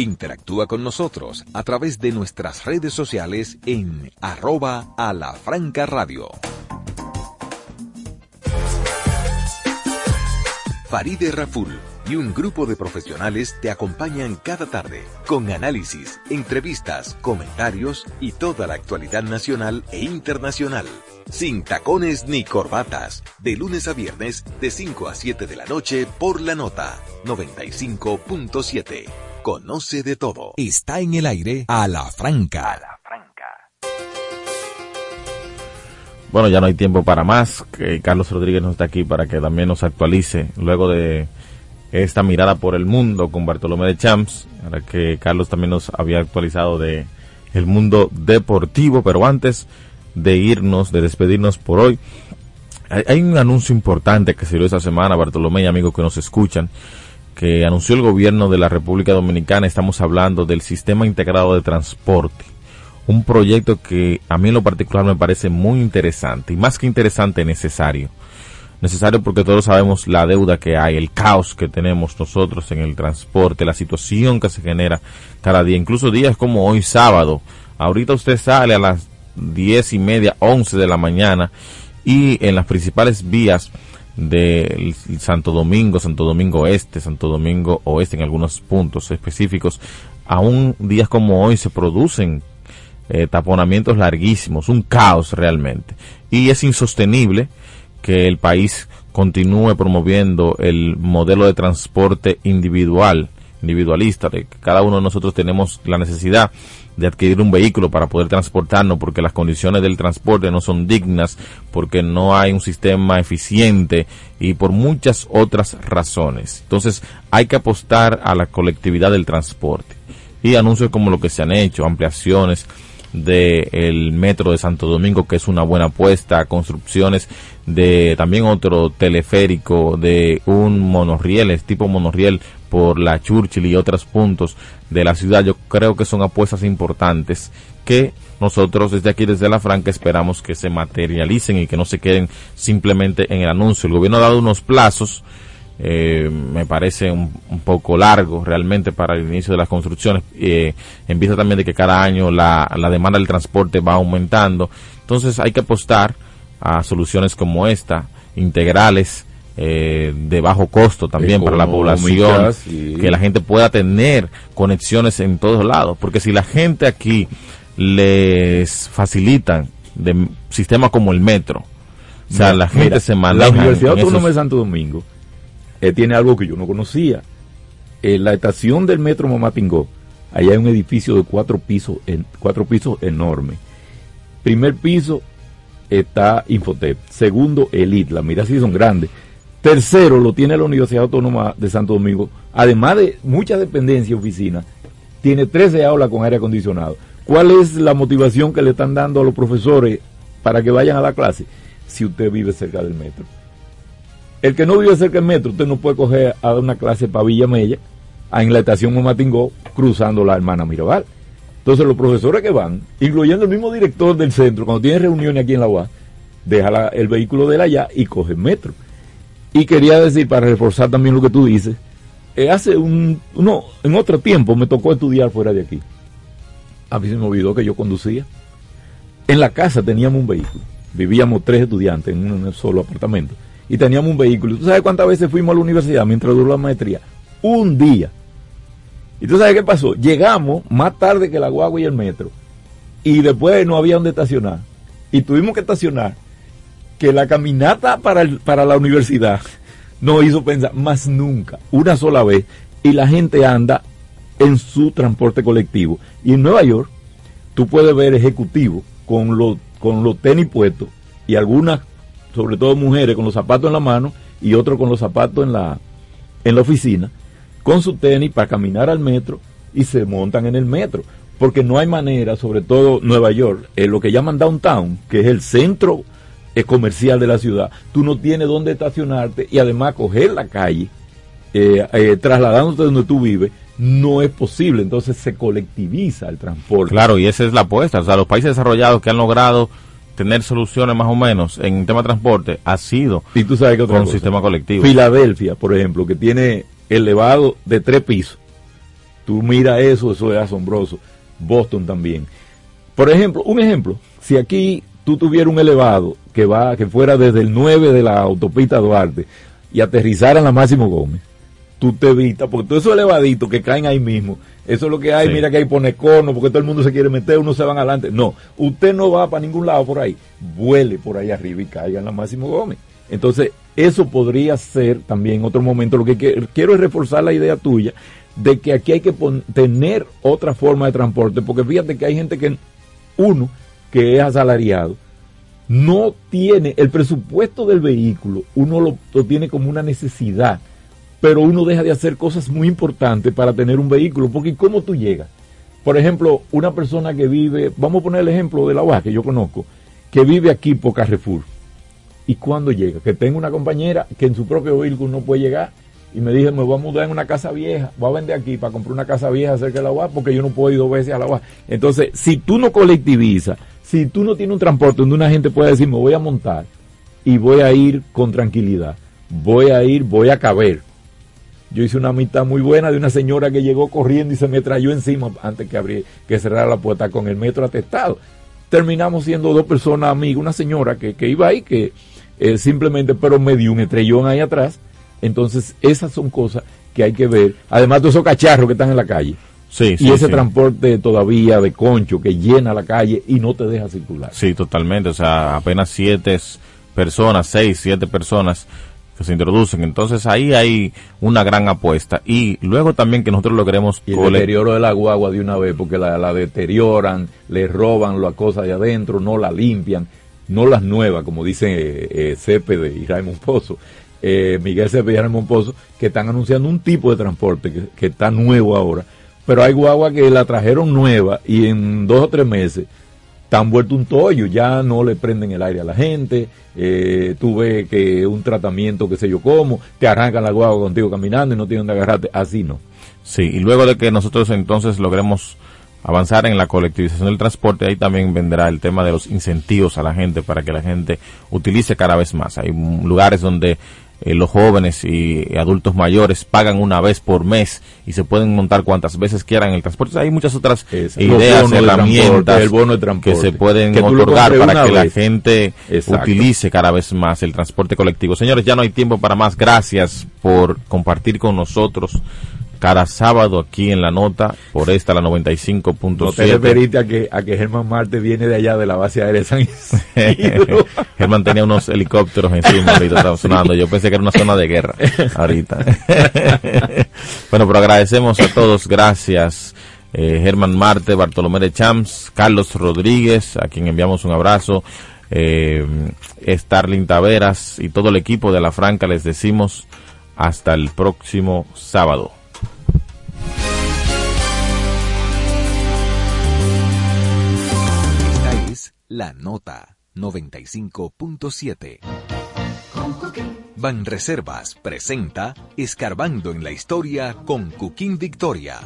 Interactúa con nosotros a través de nuestras redes sociales en arroba a la franca radio. Faride Raful y un grupo de profesionales te acompañan cada tarde con análisis, entrevistas, comentarios y toda la actualidad nacional e internacional. Sin tacones ni corbatas, de lunes a viernes de 5 a 7 de la noche por la nota 95.7 conoce de todo. Está en el aire a la franca. A la franca. Bueno, ya no hay tiempo para más. Que Carlos Rodríguez no está aquí para que también nos actualice luego de esta mirada por el mundo con Bartolomé de Champs, para que Carlos también nos había actualizado de el mundo deportivo, pero antes de irnos, de despedirnos por hoy, hay, hay un anuncio importante que se dio esta semana, Bartolomé y amigos que nos escuchan, que anunció el gobierno de la República Dominicana, estamos hablando del Sistema Integrado de Transporte. Un proyecto que a mí en lo particular me parece muy interesante y más que interesante, necesario. Necesario porque todos sabemos la deuda que hay, el caos que tenemos nosotros en el transporte, la situación que se genera cada día, incluso días como hoy sábado. Ahorita usted sale a las diez y media, once de la mañana y en las principales vías de Santo Domingo, Santo Domingo Este, Santo Domingo Oeste en algunos puntos específicos, aún días como hoy se producen eh, taponamientos larguísimos, un caos realmente. Y es insostenible que el país continúe promoviendo el modelo de transporte individual, individualista, de que cada uno de nosotros tenemos la necesidad de adquirir un vehículo para poder transportarnos porque las condiciones del transporte no son dignas, porque no hay un sistema eficiente y por muchas otras razones. Entonces hay que apostar a la colectividad del transporte. y anuncios como lo que se han hecho, ampliaciones del metro de Santo Domingo, que es una buena apuesta, construcciones de también otro teleférico, de un monorriel, es tipo monorriel por la Churchill y otros puntos de la ciudad. Yo creo que son apuestas importantes que nosotros desde aquí, desde la Franca, esperamos que se materialicen y que no se queden simplemente en el anuncio. El gobierno ha dado unos plazos, eh, me parece un, poco largo realmente para el inicio de las construcciones, eh, en vista también de que cada año la, la demanda del transporte va aumentando. Entonces hay que apostar a soluciones como esta, integrales, eh, de bajo costo también para la población, que la gente pueda tener conexiones en todos lados, porque si la gente aquí les facilitan de sistemas como el metro, o sea, la gente se maneja. La Universidad Autónoma de Santo Domingo eh, tiene algo que yo no conocía. En la estación del metro Mamatingó, allá hay un edificio de cuatro pisos, en, cuatro pisos enorme. Primer piso está Infotep, segundo Elite, las miras sí son grandes Tercero, lo tiene la Universidad Autónoma de Santo Domingo. Además de muchas dependencias y oficinas, tiene 13 aulas con aire acondicionado. ¿Cuál es la motivación que le están dando a los profesores para que vayan a la clase? Si usted vive cerca del metro. El que no vive cerca del metro, usted no puede coger a una clase para Villa Mella, en la estación Momatingó, cruzando la hermana Mirabal. Entonces los profesores que van, incluyendo el mismo director del centro, cuando tiene reuniones aquí en la UAS, deja el vehículo de allá y coge el metro. Y quería decir, para reforzar también lo que tú dices, eh, hace un, uno, en otro tiempo me tocó estudiar fuera de aquí. A mí se me olvidó que yo conducía. En la casa teníamos un vehículo. Vivíamos tres estudiantes en un, solo apartamento. Y teníamos un vehículo. ¿Tú sabes cuántas veces fuimos a la universidad mientras duró la maestría? Un día. ¿Y tú sabes qué pasó? Llegamos más tarde que la guagua y el metro. Y después no había donde estacionar. Y tuvimos que estacionar que la caminata para, para la universidad no hizo pensar más nunca, una sola vez, y la gente anda en su transporte colectivo. Y en Nueva York, tú puedes ver ejecutivos con los, con los tenis puestos y algunas, sobre todo mujeres, con los zapatos en la mano y otros con los zapatos en la, en la oficina, con su tenis para caminar al metro y se montan en el metro. Porque no hay manera, sobre todo Nueva York, en lo que llaman downtown, que es el centro comercial de la ciudad, tú no tienes dónde estacionarte y además coger la calle, eh, eh, trasladándote donde tú vives, no es posible. Entonces se colectiviza el transporte. Claro, y esa es la apuesta. O sea, los países desarrollados que han logrado tener soluciones más o menos en tema de transporte ha sido y tú sabes que con un sistema colectivo. Filadelfia, por ejemplo, que tiene elevado de tres pisos. Tú mira eso, eso es asombroso. Boston también. Por ejemplo, un ejemplo, si aquí tú tuvieras un elevado que va, que fuera desde el 9 de la autopista Duarte y aterrizara en la Máximo Gómez, tú te evitas, porque todos esos elevaditos que caen ahí mismo, eso es lo que hay, mira que hay pone cono, porque todo el mundo se quiere meter, uno se van adelante. No, usted no va para ningún lado por ahí, vuele por ahí arriba y caiga en la Máximo Gómez. Entonces, eso podría ser también otro momento. Lo que quiero es reforzar la idea tuya de que aquí hay que tener otra forma de transporte, porque fíjate que hay gente que, uno, que es asalariado, no tiene el presupuesto del vehículo, uno lo, tiene como una necesidad, pero uno deja de hacer cosas muy importantes para tener un vehículo, porque ¿cómo tú llegas? Por ejemplo, una persona que vive, vamos a poner el ejemplo de la UAS que yo conozco, que vive aquí por Carrefour. ¿Y cuándo llega? Que tengo una compañera que en su propio vehículo no puede llegar y me dice, me voy a mudar en una casa vieja, voy a vender aquí para comprar una casa vieja cerca de la UAS porque yo no puedo ir dos veces a la UAS. Entonces, si tú no colectivizas, si tú no tienes un transporte donde una gente puede decir, me voy a montar y voy a ir con tranquilidad, voy a ir, voy a caber. Yo hice una mitad muy buena de una señora que llegó corriendo y se me trayó encima antes que, abrir, que cerrara la puerta con el metro atestado. Terminamos siendo dos personas amigas, una señora que, iba ahí, que eh, simplemente, pero me dio un estrellón ahí atrás. Entonces, esas son cosas que hay que ver. Además de esos cacharros que están en la calle y ese transporte todavía de concho que llena la calle y no te deja circular. Sí, totalmente. O sea, apenas siete personas, seis, siete personas que se introducen. Entonces ahí hay una gran apuesta. Y luego también que nosotros lo queremos... Y el deterioro de la guagua de una vez, porque la, la deterioran, le roban las cosas de adentro, no la limpian, no las nuevas, como dice eh, eh y Raymond Pozo. Eh, Miguel Cepede y Raymond Pozo, que están anunciando un tipo de transporte que está nuevo ahora pero hay guagua que la trajeron nueva y en dos o tres meses están vuelto un tollo, ya no le prenden el aire a la gente, eh, tú ves que un tratamiento, que sé yo cómo, te arrancan la guagua contigo caminando y no tienen donde agarrarte, así no. Sí, y luego de que nosotros entonces logremos avanzar en la colectivización del transporte, ahí también vendrá el tema de los incentivos a la gente para que la gente utilice cada vez más. Hay lugares donde eh, los jóvenes y adultos mayores pagan una vez por mes y se pueden montar cuantas veces quieran el transporte. Hay muchas otras ideas, herramientas que se pueden otorgar para que la gente utilice cada vez más el transporte colectivo. Señores, ya no hay tiempo para más. Gracias por compartir con nosotros cada sábado aquí en la nota, por esta la 95.7. No te referiste a que, a que Germán Marte viene de allá de la base aérea de San Isidro. Germán tenía unos helicópteros encima ahorita, estaba sonando. Yo pensé que era una zona de guerra ahorita. bueno, pero agradecemos a todos, gracias. Eh, Germán Marte, Bartolomé de Champs, Carlos Rodríguez, a quien enviamos un abrazo, eh, Starling Taveras y todo el equipo de La Franca, les decimos hasta el próximo sábado. La Nota 95.7. Ban Reservas presenta Escarbando en la Historia con Cuquín Victoria.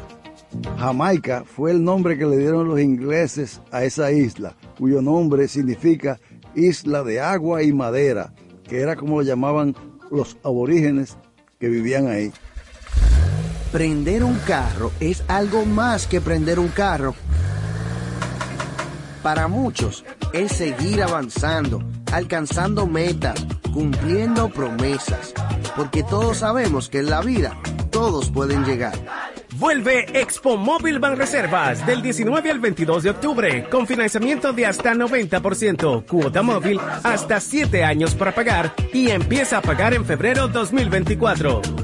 Jamaica fue el nombre que le dieron los ingleses a esa isla, cuyo nombre significa isla de agua y madera, que era como lo llamaban los aborígenes que vivían ahí. Prender un carro es algo más que prender un carro para muchos es seguir avanzando, alcanzando metas, cumpliendo promesas, porque todos sabemos que en la vida todos pueden llegar. Vuelve Expo Móvil Reservas del 19 al 22 de octubre con financiamiento de hasta 90%, cuota móvil hasta 7 años para pagar y empieza a pagar en febrero 2024.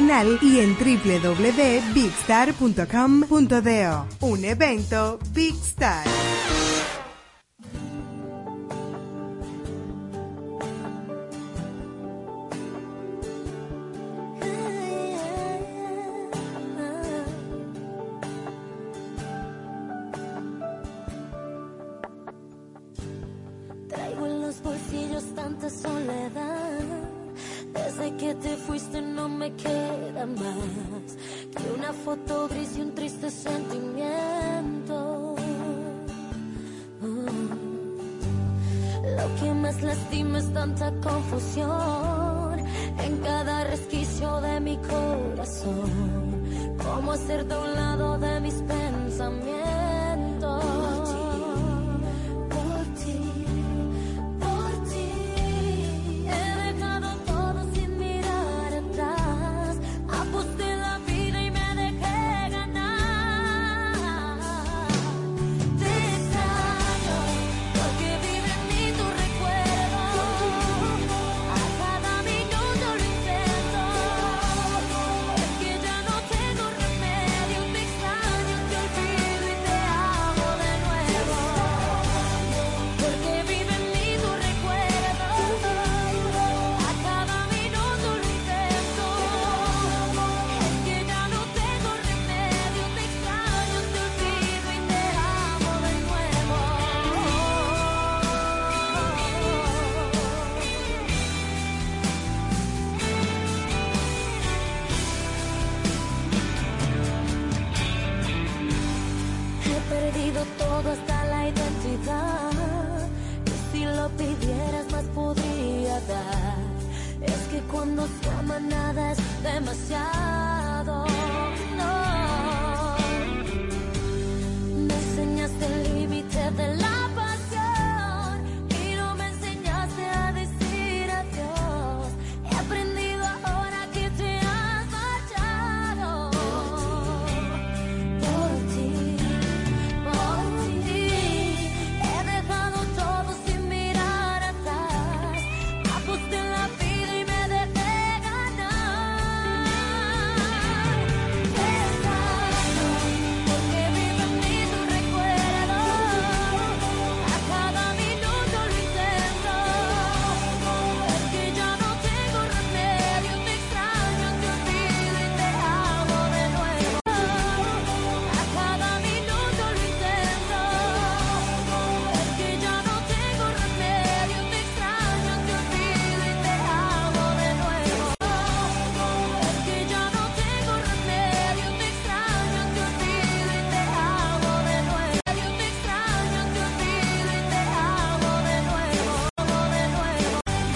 y en www.bigstar.com.do. Un evento Big Star.